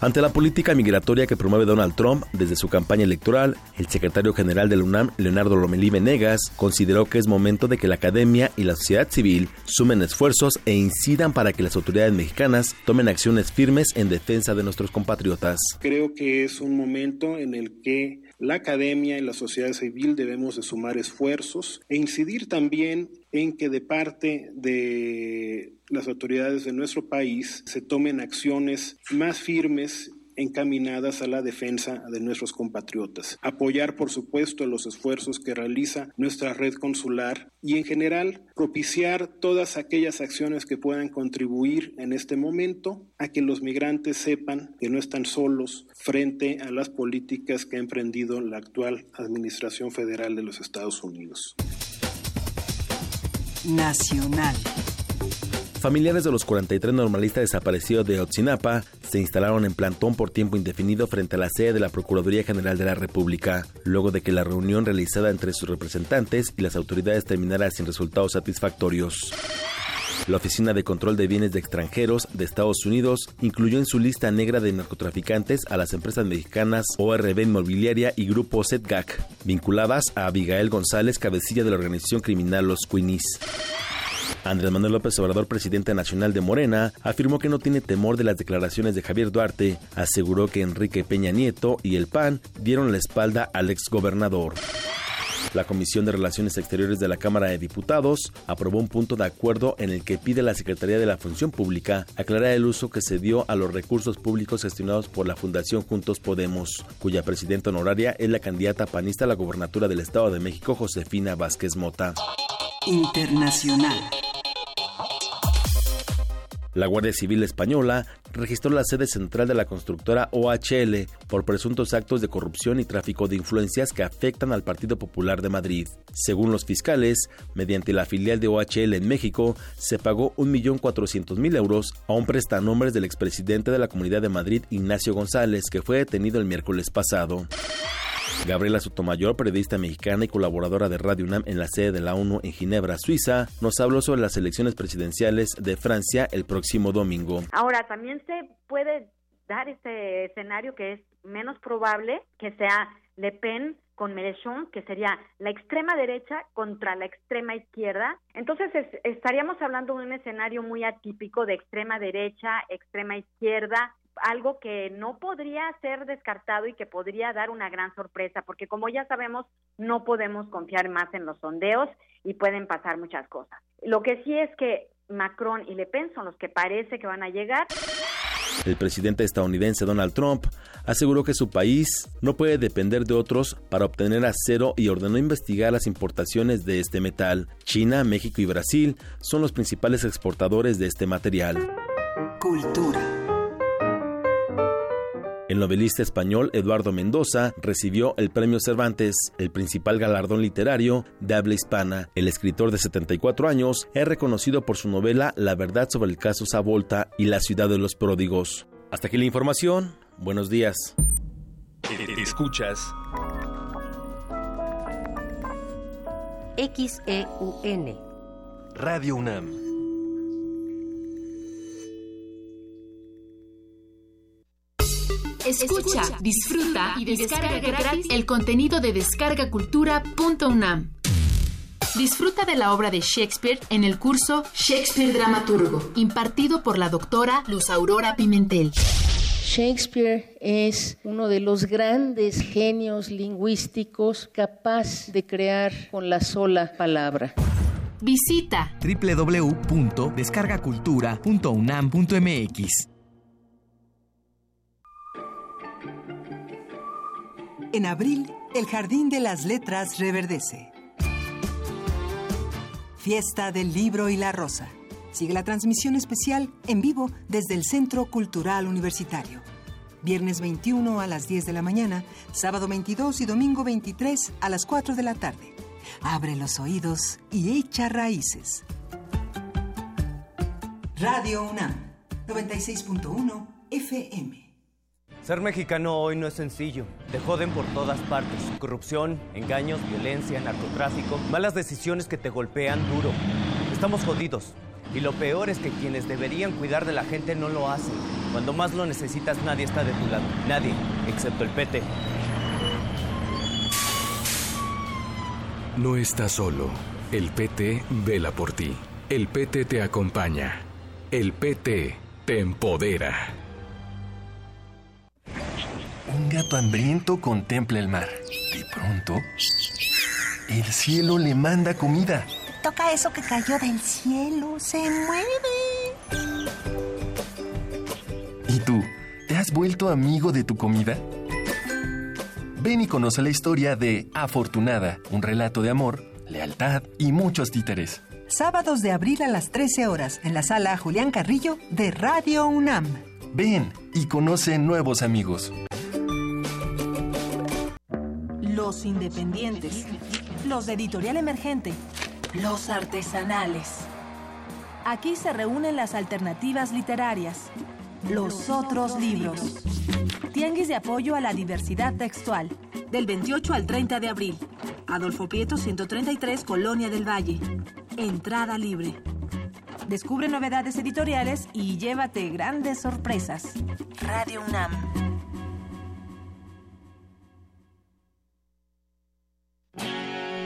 ante la política migratoria que promueve Donald Trump desde su campaña electoral, el secretario general del UNAM, Leonardo Lomelí Venegas, consideró que es momento de que la academia y la sociedad civil sumen esfuerzos e incidan para que las autoridades mexicanas tomen acciones firmes en defensa de nuestros compatriotas. Creo que es un momento en el que la academia y la sociedad civil debemos de sumar esfuerzos e incidir también en que de parte de las autoridades de nuestro país se tomen acciones más firmes encaminadas a la defensa de nuestros compatriotas. Apoyar, por supuesto, los esfuerzos que realiza nuestra red consular y, en general, propiciar todas aquellas acciones que puedan contribuir en este momento a que los migrantes sepan que no están solos frente a las políticas que ha emprendido la actual Administración Federal de los Estados Unidos. Nacional. Familiares de los 43 normalistas desaparecidos de Otsinapa se instalaron en plantón por tiempo indefinido frente a la sede de la Procuraduría General de la República, luego de que la reunión realizada entre sus representantes y las autoridades terminara sin resultados satisfactorios. La Oficina de Control de Bienes de Extranjeros de Estados Unidos incluyó en su lista negra de narcotraficantes a las empresas mexicanas ORB Inmobiliaria y Grupo Setgac, vinculadas a Abigail González, cabecilla de la organización criminal Los Queenies. Andrés Manuel López Obrador, presidente nacional de Morena, afirmó que no tiene temor de las declaraciones de Javier Duarte. Aseguró que Enrique Peña Nieto y el PAN dieron la espalda al exgobernador. La Comisión de Relaciones Exteriores de la Cámara de Diputados aprobó un punto de acuerdo en el que pide a la Secretaría de la Función Pública aclarar el uso que se dio a los recursos públicos gestionados por la Fundación Juntos Podemos, cuya presidenta honoraria es la candidata panista a la gobernatura del Estado de México, Josefina Vázquez Mota. Internacional. La Guardia Civil Española registró la sede central de la constructora OHL por presuntos actos de corrupción y tráfico de influencias que afectan al Partido Popular de Madrid. Según los fiscales, mediante la filial de OHL en México, se pagó 1.400.000 euros a un prestanombres del expresidente de la Comunidad de Madrid, Ignacio González, que fue detenido el miércoles pasado. Gabriela Sotomayor, periodista mexicana y colaboradora de Radio UNAM en la sede de la ONU en Ginebra, Suiza, nos habló sobre las elecciones presidenciales de Francia el próximo domingo. Ahora, también se puede dar este escenario que es menos probable que sea Le Pen con Mélenchon, que sería la extrema derecha contra la extrema izquierda. Entonces estaríamos hablando de un escenario muy atípico de extrema derecha, extrema izquierda, algo que no podría ser descartado y que podría dar una gran sorpresa, porque como ya sabemos, no podemos confiar más en los sondeos y pueden pasar muchas cosas. Lo que sí es que Macron y Le Pen son los que parece que van a llegar. El presidente estadounidense Donald Trump aseguró que su país no puede depender de otros para obtener acero y ordenó investigar las importaciones de este metal. China, México y Brasil son los principales exportadores de este material. Cultura. El novelista español Eduardo Mendoza recibió el Premio Cervantes, el principal galardón literario de habla hispana. El escritor de 74 años es reconocido por su novela La verdad sobre el caso Savolta y la ciudad de los pródigos. Hasta aquí la información. Buenos días. Escuchas XEUN Radio UNAM Escucha, disfruta y descarga gratis el contenido de descargacultura.unam. Disfruta de la obra de Shakespeare en el curso Shakespeare Dramaturgo, impartido por la doctora Luz Aurora Pimentel. Shakespeare es uno de los grandes genios lingüísticos capaz de crear con la sola palabra. Visita www.descargacultura.unam.mx En abril, el Jardín de las Letras reverdece. Fiesta del Libro y la Rosa. Sigue la transmisión especial en vivo desde el Centro Cultural Universitario. Viernes 21 a las 10 de la mañana, sábado 22 y domingo 23 a las 4 de la tarde. Abre los oídos y echa raíces. Radio UNAM, 96.1 FM. Ser mexicano hoy no es sencillo. Te joden por todas partes. Corrupción, engaños, violencia, narcotráfico, malas decisiones que te golpean duro. Estamos jodidos. Y lo peor es que quienes deberían cuidar de la gente no lo hacen. Cuando más lo necesitas nadie está de tu lado. Nadie, excepto el PT. No estás solo. El PT vela por ti. El PT te acompaña. El PT te empodera. Un gato hambriento contempla el mar. De pronto, el cielo le manda comida. Toca eso que cayó del cielo, se mueve. ¿Y tú? ¿Te has vuelto amigo de tu comida? Ven y conoce la historia de Afortunada, un relato de amor, lealtad y muchos títeres. Sábados de abril a las 13 horas en la sala Julián Carrillo de Radio UNAM. Ven y conoce nuevos amigos. Los independientes. Los de editorial emergente. Los artesanales. Aquí se reúnen las alternativas literarias. Los otros libros. Tianguis de apoyo a la diversidad textual. Del 28 al 30 de abril. Adolfo Prieto 133, Colonia del Valle. Entrada libre. Descubre novedades editoriales y llévate grandes sorpresas. Radio UNAM.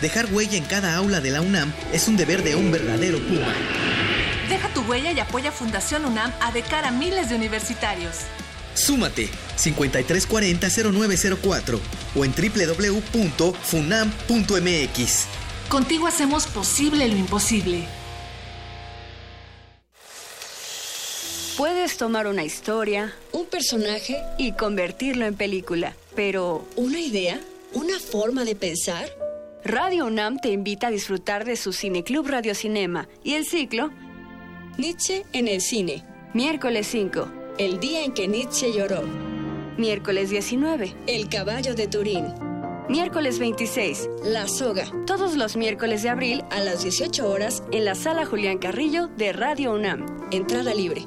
Dejar huella en cada aula de la UNAM es un deber de un verdadero Puma. Deja tu huella y apoya Fundación UNAM a de cara a miles de universitarios. Súmate 5340-0904 o en www.funam.mx. Contigo hacemos posible lo imposible. Puedes tomar una historia, un personaje y convertirlo en película, pero ¿una idea? ¿Una forma de pensar? Radio UNAM te invita a disfrutar de su Cineclub Radio Cinema y el ciclo Nietzsche en el cine. Miércoles 5, el día en que Nietzsche lloró. Miércoles 19, El caballo de Turín. Miércoles 26, La soga. Todos los miércoles de abril a las 18 horas en la sala Julián Carrillo de Radio UNAM. Entrada libre.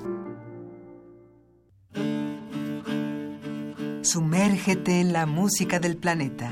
Sumérgete en la música del planeta.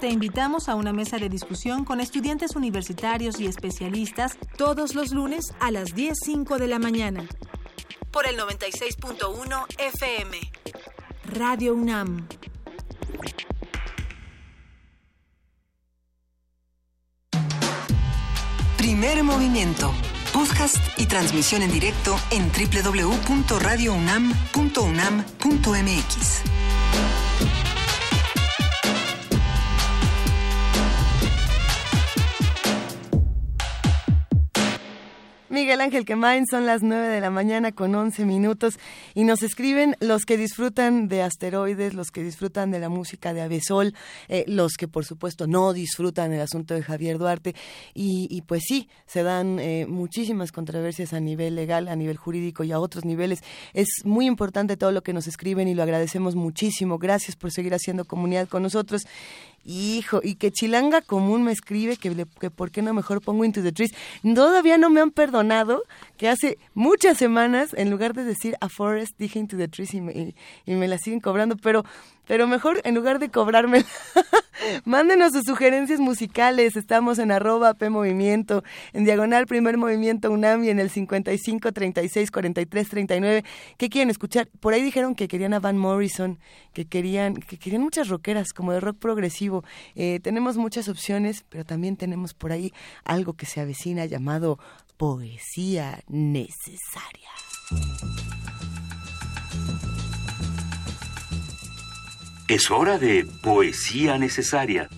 Te invitamos a una mesa de discusión con estudiantes universitarios y especialistas todos los lunes a las 10.05 de la mañana. Por el 96.1 FM. Radio UNAM. Primer movimiento. Podcast y transmisión en directo en www.radiounam.unam.mx. Miguel Ángel Quemain, son las 9 de la mañana con 11 minutos y nos escriben los que disfrutan de asteroides, los que disfrutan de la música de Avesol, eh, los que por supuesto no disfrutan el asunto de Javier Duarte y, pues sí, se dan eh, muchísimas controversias a nivel legal, a nivel jurídico y a otros niveles. Es muy importante todo lo que nos escriben y lo agradecemos muchísimo. Gracias por seguir haciendo comunidad con nosotros. Hijo, y que Chilanga Común me escribe que, le- que por qué no mejor pongo Into the Trees. Todavía no me han perdonado que hace muchas semanas, en lugar de decir a Forest, dije Into the Trees y me, y- y me la siguen cobrando, pero, pero mejor en lugar de cobrarme, mándenos sus sugerencias musicales. Estamos en arroba P Movimiento, en diagonal Primer Movimiento UNAM y en el 55 36 43 39. ¿Qué quieren escuchar? Por ahí dijeron que querían a Van Morrison, que querían, que querían muchas rockeras, como de rock progresivo. Eh, tenemos muchas opciones, pero también tenemos por ahí algo que se avecina llamado poesía necesaria. Es hora de poesía necesaria.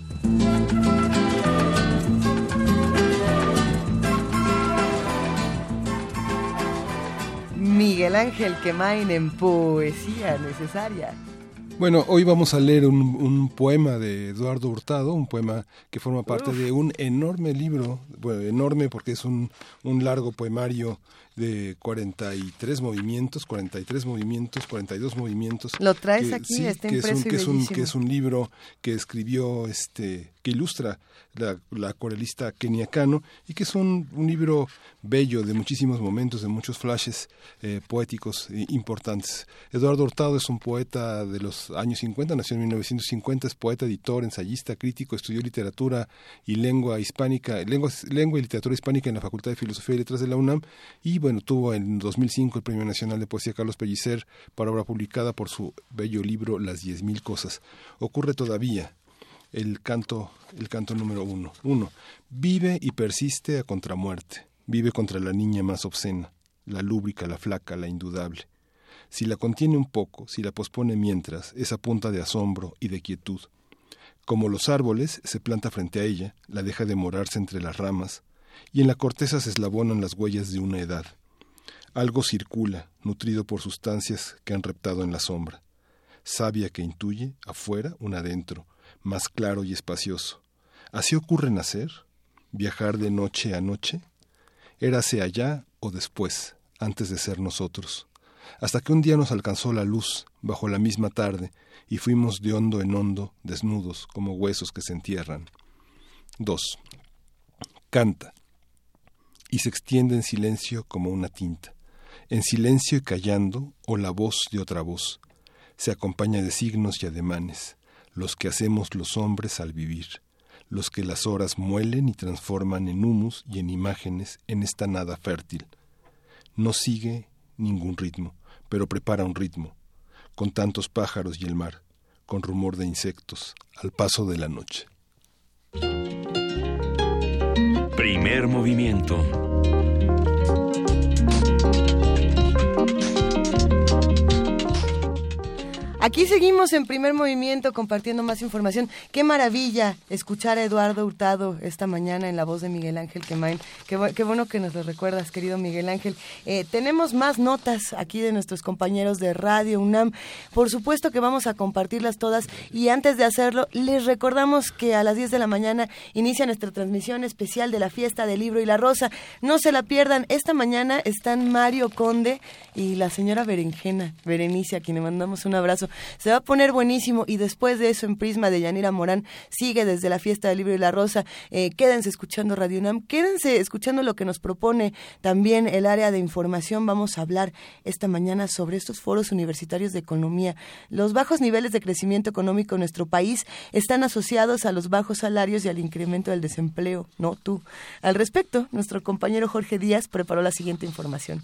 Miguel Ángel Quemain en poesía necesaria. Bueno, hoy vamos a leer un, un poema de Eduardo Hurtado, un poema que forma parte Uf. de un enorme libro, bueno, enorme porque es un, un largo poemario de 43 movimientos, 43 movimientos, 42 movimientos. Lo traes aquí, está que impreso es un, y que es un que es un libro que escribió este que ilustra la, la acuarelista Kenia Cano y que es un, un libro bello de muchísimos momentos, de muchos flashes eh, poéticos eh, importantes. Eduardo Hurtado es un poeta de los años 50, nació en 1950, es poeta, editor, ensayista, crítico, estudió literatura y lengua hispánica, lengua, lengua y literatura hispánica en la Facultad de Filosofía y Letras de la UNAM y bueno, tuvo en 2005 el Premio Nacional de Poesía Carlos Pellicer para obra publicada por su bello libro Las diez mil cosas. Ocurre todavía el canto, el canto número uno. Uno, vive y persiste a contramuerte. Vive contra la niña más obscena, la lúbrica, la flaca, la indudable. Si la contiene un poco, si la pospone mientras, es a punta de asombro y de quietud. Como los árboles, se planta frente a ella, la deja demorarse entre las ramas, y en la corteza se eslabonan las huellas de una edad. Algo circula, nutrido por sustancias que han reptado en la sombra. Sabia que intuye, afuera, un adentro, más claro y espacioso. ¿Así ocurre nacer? ¿Viajar de noche a noche? Érase allá o después, antes de ser nosotros. Hasta que un día nos alcanzó la luz, bajo la misma tarde, y fuimos de hondo en hondo, desnudos, como huesos que se entierran. 2. Canta. Y se extiende en silencio como una tinta. En silencio y callando, o la voz de otra voz. Se acompaña de signos y ademanes los que hacemos los hombres al vivir, los que las horas muelen y transforman en humus y en imágenes en esta nada fértil. No sigue ningún ritmo, pero prepara un ritmo, con tantos pájaros y el mar, con rumor de insectos, al paso de la noche. Primer movimiento. Aquí seguimos en primer movimiento compartiendo más información. Qué maravilla escuchar a Eduardo Hurtado esta mañana en la voz de Miguel Ángel Quemain. Qué, bu- qué bueno que nos lo recuerdas, querido Miguel Ángel. Eh, tenemos más notas aquí de nuestros compañeros de Radio UNAM. Por supuesto que vamos a compartirlas todas y antes de hacerlo, les recordamos que a las 10 de la mañana inicia nuestra transmisión especial de la fiesta del libro y la rosa. No se la pierdan. Esta mañana están Mario Conde y la señora Berenjena, Berenice, a quien le mandamos un abrazo. Se va a poner buenísimo y después de eso en Prisma de Yanira Morán sigue desde la fiesta del libro y la rosa. Eh, quédense escuchando Radio UNAM, quédense escuchando lo que nos propone también el área de información. Vamos a hablar esta mañana sobre estos foros universitarios de economía. Los bajos niveles de crecimiento económico en nuestro país están asociados a los bajos salarios y al incremento del desempleo, no tú. Al respecto, nuestro compañero Jorge Díaz preparó la siguiente información.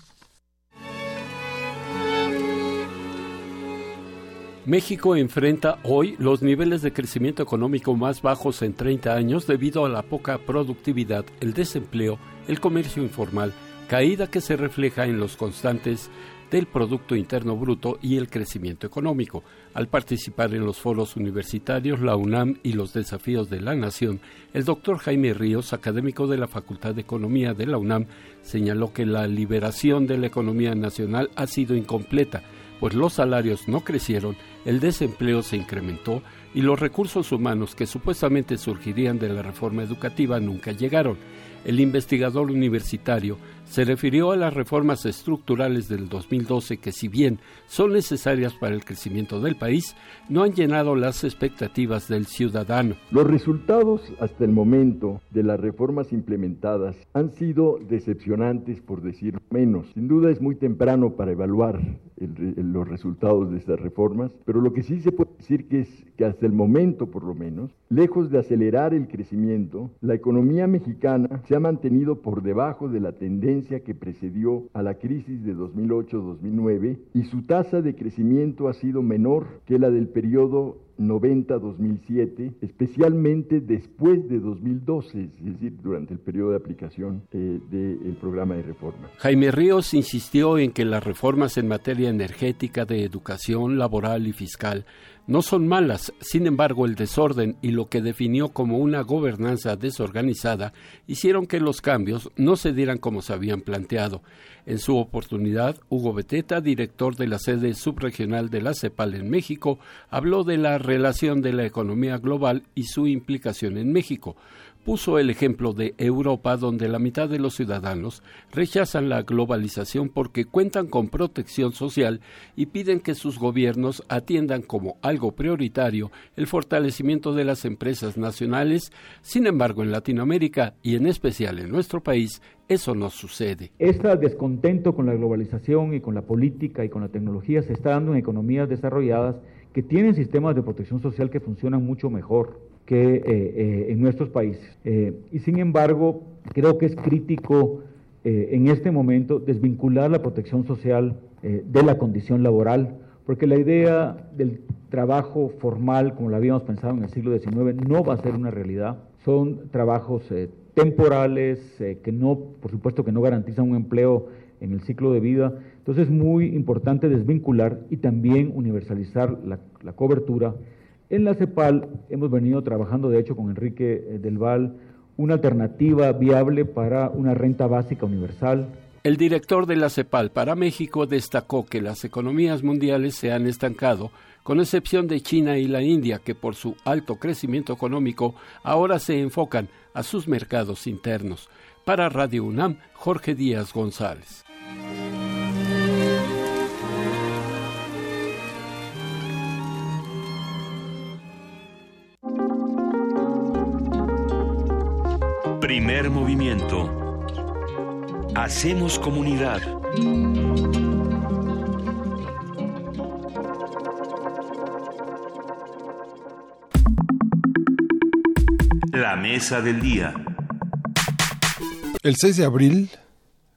México enfrenta hoy los niveles de crecimiento económico más bajos en 30 años debido a la poca productividad, el desempleo, el comercio informal, caída que se refleja en los constantes del Producto Interno Bruto y el crecimiento económico. Al participar en los foros universitarios, la UNAM y los desafíos de la nación, el doctor Jaime Ríos, académico de la Facultad de Economía de la UNAM, señaló que la liberación de la economía nacional ha sido incompleta, pues los salarios no crecieron, el desempleo se incrementó y los recursos humanos que supuestamente surgirían de la reforma educativa nunca llegaron. El investigador universitario se refirió a las reformas estructurales del 2012 que si bien son necesarias para el crecimiento del país, no han llenado las expectativas del ciudadano. Los resultados hasta el momento de las reformas implementadas han sido decepcionantes, por decir menos. Sin duda es muy temprano para evaluar el- el- los resultados de estas reformas, pero lo que sí se puede decir que es que hasta el momento, por lo menos, lejos de acelerar el crecimiento, la economía mexicana se ha mantenido por debajo de la tendencia que precedió a la crisis de 2008-2009 y su tasa de crecimiento ha sido menor que la del periodo 90-2007, especialmente después de 2012, es decir, durante el periodo de aplicación eh, del programa de reformas. Jaime Ríos insistió en que las reformas en materia energética, de educación, laboral y fiscal no son malas, sin embargo el desorden y lo que definió como una gobernanza desorganizada hicieron que los cambios no se dieran como se habían planteado. En su oportunidad, Hugo Beteta, director de la sede subregional de la CEPAL en México, habló de la relación de la economía global y su implicación en México. Puso el ejemplo de Europa, donde la mitad de los ciudadanos rechazan la globalización porque cuentan con protección social y piden que sus gobiernos atiendan como algo prioritario el fortalecimiento de las empresas nacionales. Sin embargo, en Latinoamérica y en especial en nuestro país, eso no sucede. Este descontento con la globalización y con la política y con la tecnología se está dando en economías desarrolladas que tienen sistemas de protección social que funcionan mucho mejor que eh, eh, en nuestros países. Eh, y sin embargo, creo que es crítico en este momento desvincular la protección social de la condición laboral, porque la idea del trabajo formal, como lo habíamos pensado en el siglo XIX, no va a ser una realidad. Son trabajos temporales que no, por supuesto, que no garantizan un empleo en el ciclo de vida. Entonces es muy importante desvincular y también universalizar la, la cobertura en la CEPAL hemos venido trabajando, de hecho, con Enrique eh, Del Val, una alternativa viable para una renta básica universal. El director de la CEPAL para México destacó que las economías mundiales se han estancado, con excepción de China y la India, que por su alto crecimiento económico ahora se enfocan a sus mercados internos. Para Radio UNAM, Jorge Díaz González. Primer movimiento. Hacemos comunidad. La mesa del día. El 6 de abril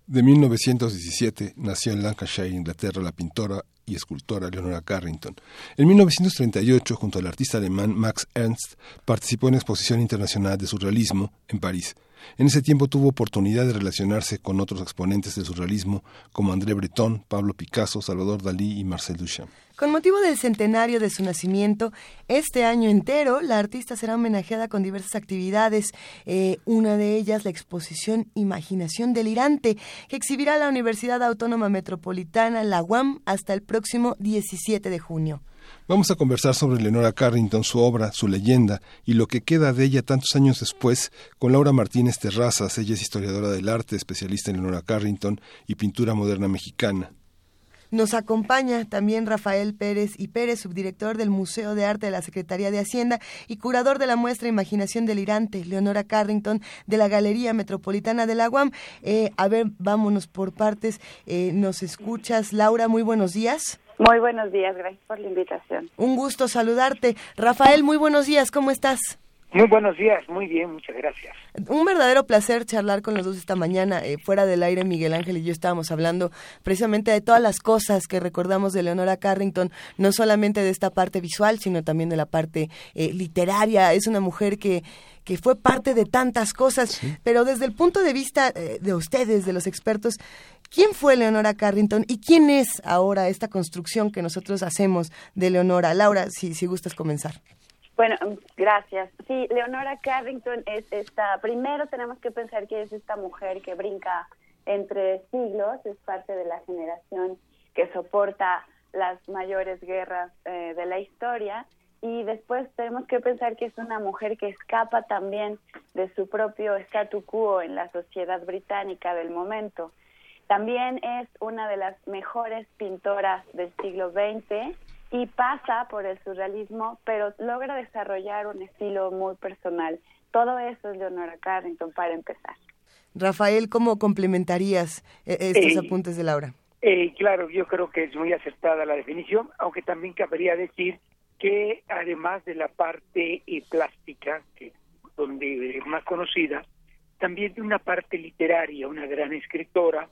de 1917 nació en Lancashire, Inglaterra, la pintora y escultora Leonora Carrington. En 1938, junto al artista alemán Max Ernst, participó en la Exposición Internacional de Surrealismo en París. En ese tiempo tuvo oportunidad de relacionarse con otros exponentes del surrealismo como André Breton, Pablo Picasso, Salvador Dalí y Marcel Duchamp. Con motivo del centenario de su nacimiento, este año entero la artista será homenajeada con diversas actividades. Eh, una de ellas, la exposición Imaginación Delirante, que exhibirá la Universidad Autónoma Metropolitana, la UAM, hasta el próximo 17 de junio. Vamos a conversar sobre Leonora Carrington, su obra, su leyenda y lo que queda de ella tantos años después con Laura Martínez Terrazas. Ella es historiadora del arte, especialista en Leonora Carrington y pintura moderna mexicana. Nos acompaña también Rafael Pérez y Pérez, subdirector del Museo de Arte de la Secretaría de Hacienda y curador de la muestra Imaginación Delirante, Leonora Carrington, de la Galería Metropolitana de la UAM. Eh, a ver, vámonos por partes. Eh, ¿Nos escuchas? Laura, muy buenos días. Muy buenos días, gracias por la invitación. Un gusto saludarte. Rafael, muy buenos días, ¿cómo estás? Muy buenos días, muy bien, muchas gracias. Un verdadero placer charlar con los dos esta mañana. Eh, fuera del aire, Miguel Ángel y yo estábamos hablando precisamente de todas las cosas que recordamos de Leonora Carrington, no solamente de esta parte visual, sino también de la parte eh, literaria. Es una mujer que, que fue parte de tantas cosas, pero desde el punto de vista eh, de ustedes, de los expertos, ¿quién fue Leonora Carrington y quién es ahora esta construcción que nosotros hacemos de Leonora? Laura, si, si gustas comenzar. Bueno, gracias. Sí, Leonora Carrington es esta, primero tenemos que pensar que es esta mujer que brinca entre siglos, es parte de la generación que soporta las mayores guerras eh, de la historia y después tenemos que pensar que es una mujer que escapa también de su propio statu quo en la sociedad británica del momento. También es una de las mejores pintoras del siglo XX y pasa por el surrealismo, pero logra desarrollar un estilo muy personal. Todo eso es Leonora Carrington para empezar. Rafael, ¿cómo complementarías eh, estos eh, apuntes de Laura? Eh, claro, yo creo que es muy acertada la definición, aunque también cabría decir que además de la parte eh, plástica, que donde es más conocida, también de una parte literaria, una gran escritora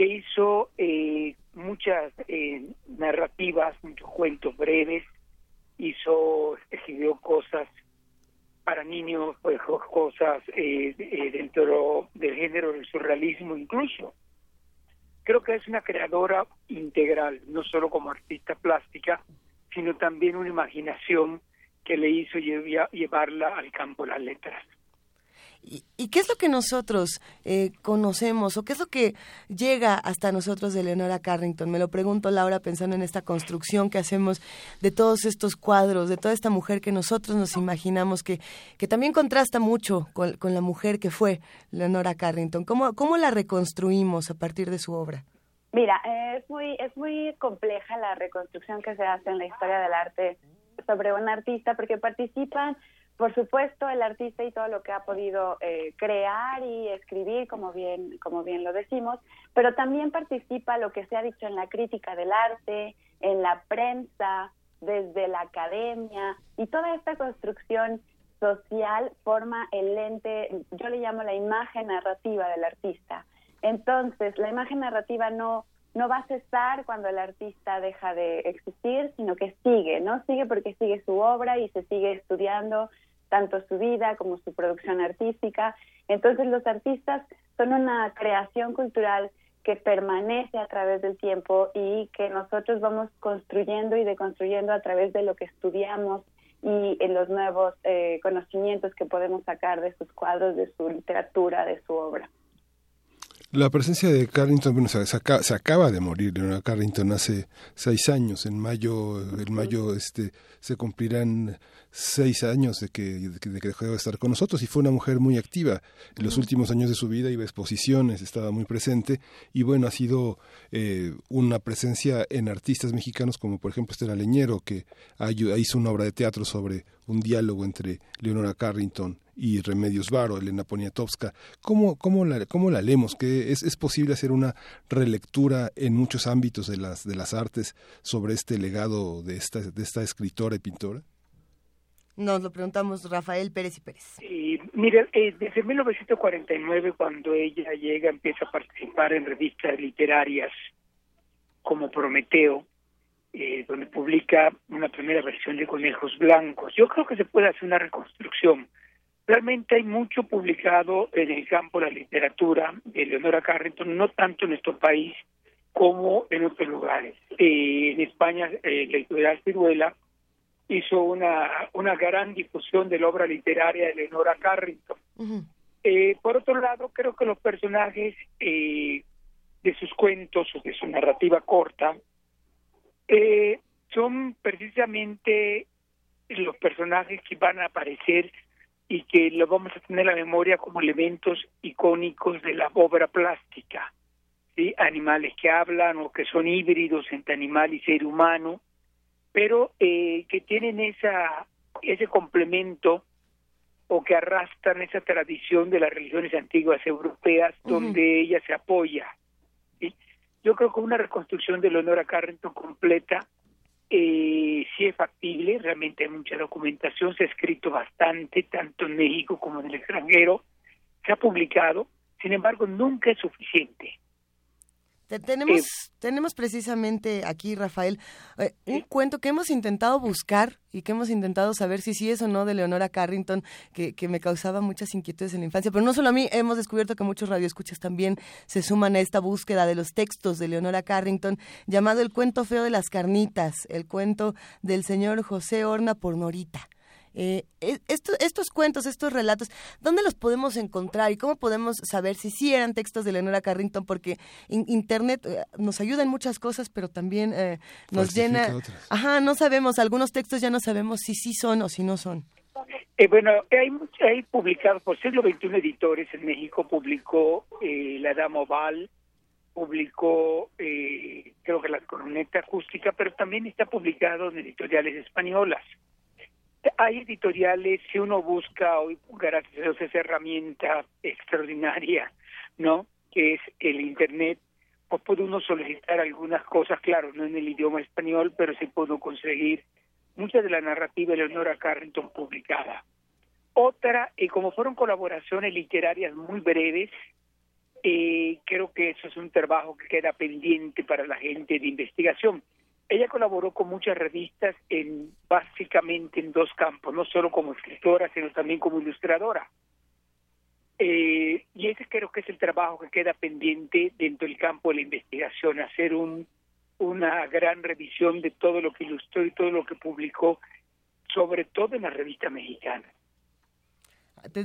que hizo eh, muchas eh, narrativas, muchos cuentos breves, hizo, escribió cosas para niños, pues, cosas dentro del género del surrealismo incluso. Creo que es una creadora integral, no solo como artista plástica, sino también una imaginación que le hizo llevarla al campo de las letras. ¿Y, qué es lo que nosotros eh, conocemos o qué es lo que llega hasta nosotros de Leonora Carrington? Me lo pregunto, Laura, pensando en esta construcción que hacemos de todos estos cuadros, de toda esta mujer que nosotros nos imaginamos, que, que también contrasta mucho con, la mujer que fue Leonora Carrington. ¿Cómo, ¿Cómo la reconstruimos a partir de su obra? Mira, es muy, es muy compleja la reconstrucción que se hace en la historia del arte sobre un artista porque participan por supuesto, el artista y todo lo que ha podido eh, crear y escribir, como bien, como bien lo decimos, pero también participa lo que se ha dicho en la crítica del arte, en la prensa, desde la academia, y toda esta construcción social forma el lente, yo le llamo la imagen narrativa del artista. Entonces, la imagen narrativa no, no va a cesar cuando el artista deja de existir, sino que sigue, ¿no? Sigue porque sigue su obra y se sigue estudiando, tanto su vida como su producción artística. Entonces los artistas son una creación cultural que permanece a través del tiempo y que nosotros vamos construyendo y deconstruyendo a través de lo que estudiamos y en los nuevos eh, conocimientos que podemos sacar de sus cuadros, de su literatura, de su obra. La presencia de Carrington, bueno, se, acaba, de morir Leonora Carrington hace seis años. En mayo, en mayo este, se cumplirán seis años de que, de que dejó de estar con nosotros y fue una mujer muy activa. En los últimos años de su vida iba a exposiciones, estaba muy presente y bueno, ha sido eh, una presencia en artistas mexicanos como por ejemplo Estela Leñero, que hizo una obra de teatro sobre un diálogo entre Leonora Carrington y Remedios Varo, Elena Poniatowska. ¿Cómo, cómo, la, cómo la leemos? ¿Que es, ¿Es posible hacer una relectura en muchos ámbitos de las, de las artes sobre este legado de esta, de esta escritora y pintora? Nos lo preguntamos Rafael Pérez y Pérez. Y, mire, eh, desde 1949, cuando ella llega, empieza a participar en revistas literarias como Prometeo, eh, donde publica una primera versión de Conejos Blancos. Yo creo que se puede hacer una reconstrucción Realmente hay mucho publicado en el campo de la literatura de Leonora Carrington, no tanto en nuestro país como en otros lugares. Eh, en España, eh, la editorial Ciruela hizo una, una gran difusión de la obra literaria de Leonora Carrington. Eh, por otro lado, creo que los personajes de sus cuentos o de su narrativa corta son precisamente los personajes que van a aparecer y que lo vamos a tener en la memoria como elementos icónicos de la obra plástica, ¿sí? animales que hablan o que son híbridos entre animal y ser humano, pero eh, que tienen esa ese complemento o que arrastran esa tradición de las religiones antiguas europeas donde ella se apoya. ¿sí? Yo creo que una reconstrucción de Leonora Carrington completa eh, sí es factible, realmente hay mucha documentación, se ha escrito bastante, tanto en México como en el extranjero, se ha publicado, sin embargo, nunca es suficiente. Tenemos, eh, tenemos precisamente aquí, Rafael, eh, un cuento que hemos intentado buscar y que hemos intentado saber si sí es o no de Leonora Carrington, que, que, me causaba muchas inquietudes en la infancia. Pero no solo a mí, hemos descubierto que muchos radioescuchas también se suman a esta búsqueda de los textos de Leonora Carrington, llamado El cuento feo de las carnitas, el cuento del señor José Horna por Norita. Eh, e, estos cuentos, estos relatos, ¿dónde los podemos encontrar y cómo podemos saber si sí eran textos de Leonora Carrington? Porque Internet eh, nos ayuda en muchas cosas, pero también eh, nos llena... Ajá, no sabemos, algunos textos ya no sabemos si sí son o si no son. Eh, bueno, hay, hay publicado por siglo XXI editores en México, publicó La Dama Oval, publicó creo que La Coroneta Acústica, pero también está publicado en editoriales españolas. Hay editoriales, si uno busca hoy, gracias a esa herramienta extraordinaria, ¿no? Que es el Internet, pues puede uno solicitar algunas cosas, claro, no en el idioma español, pero sí puedo conseguir mucha de la narrativa de Leonora Carrington publicada. Otra, y como fueron colaboraciones literarias muy breves, eh, creo que eso es un trabajo que queda pendiente para la gente de investigación. Ella colaboró con muchas revistas en básicamente en dos campos, no solo como escritora, sino también como ilustradora. Eh, y ese creo que es el trabajo que queda pendiente dentro del campo de la investigación, hacer un, una gran revisión de todo lo que ilustró y todo lo que publicó, sobre todo en la revista mexicana.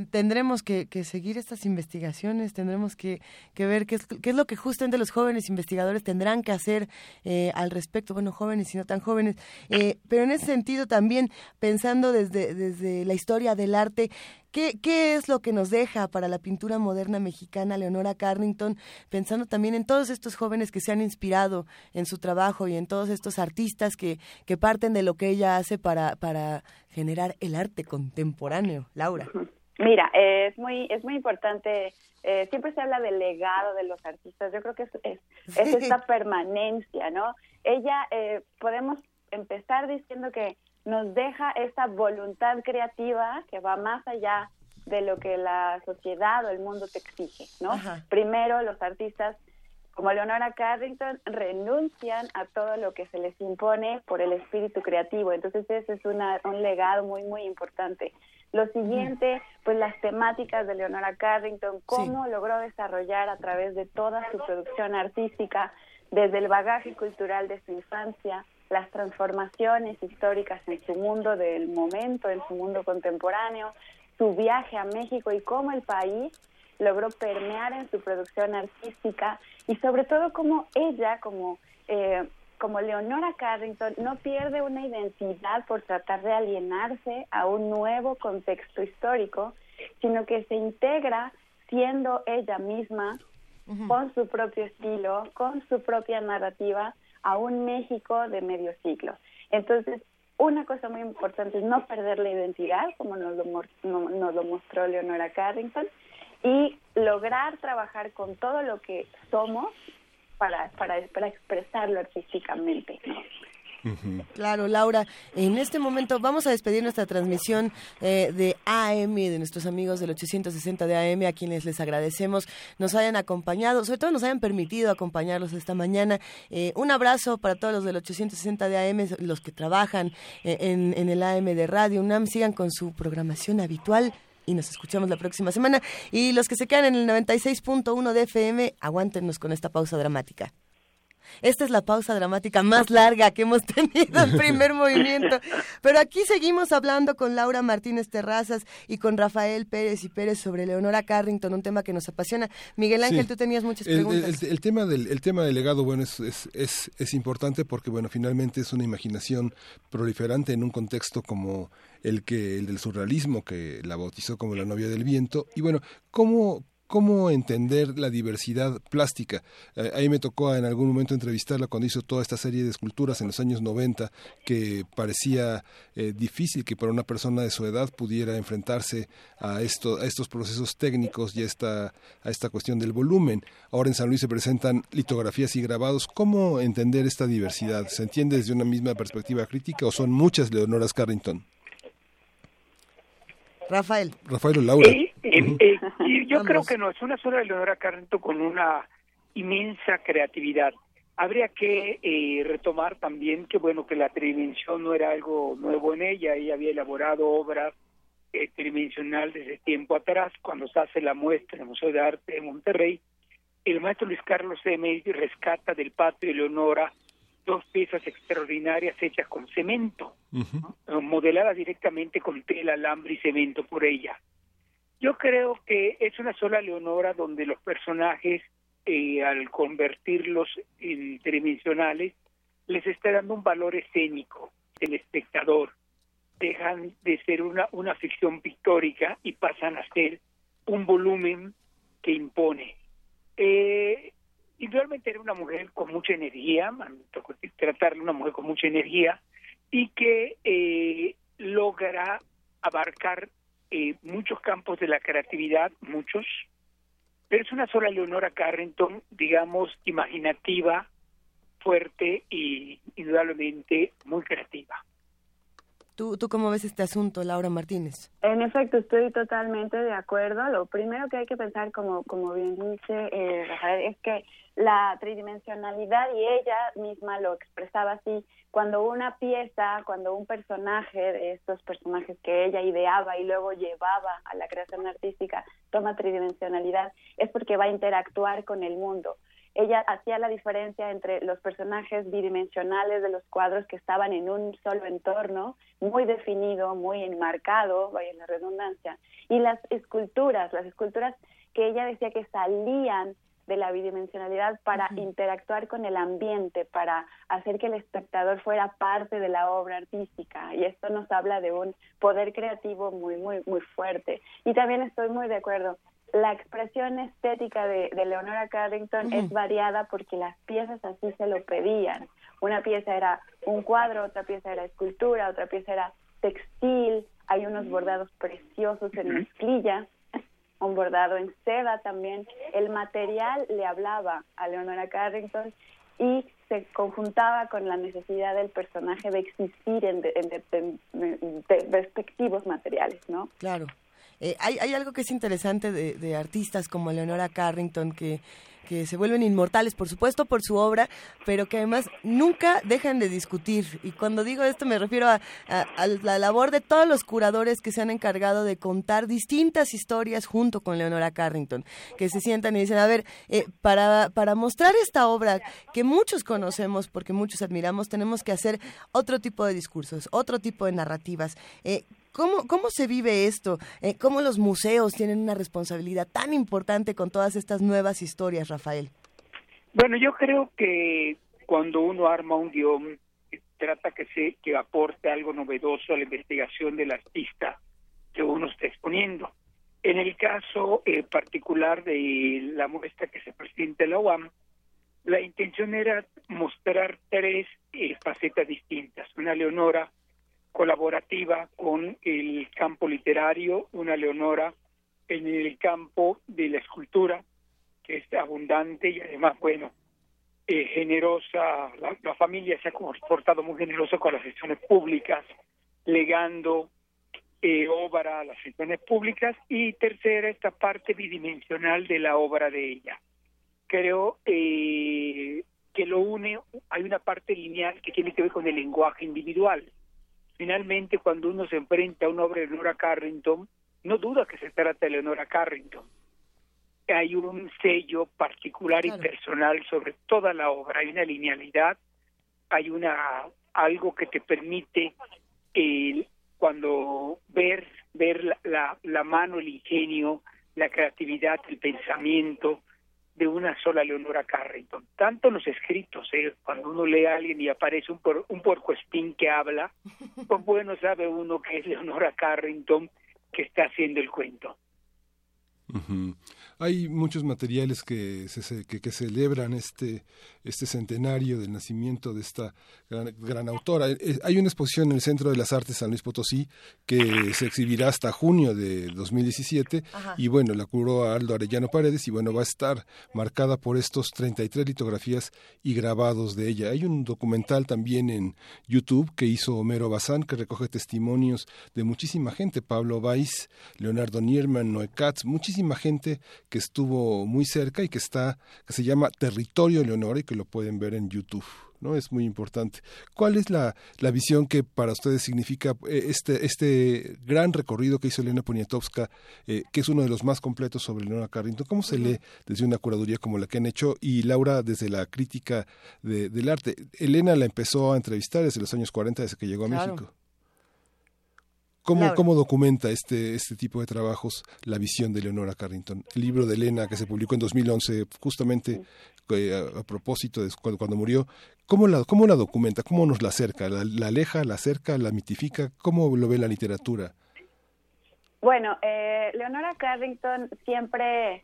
Tendremos que, seguir estas investigaciones, tendremos que, ver qué es, qué es, lo que justamente los jóvenes investigadores tendrán que hacer eh, al respecto, bueno, jóvenes y no tan jóvenes, eh, pero en ese sentido también pensando desde, desde la historia del arte, ¿Qué, ¿Qué, es lo que nos deja para la pintura moderna mexicana Leonora Carrington, pensando también en todos estos jóvenes que se han inspirado en su trabajo y en todos estos artistas que, que parten de lo que ella hace para, para generar el arte contemporáneo? Laura. Mira, es muy es muy importante. Eh, siempre se habla del legado de los artistas. Yo creo que es, es, esta permanencia, ¿no? Ella eh, podemos empezar diciendo que nos deja esta voluntad creativa que va más allá de lo que la sociedad o el mundo te exige, ¿no? Primero, los artistas como Leonora Carrington renuncian a todo lo que se les impone por el espíritu creativo. Entonces ese es una, un legado muy, muy importante. Lo siguiente, pues las temáticas de Leonora Carrington, cómo logró desarrollar a través de toda su producción artística, desde el bagaje cultural de su infancia, las transformaciones históricas en su mundo del momento, en su mundo contemporáneo, su viaje a México y cómo el país logró permear en su producción artística y sobre todo cómo ella, como, eh, como Leonora Carrington, no pierde una identidad por tratar de alienarse a un nuevo contexto histórico, sino que se integra siendo ella misma, con su propio estilo, con su propia narrativa, a un México de medio siglo. Entonces, una cosa muy importante es no perder la identidad, como nos lo, nos lo mostró Leonora Carrington, y lograr trabajar con todo lo que somos para, para, para expresarlo artísticamente. Claro, Laura, en este momento vamos a despedir nuestra transmisión eh, de AM, de nuestros amigos del 860 de AM, a quienes les agradecemos nos hayan acompañado, sobre todo nos hayan permitido acompañarlos esta mañana. Eh, un abrazo para todos los del 860 de AM, los que trabajan eh, en, el AM de Radio UNAM, sigan con su programación habitual y nos escuchamos la próxima semana. Y los que se quedan en el 96.1 de FM, aguántenos con esta pausa dramática. Esta es la pausa dramática más larga que hemos tenido en primer movimiento. Pero aquí seguimos hablando con Laura Martínez Terrazas y con Rafael Pérez y Pérez sobre Leonora Carrington, un tema que nos apasiona. Miguel Ángel, tú tenías muchas preguntas. El, tema del el tema del legado, bueno, es, es, es, importante porque, bueno, finalmente es una imaginación proliferante en un contexto como el que el del surrealismo que la bautizó como la novia del viento y bueno cómo cómo entender la diversidad plástica. Eh, ahí me tocó en algún momento entrevistarla cuando hizo toda esta serie de esculturas en los años 90 que parecía eh, difícil que para una persona de su edad pudiera enfrentarse a, a estos procesos técnicos y a esta, a esta cuestión del volumen. Ahora en San Luis se presentan litografías y grabados. ¿Cómo entender esta diversidad? ¿Se entiende desde una misma perspectiva crítica o son muchas Leonoras Carrington? Rafael. Rafael Laura. Eh, eh, eh, yo creo que no, es una sola Leonora Carrento con una inmensa creatividad. Habría que retomar también que bueno que la tridimensión no era algo nuevo en ella, ella había elaborado obras tridimensional desde tiempo atrás, cuando se hace la muestra en el Museo de Arte de Monterrey, el maestro Luis Carlos M. rescata del patio de Leonora dos piezas extraordinarias hechas con cemento, modeladas directamente con tela, alambre y cemento por ella. Yo creo que es una sola Leonora donde los personajes, eh, al convertirlos en tridimensionales, les está dando un valor escénico del espectador. Dejan de ser una, una ficción pictórica y pasan a ser un volumen que impone. Eh, indudablemente era una mujer con mucha energía, tratarle una mujer con mucha energía y que eh, logra abarcar eh, muchos campos de la creatividad, muchos, pero es una sola Leonora Carrington, digamos, imaginativa, fuerte y indudablemente muy creativa. ¿Tú, ¿Tú cómo ves este asunto, Laura Martínez? En efecto, estoy totalmente de acuerdo. Lo primero que hay que pensar, como, como bien dice eh, Rafael, es que la tridimensionalidad, y ella misma lo expresaba así, cuando una pieza, cuando un personaje de estos personajes que ella ideaba y luego llevaba a la creación artística toma tridimensionalidad, es porque va a interactuar con el mundo. Ella hacía la diferencia entre los personajes bidimensionales de los cuadros que estaban en un solo entorno, muy definido, muy enmarcado, vaya la redundancia, y las esculturas, las esculturas que ella decía que salían de la bidimensionalidad para interactuar con el ambiente, para hacer que el espectador fuera parte de la obra artística. Y esto nos habla de un poder creativo muy, muy, muy fuerte. Y también estoy muy de acuerdo. La expresión estética de, Leonora Carrington es variada porque las piezas así se lo pedían. Una pieza era un cuadro, otra pieza era escultura, otra pieza era textil, hay unos bordados preciosos en mezclilla un bordado en seda también. El material le hablaba a Leonora Carrington y se conjuntaba con la necesidad del personaje de existir en, respectivos materiales, ¿no? Claro. Eh, hay, hay algo que es interesante de, artistas como Leonora Carrington que que se vuelven inmortales, por supuesto, por su obra, pero que además nunca dejan de discutir. Y cuando digo esto me refiero a, la labor de todos los curadores que se han encargado de contar distintas historias junto con Leonora Carrington, que se sientan y dicen, a ver, eh, para, para mostrar esta obra que muchos conocemos, porque muchos admiramos, tenemos que hacer otro tipo de discursos, otro tipo de narrativas. Eh, ¿Cómo, ¿Cómo se vive esto? Eh, ¿Cómo los museos tienen una responsabilidad tan importante con todas estas nuevas historias, Rafael? Bueno, yo creo que cuando uno arma un guion, trata que se que aporte algo novedoso a la investigación del artista que uno está exponiendo. En el caso eh, particular de la muestra que se presenta en la UAM, la intención era mostrar tres eh, facetas distintas. Una Leonora colaborativa con el campo literario, una Leonora en el campo de la escultura, que es abundante y además, bueno, eh, generosa, la, familia se ha comportado muy generosa con las sesiones públicas, legando eh, obra a las sesiones públicas, y tercera, esta parte bidimensional de la obra de ella. Creo eh, que lo une, hay una parte lineal que tiene que ver con el lenguaje individual, finalmente cuando uno se enfrenta a una obra de Leonora Carrington, no duda que se trata de Leonora Carrington. Hay un sello particular y personal sobre toda la obra, hay una linealidad, hay una algo que te permite el cuando ver ver la, la mano, el ingenio, la creatividad, el pensamiento, de una sola Leonora Carrington. Tanto los escritos, ¿eh? cuando uno lee a alguien y aparece un, por, un puercoespín que habla, pues bueno, sabe uno que es Leonora Carrington que está haciendo el cuento. Hay muchos materiales que, se, que, celebran este, este centenario del nacimiento de esta gran, autora. Eh, eh, hay una exposición en el Centro de las Artes San Luis Potosí que se exhibirá hasta junio de 2017 y bueno, la curó Aldo Arellano Paredes y bueno, va a estar marcada por estos 33 litografías y grabados de ella. Hay un documental también en YouTube que hizo Homero Bazán que recoge testimonios de muchísima gente, Pablo Weiss, Leonardo Nierman, Noé Katz, muchísima gente que estuvo muy cerca y que está, que se llama Territorio Leonora y que lo pueden ver en YouTube. ¿no? Es muy importante. ¿Cuál es la, la visión que para ustedes significa eh, este, este gran recorrido que hizo Elena Poniatowska, eh, que es uno de los más completos sobre Leonora Carrington? ¿Cómo se lee desde una curaduría como la que han hecho? Y Laura, desde la crítica del arte. Elena la empezó a entrevistar desde los años 40, desde que llegó a México. ¿Cómo, ¿Cómo, documenta este, este tipo de trabajos la visión de Leonora Carrington? El libro de Elena, que se publicó en 2011, justamente eh, a, propósito de cuando, murió, ¿cómo la, ¿cómo la documenta? ¿Cómo nos la acerca? ¿La, aleja, la acerca, la mitifica? ¿Cómo lo ve la literatura? Bueno, eh, Leonora Carrington siempre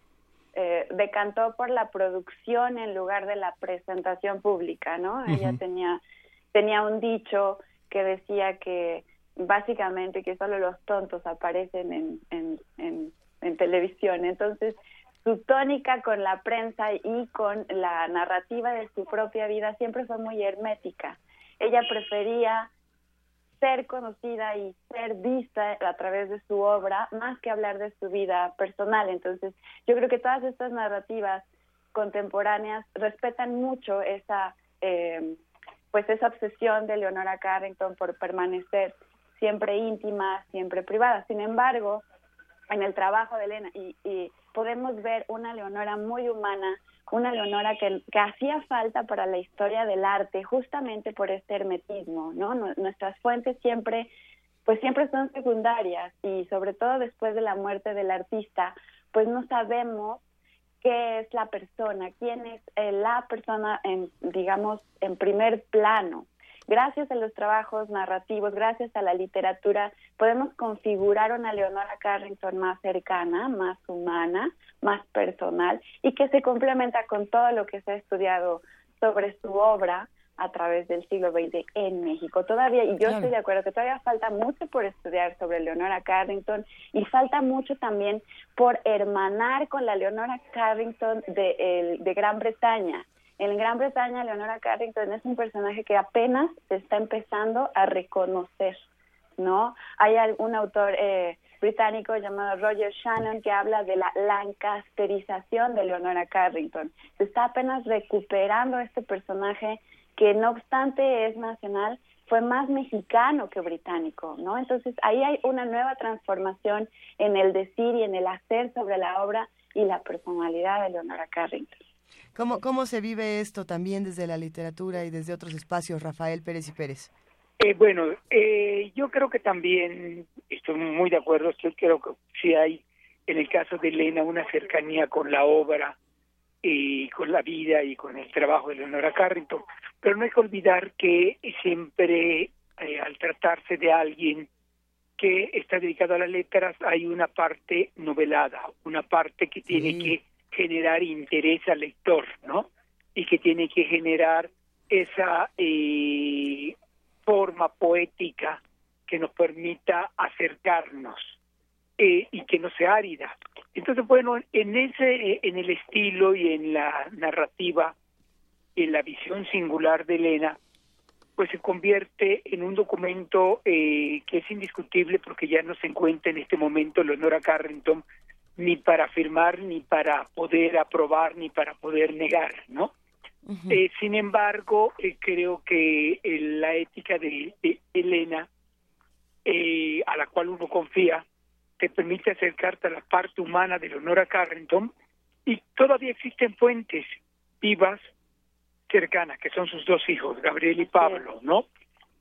eh, decantó por la producción en lugar de la presentación pública, ¿no? Ella tenía, tenía un dicho que decía que básicamente que solo los tontos aparecen en, en, en, televisión. Entonces, su tónica con la prensa y con la narrativa de su propia vida siempre fue muy hermética. Ella prefería ser conocida y ser vista a través de su obra más que hablar de su vida personal. Entonces, yo creo que todas estas narrativas contemporáneas respetan mucho esa, eh, pues esa obsesión de Leonora Carrington por permanecer siempre íntima, siempre privada. Sin embargo, en el trabajo de Elena y, y podemos ver una Leonora muy humana, una Leonora que, que, hacía falta para la historia del arte, justamente por este hermetismo, ¿no? Nuestras fuentes siempre, pues siempre son secundarias y sobre todo después de la muerte del artista, pues no sabemos qué es la persona, quién es eh, la persona, en, digamos, en primer plano. Gracias a los trabajos narrativos, gracias a la literatura, podemos configurar una Leonora Carrington más cercana, más humana, más personal y que se complementa con todo lo que se ha estudiado sobre su obra a través del siglo XX en México. Todavía, y yo estoy de acuerdo que todavía falta mucho por estudiar sobre Leonora Carrington y falta mucho también por hermanar con la Leonora Carrington de, de Gran Bretaña. En Gran Bretaña, Leonora Carrington es un personaje que apenas se está empezando a reconocer, ¿no? Hay algún autor eh, británico llamado Roger Shannon que habla de la lancasterización de Leonora Carrington. Se está apenas recuperando este personaje que no obstante es nacional, fue más mexicano que británico, ¿no? Entonces ahí hay una nueva transformación en el decir y en el hacer sobre la obra y la personalidad de Leonora Carrington. ¿Cómo, cómo se vive esto también desde la literatura y desde otros espacios, Rafael Pérez y Pérez? Eh, bueno, eh, yo creo que también estoy muy de acuerdo, yo creo que sí hay en el caso de Elena una cercanía con la obra y con la vida y con el trabajo de Leonora Carrington, pero no hay que olvidar que siempre eh, al tratarse de alguien que está dedicado a las letras hay una parte novelada, una parte que tiene que generar interés al lector, ¿no? Y que tiene que generar esa eh, forma poética que nos permita acercarnos eh, y que no sea árida. Entonces, bueno, en ese, en el estilo y en la narrativa, en la visión singular de Elena, pues se convierte en un documento eh, que es indiscutible porque ya no se encuentra en este momento Leonora Carrington ni para afirmar, ni para poder aprobar, ni para poder negar, ¿no? eh, sin embargo, eh, creo que eh, la ética de, de Elena, eh, a la cual uno confía, te permite acercarte a la parte humana de Leonora Carrington y todavía existen fuentes vivas cercanas, que son sus dos hijos, Gabriel y Pablo, ¿no?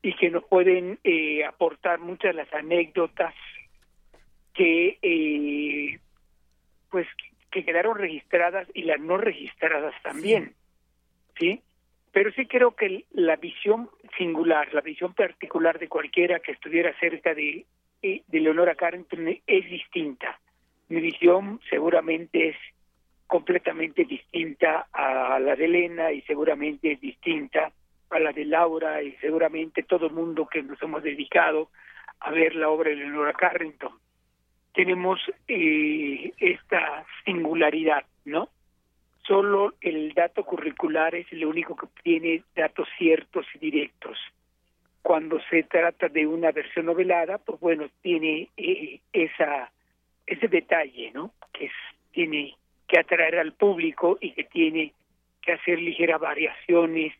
Y que nos pueden eh, aportar muchas de las anécdotas que eh, pues que quedaron registradas y las no registradas también, ¿sí? Pero sí creo que la visión singular, la visión particular de cualquiera que estuviera cerca de, de Leonora Carrington es distinta. Mi visión seguramente es completamente distinta a la de Elena y seguramente es distinta a la de Laura y seguramente todo el mundo que nos hemos dedicado a ver la obra de Leonora Carrington tenemos eh, esta singularidad, ¿no? Solo el dato curricular es el único que tiene datos ciertos y directos. Cuando se trata de una versión novelada, pues bueno, tiene eh, esa ese detalle, ¿no? Que tiene que atraer al público y que tiene que hacer ligeras variaciones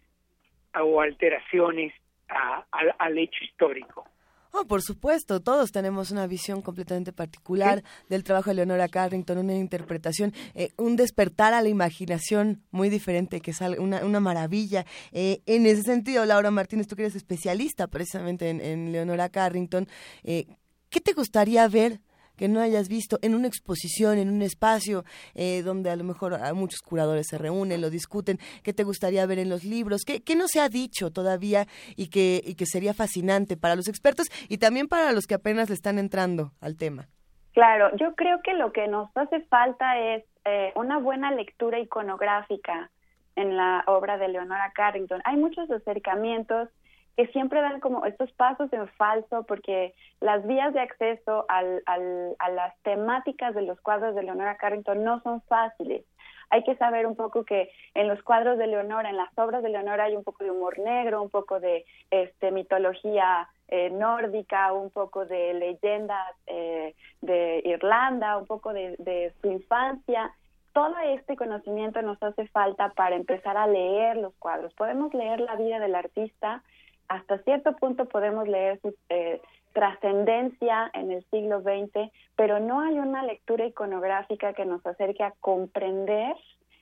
o alteraciones a, al hecho histórico. Oh, por supuesto, todos tenemos una visión completamente particular del trabajo de Leonora Carrington, una interpretación, eh, un despertar a la imaginación muy diferente, que es una, una maravilla. Eh, en ese sentido, Laura Martínez, tú que eres especialista precisamente en, en Leonora Carrington, eh, ¿qué te gustaría ver que no hayas visto en una exposición, en un espacio eh, donde a lo mejor muchos curadores se reúnen, lo discuten, qué te gustaría ver en los libros, qué, qué no se ha dicho todavía y que, y que sería fascinante para los expertos y también para los que apenas le están entrando al tema. Claro, yo creo que lo que nos hace falta es eh, una buena lectura iconográfica en la obra de Leonora Carrington. Hay muchos acercamientos que siempre dan como estos pasos en falso porque las vías de acceso al, al, a las temáticas de los cuadros de Leonora Carrington no son fáciles. Hay que saber un poco que en los cuadros de Leonora, en las obras de Leonora hay un poco de humor negro, un poco de este, mitología eh, nórdica, un poco de leyendas eh, de Irlanda, un poco de, de su infancia todo este conocimiento nos hace falta para empezar a leer los cuadros. Podemos leer la vida del artista hasta cierto punto podemos leer sus, eh, trascendencia en el siglo XX, pero no hay una lectura iconográfica que nos acerque a comprender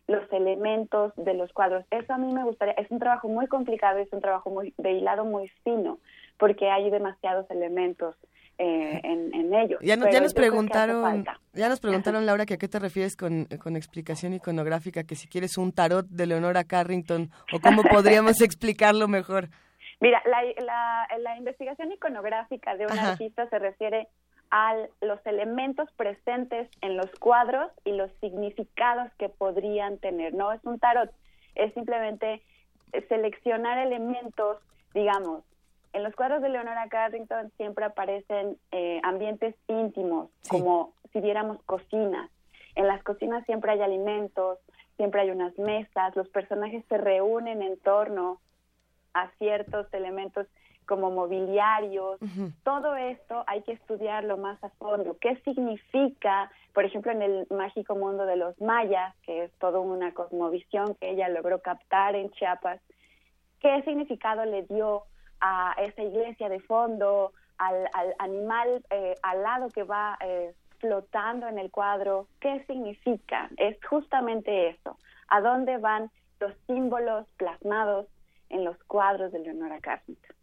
los elementos de los cuadros. Eso a mí me gustaría, es un trabajo muy complicado, es un trabajo muy de hilado muy fino, porque hay demasiados elementos eh, en, ellos. Ya, ya nos preguntaron, ya nos preguntaron Laura que a qué te refieres con, con, explicación iconográfica, que si quieres un tarot de Leonora Carrington o cómo podríamos explicarlo mejor. Mira, la, la, investigación iconográfica de un artista se refiere a los elementos presentes en los cuadros y los significados que podrían tener. No es un tarot, es simplemente seleccionar elementos, digamos, en los cuadros de Leonora Carrington siempre aparecen eh, ambientes íntimos, como si viéramos cocinas. En las cocinas siempre hay alimentos, siempre hay unas mesas, los personajes se reúnen en torno a ciertos elementos como mobiliarios. Todo esto hay que estudiarlo más a fondo. ¿Qué significa, por ejemplo, en el mágico mundo de los mayas, que es toda una cosmovisión que ella logró captar en Chiapas? ¿Qué significado le dio a esa iglesia de fondo, al, animal eh, alado que va eh, flotando en el cuadro? ¿Qué significa? Es justamente eso. ¿A dónde van los símbolos plasmados en los cuadros de Leonora Carpenter.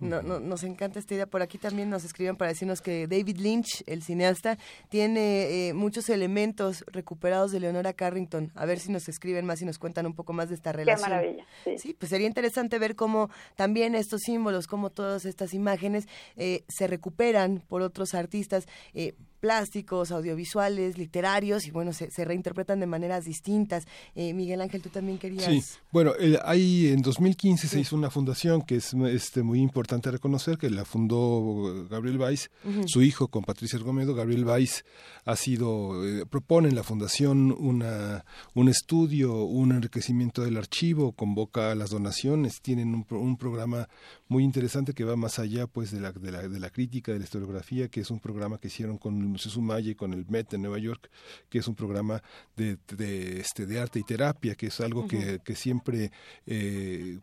No, no, nos encanta esta idea. Por aquí también nos escriben para decirnos que David Lynch, el cineasta, tiene eh, muchos elementos recuperados de Leonora Carrington. A ver si nos escriben más y nos cuentan un poco más de esta relación. Qué maravilla. Sí, pues sería interesante ver cómo también estos símbolos, cómo todas estas imágenes eh, se recuperan por otros artistas. Eh, plásticos, audiovisuales, literarios, y bueno, se, reinterpretan de maneras distintas. Eh, Miguel Ángel, tú también querías... Sí, bueno, hay en 2015 se hizo una fundación que es este, muy importante reconocer, que la fundó Gabriel Weiss, su hijo con Patricia Ergomedo. Gabriel Weiss ha sido, eh, propone en la fundación una, un estudio, un enriquecimiento del archivo, convoca a las donaciones, tienen un, un programa muy interesante que va más allá pues de la, de la, de la crítica, de la historiografía, que es un programa que hicieron con el Museo con el MET de Nueva York, que es un programa de, de, este, de arte y terapia, que es algo que, que siempre eh,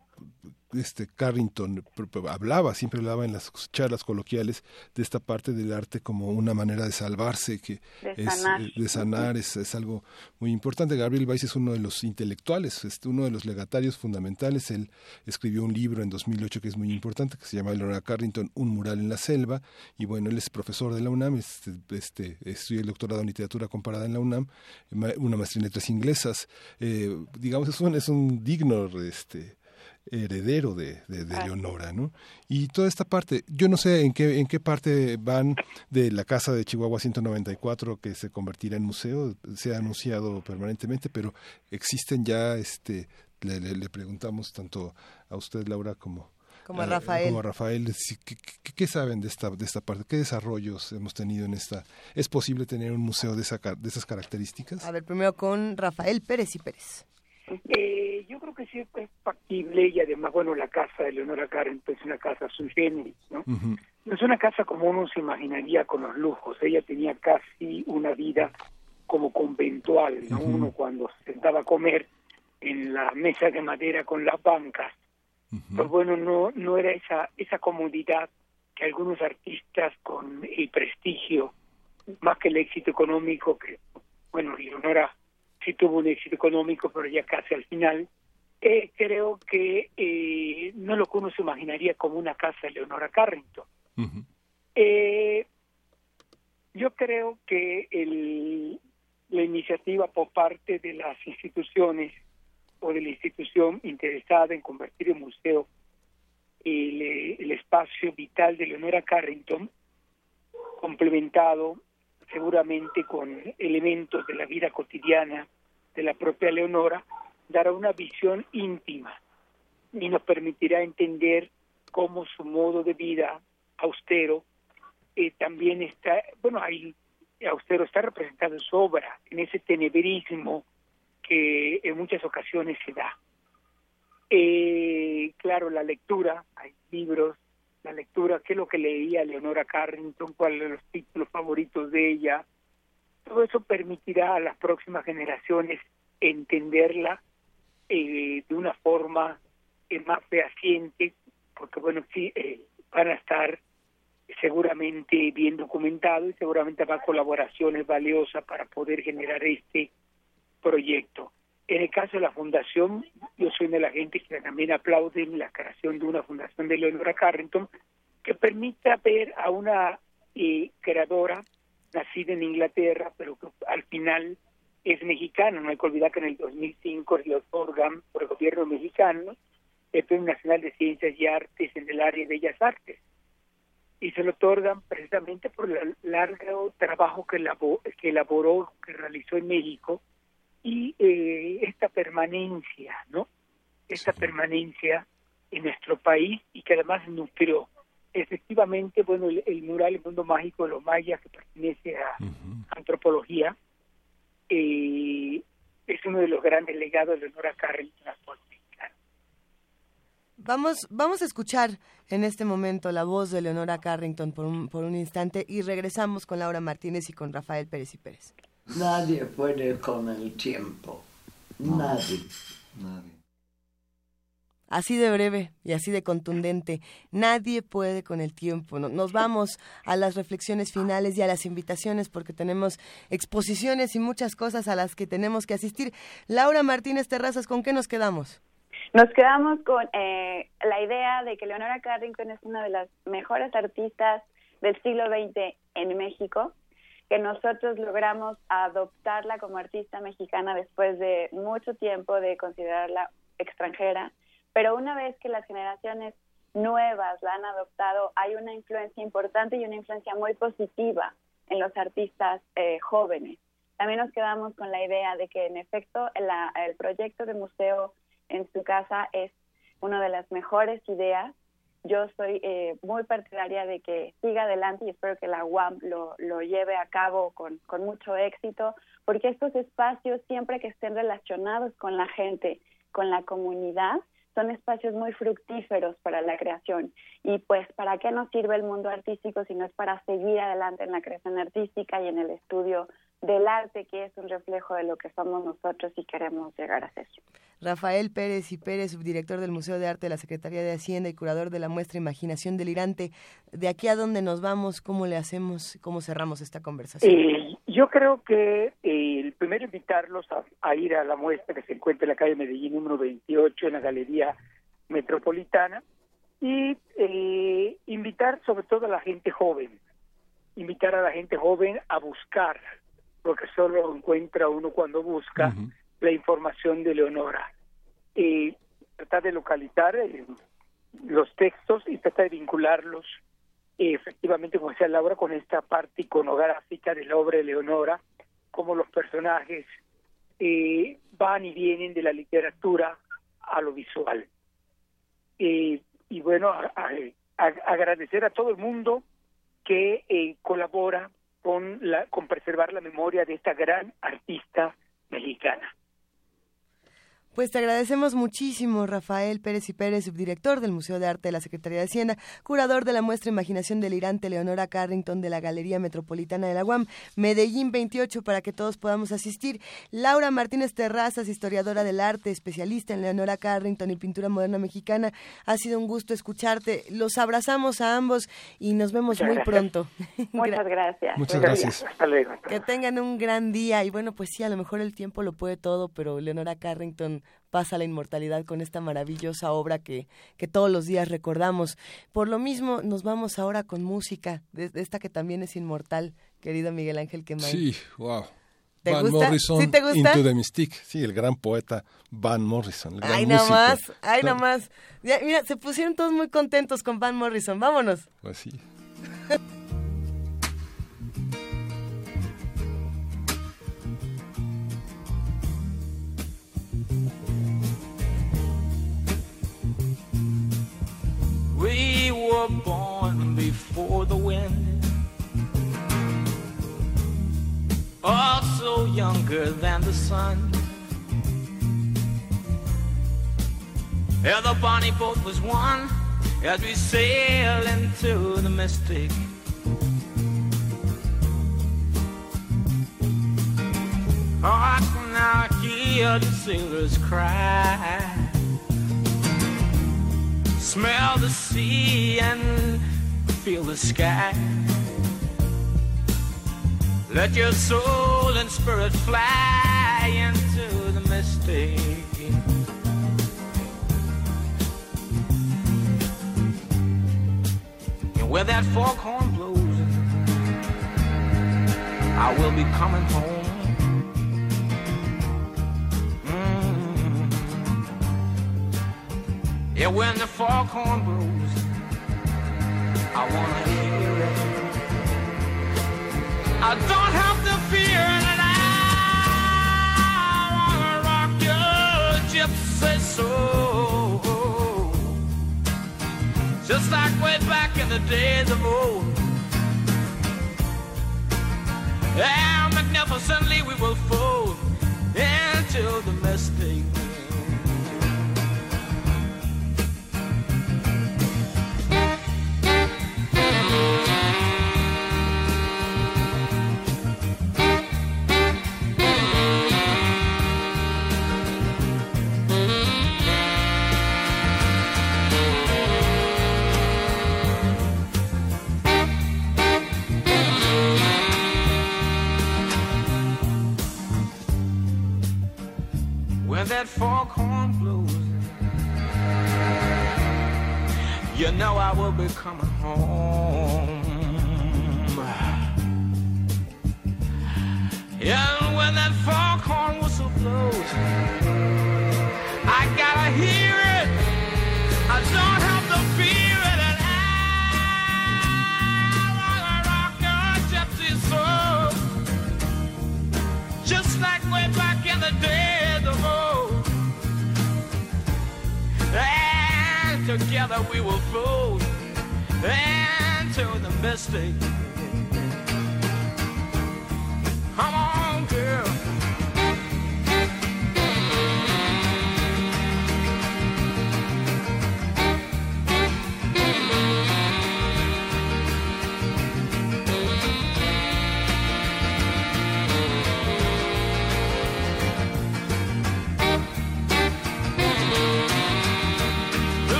este Carrington hablaba, siempre hablaba en las charlas coloquiales de esta parte del arte como una manera de salvarse, que de es sanar, eh, de sanar es, es, algo muy importante. Gabriel Weiss es uno de los intelectuales, es uno de los legatarios fundamentales. Él escribió un libro en 2008 que es muy importante, que se llama Leonora Carrington, Un mural en la selva, y bueno, él es profesor de la UNAM, este, este estudia el doctorado en literatura comparada en la UNAM, una maestría en letras inglesas. Eh, digamos, es un, es un digno este, heredero de, de, Leonora, ¿no? Y toda esta parte, yo no sé en qué, en qué parte van de la casa de Chihuahua 194 que se convertirá en museo, se ha anunciado permanentemente, pero existen ya, este, le, le, preguntamos tanto a usted, Laura, como, como a Rafael. Como a Rafael, ¿qué, qué, saben de esta, de esta parte? ¿Qué desarrollos hemos tenido en esta? ¿Es posible tener un museo de, esa, de esas características? A ver, primero con Rafael Pérez y Pérez. Eh, yo creo que sí es factible y además, bueno, la casa de Leonora Carrington es una casa sui generis, ¿no? No es una casa como uno se imaginaría con los lujos. Ella tenía casi una vida como conventual, ¿no? Uno cuando se sentaba a comer en la mesa de madera con las bancas, pues bueno, no, no era esa, esa comodidad que algunos artistas con el prestigio, más que el éxito económico, que, bueno, Leonora sí tuvo un éxito económico, pero ya casi al final, eh, creo que eh, no lo que uno se imaginaría como una casa de Leonora Carrington. eh, yo creo que el, la iniciativa por parte de las instituciones o de la institución interesada en convertir en museo el, el espacio vital de Leonora Carrington, complementado seguramente con elementos de la vida cotidiana de la propia Leonora, dará una visión íntima y nos permitirá entender cómo su modo de vida austero eh, también está, bueno, ahí austero está representado en su obra, en ese tenebrismo que en muchas ocasiones se da. Eh, claro, la lectura, hay libros, la lectura, qué es lo que leía Leonora Carrington, cuáles son los títulos favoritos de ella, todo eso permitirá a las próximas generaciones entenderla eh, de una forma eh, más fehaciente, porque bueno, sí, eh, van a estar seguramente bien documentado y seguramente habrá colaboraciones valiosas para poder generar este proyecto. En el caso de la fundación, yo soy de la gente que también aplaude la creación de una fundación de Leonora Carrington que permita ver a una eh, creadora nacida en Inglaterra, pero que al final es mexicana. No hay que olvidar que en el 2005 le otorgan por el gobierno mexicano el Premio Nacional de Ciencias y Artes en el área de Bellas Artes. Y se lo otorgan precisamente por el largo trabajo que, elaboró, que elaboró, que realizó en México y eh, esta permanencia, ¿no? Esta permanencia en nuestro país y que además nutrió efectivamente, bueno, el, mural El Mundo Mágico de los Mayas, que pertenece a antropología, eh, es uno de los grandes legados de Nora Carrington Vamos, vamos a escuchar en este momento la voz de Leonora Carrington por un, por un instante y regresamos con Laura Martínez y con Rafael Pérez y Pérez. Nadie puede con el tiempo. Nadie. Nadie. Así de breve y así de contundente. Nadie puede con el tiempo. Nos vamos a las reflexiones finales y a las invitaciones porque tenemos exposiciones y muchas cosas a las que tenemos que asistir. Laura Martínez Terrazas, ¿con qué nos quedamos? Nos quedamos con eh, la idea de que Leonora Carrington es una de las mejores artistas del siglo XX en México, que nosotros logramos adoptarla como artista mexicana después de mucho tiempo de considerarla extranjera pero una vez que las generaciones nuevas la han adoptado, hay una influencia importante y una influencia muy positiva en los artistas eh, jóvenes. También nos quedamos con la idea de que, en efecto, el proyecto de museo en su casa es una de las mejores ideas. Yo soy eh, muy partidaria de que siga adelante y espero que la UAM lo, lleve a cabo con, con mucho éxito, porque estos espacios, siempre que estén relacionados con la gente, con la comunidad, son espacios muy fructíferos para la creación. Y pues, ¿para qué nos sirve el mundo artístico si no es para seguir adelante en la creación artística y en el estudio del arte, que es un reflejo de lo que somos nosotros y queremos llegar a ser? Rafael Pérez y Pérez, subdirector del Museo de Arte de la Secretaría de Hacienda y curador de la muestra Imaginación Delirante. ¿De aquí a dónde nos vamos? ¿Cómo le hacemos? ¿Cómo cerramos esta conversación? Eh, yo creo que eh, el primero invitarlos a, ir a la muestra que se encuentra en la calle Medellín número 28 en la Galería Metropolitana y eh, invitar sobre todo a la gente joven, invitar a la gente joven a buscar, porque solo encuentra uno cuando busca la información de Leonora. y tratar de localizar eh, los textos y tratar de vincularlos eh, efectivamente, como decía Laura, con esta parte iconográfica de la obra de Leonora, como los personajes eh, van y vienen de la literatura a lo visual. y bueno, agradecer a todo el mundo que colabora con, la, con preservar la memoria de esta gran artista mexicana. Pues te agradecemos muchísimo, Rafael Pérez y Pérez, subdirector del Museo de Arte de la Secretaría de Hacienda, curador de la muestra Imaginación Delirante Leonora Carrington de la Galería Metropolitana de la UAM, Medellín 28, para que todos podamos asistir. Laura Martínez Terrazas, historiadora del arte, especialista en Leonora Carrington y pintura moderna mexicana. Ha sido un gusto escucharte. Los abrazamos a ambos y nos vemos muy pronto. Muchas gracias. Muchas gracias. Hasta luego. Que tengan un gran día y bueno, pues sí, a lo mejor el tiempo lo puede todo, pero Leonora Carrington pasa la inmortalidad con esta maravillosa obra que, que todos los días recordamos. Por lo mismo, nos vamos ahora con música, de, esta que también es inmortal, querido Miguel Ángel Quemay. Sí, wow. ¿Te Van gusta? Morrison, ¿Sí te gusta? Into the Mystique. Sí, el gran poeta Van Morrison. El gran Ay, nada músico. más, ay, nada más. Ya, mira, se pusieron todos muy contentos con Van Morrison. Vámonos. Pues sí. We were born before the wind, also younger than the sun. Yeah, the bonnie boat was one as we sail into the mystic. Oh, I can now hear the sailors cry smell the sea and feel the sky. Let your soul and spirit fly into the mystic. And where that foghorn blows, I will be coming home. Yeah, when the foghorn blows, I wanna hear it. I don't have to fear that I wanna rock your gypsy soul, just like way back in the days of old. And magnificently we will fold into the mystic. That foghorn blows, you know I will be coming home. And when that foghorn whistle blows, I gotta hear it. I don't have to fear together we will fold into the mystic.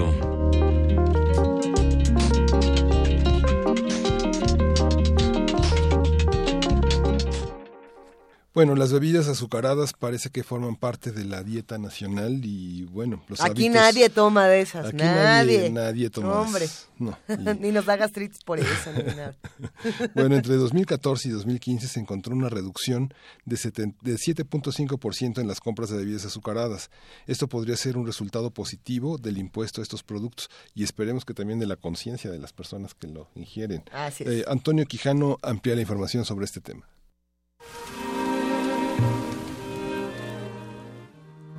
Movimiento. Bueno, las bebidas azucaradas parece que forman parte de la dieta nacional y bueno, los Aquí hábitos- nadie toma de esas, Aquí nadie. nadie toma de Hombre. esas. No, Ni nos da gastritis por eso, ni nada. Bueno, entre 2014 y 2015 se encontró una reducción de, seten- de 7.5% en las compras de bebidas azucaradas. Esto podría ser un resultado positivo del impuesto a estos productos y esperemos que también de la conciencia de las personas que lo ingieren. Así es. Eh, Antonio Quijano amplía la información sobre este tema.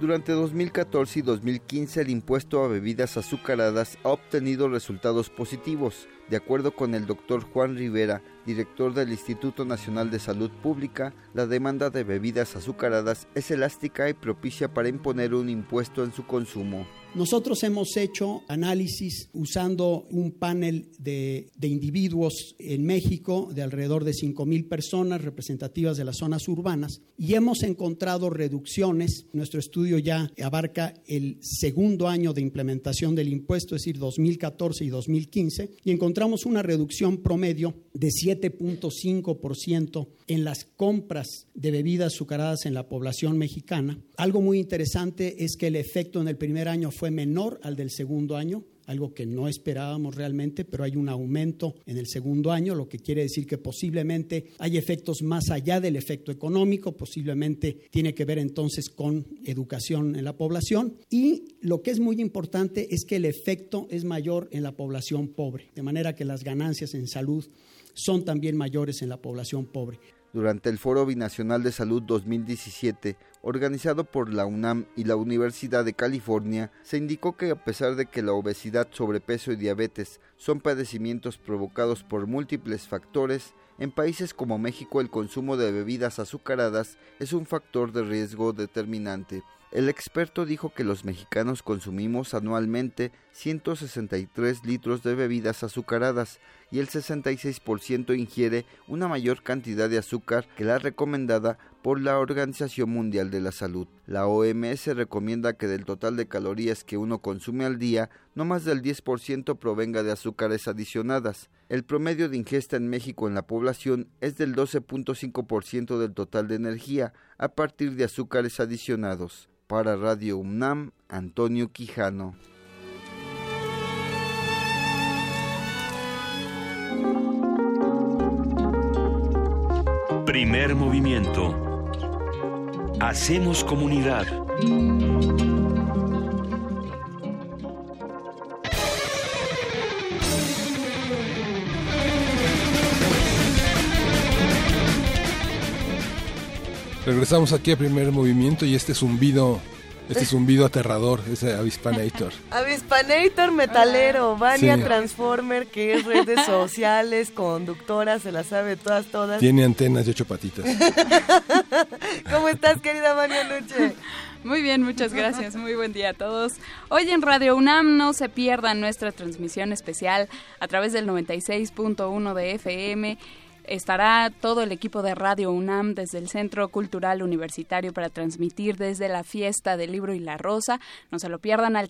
Durante 2014 y 2015 el impuesto a bebidas azucaradas ha obtenido resultados positivos. De acuerdo con el doctor Juan Rivera, director del Instituto Nacional de Salud Pública, la demanda de bebidas azucaradas es elástica y propicia para imponer un impuesto en su consumo. Nosotros hemos hecho análisis usando un panel de, de individuos en México de alrededor de 5 mil personas representativas de las zonas urbanas y hemos encontrado reducciones. Nuestro estudio ya abarca el segundo año de implementación del impuesto, es decir, 2014 y 2015, y encontramos una reducción promedio de 7.5% en las compras de bebidas azucaradas en la población mexicana. Algo muy interesante es que el efecto en el primer año fue menor al del segundo año, algo que no esperábamos realmente, pero hay un aumento en el segundo año, lo que quiere decir que posiblemente hay efectos más allá del efecto económico, posiblemente tiene que ver entonces con educación en la población y lo que es muy importante es que el efecto es mayor en la población pobre, de manera que las ganancias en salud son también mayores en la población pobre. Durante el Foro Binacional de Salud 2017, organizado por la UNAM y la Universidad de California, se indicó que a pesar de que la obesidad, sobrepeso y diabetes son padecimientos provocados por múltiples factores, en países como México el consumo de bebidas azucaradas es un factor de riesgo determinante. El experto dijo que los mexicanos consumimos anualmente 163 litros de bebidas azucaradas y el 66% ingiere una mayor cantidad de azúcar que la recomendada por la Organización Mundial de la Salud. La OMS recomienda que del total de calorías que uno consume al día, no más del 10% provenga de azúcares adicionadas. El promedio de ingesta en México en la población es del 12.5% del total de energía a partir de azúcares adicionados. Para Radio UNAM, Antonio Quijano. Primer movimiento. Hacemos comunidad. Regresamos aquí a primer movimiento y este zumbido, este zumbido aterrador, ese avispanator. Avispanator metalero, Vania Sí. Transformer, que es redes sociales, conductora, se la sabe todas, todas. Tiene antenas y ocho patitas. ¿Cómo estás, querida Vania Luche? Muy bien, muchas gracias. Muy buen día a todos. Hoy en Radio UNAM no se pierdan nuestra transmisión especial a través del 96.1 de FM. Estará todo el equipo de Radio UNAM desde el Centro Cultural Universitario para transmitir desde la fiesta del libro y la rosa. No se lo pierdan al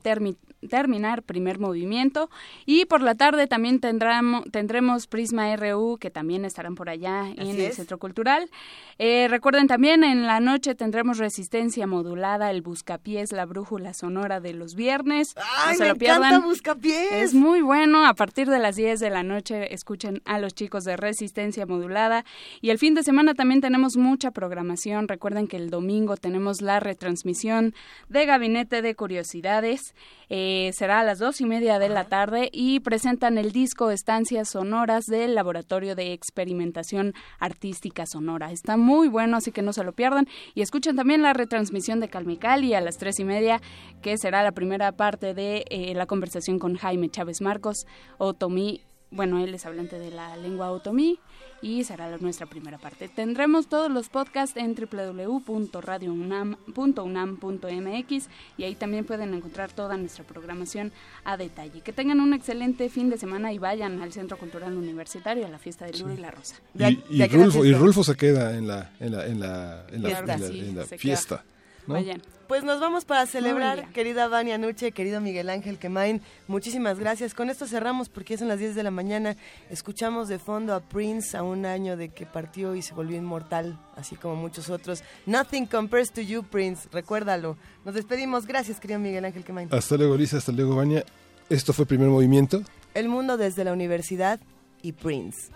terminar primer movimiento. Y por la tarde también tendremos, tendremos Prisma RU, que también estarán por allá en el. Centro Cultural. Eh, recuerden también en la noche tendremos Resistencia Modulada, el Buscapiés, la Brújula Sonora de los viernes. ¡Ay, no se me lo pierdan. encanta Buscapiés! Es muy bueno. A partir de las 10 de la noche escuchen a los chicos de Resistencia Modulada. Y el fin de semana también tenemos mucha programación. Recuerden que el domingo tenemos la retransmisión de Gabinete de Curiosidades. Eh, será a las dos y media de la tarde y presentan el disco Estancias Sonoras del Laboratorio de Experimentación Artística Sonora. Está muy bueno, así que no se lo pierdan. Y escuchen también la retransmisión de Calmecali a las tres y media, que será la primera parte de eh, la conversación con Jaime Chávez Marcos, Otomí. Bueno, él es hablante de la lengua otomí y será nuestra primera parte. Tendremos todos los podcasts en www.radiounam.unam.mx y ahí también pueden encontrar toda nuestra programación a detalle. Que tengan un excelente fin de semana y vayan al Centro Cultural Universitario a la fiesta del libro y la rosa. Y, y Rulfo, y Rulfo se queda en la, en la, en la, en la, Fiesta, en la- sí, en la se queda. fiesta. ¿no? Vayan. Pues nos vamos para celebrar, querida Vania Nuche, querido Miguel Ángel Quemain. Muchísimas gracias. Con esto cerramos porque son las 10 de la mañana. Escuchamos de fondo a Prince a un año de que partió y se volvió inmortal, así como muchos otros. Nothing compares to you, Prince. Recuérdalo. Nos despedimos. Gracias, querido Miguel Ángel Quemain. Hasta luego, Lisa, hasta luego, Vania. Esto fue primer movimiento. El mundo desde la universidad y Prince.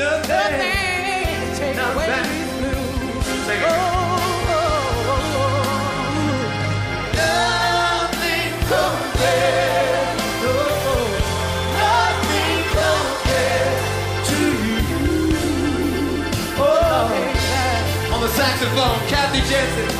Nothing, take away these blues. Oh, oh, oh, nothing compares, no, nothing compares to you. Oh, On the saxophone, Kathy Jensen.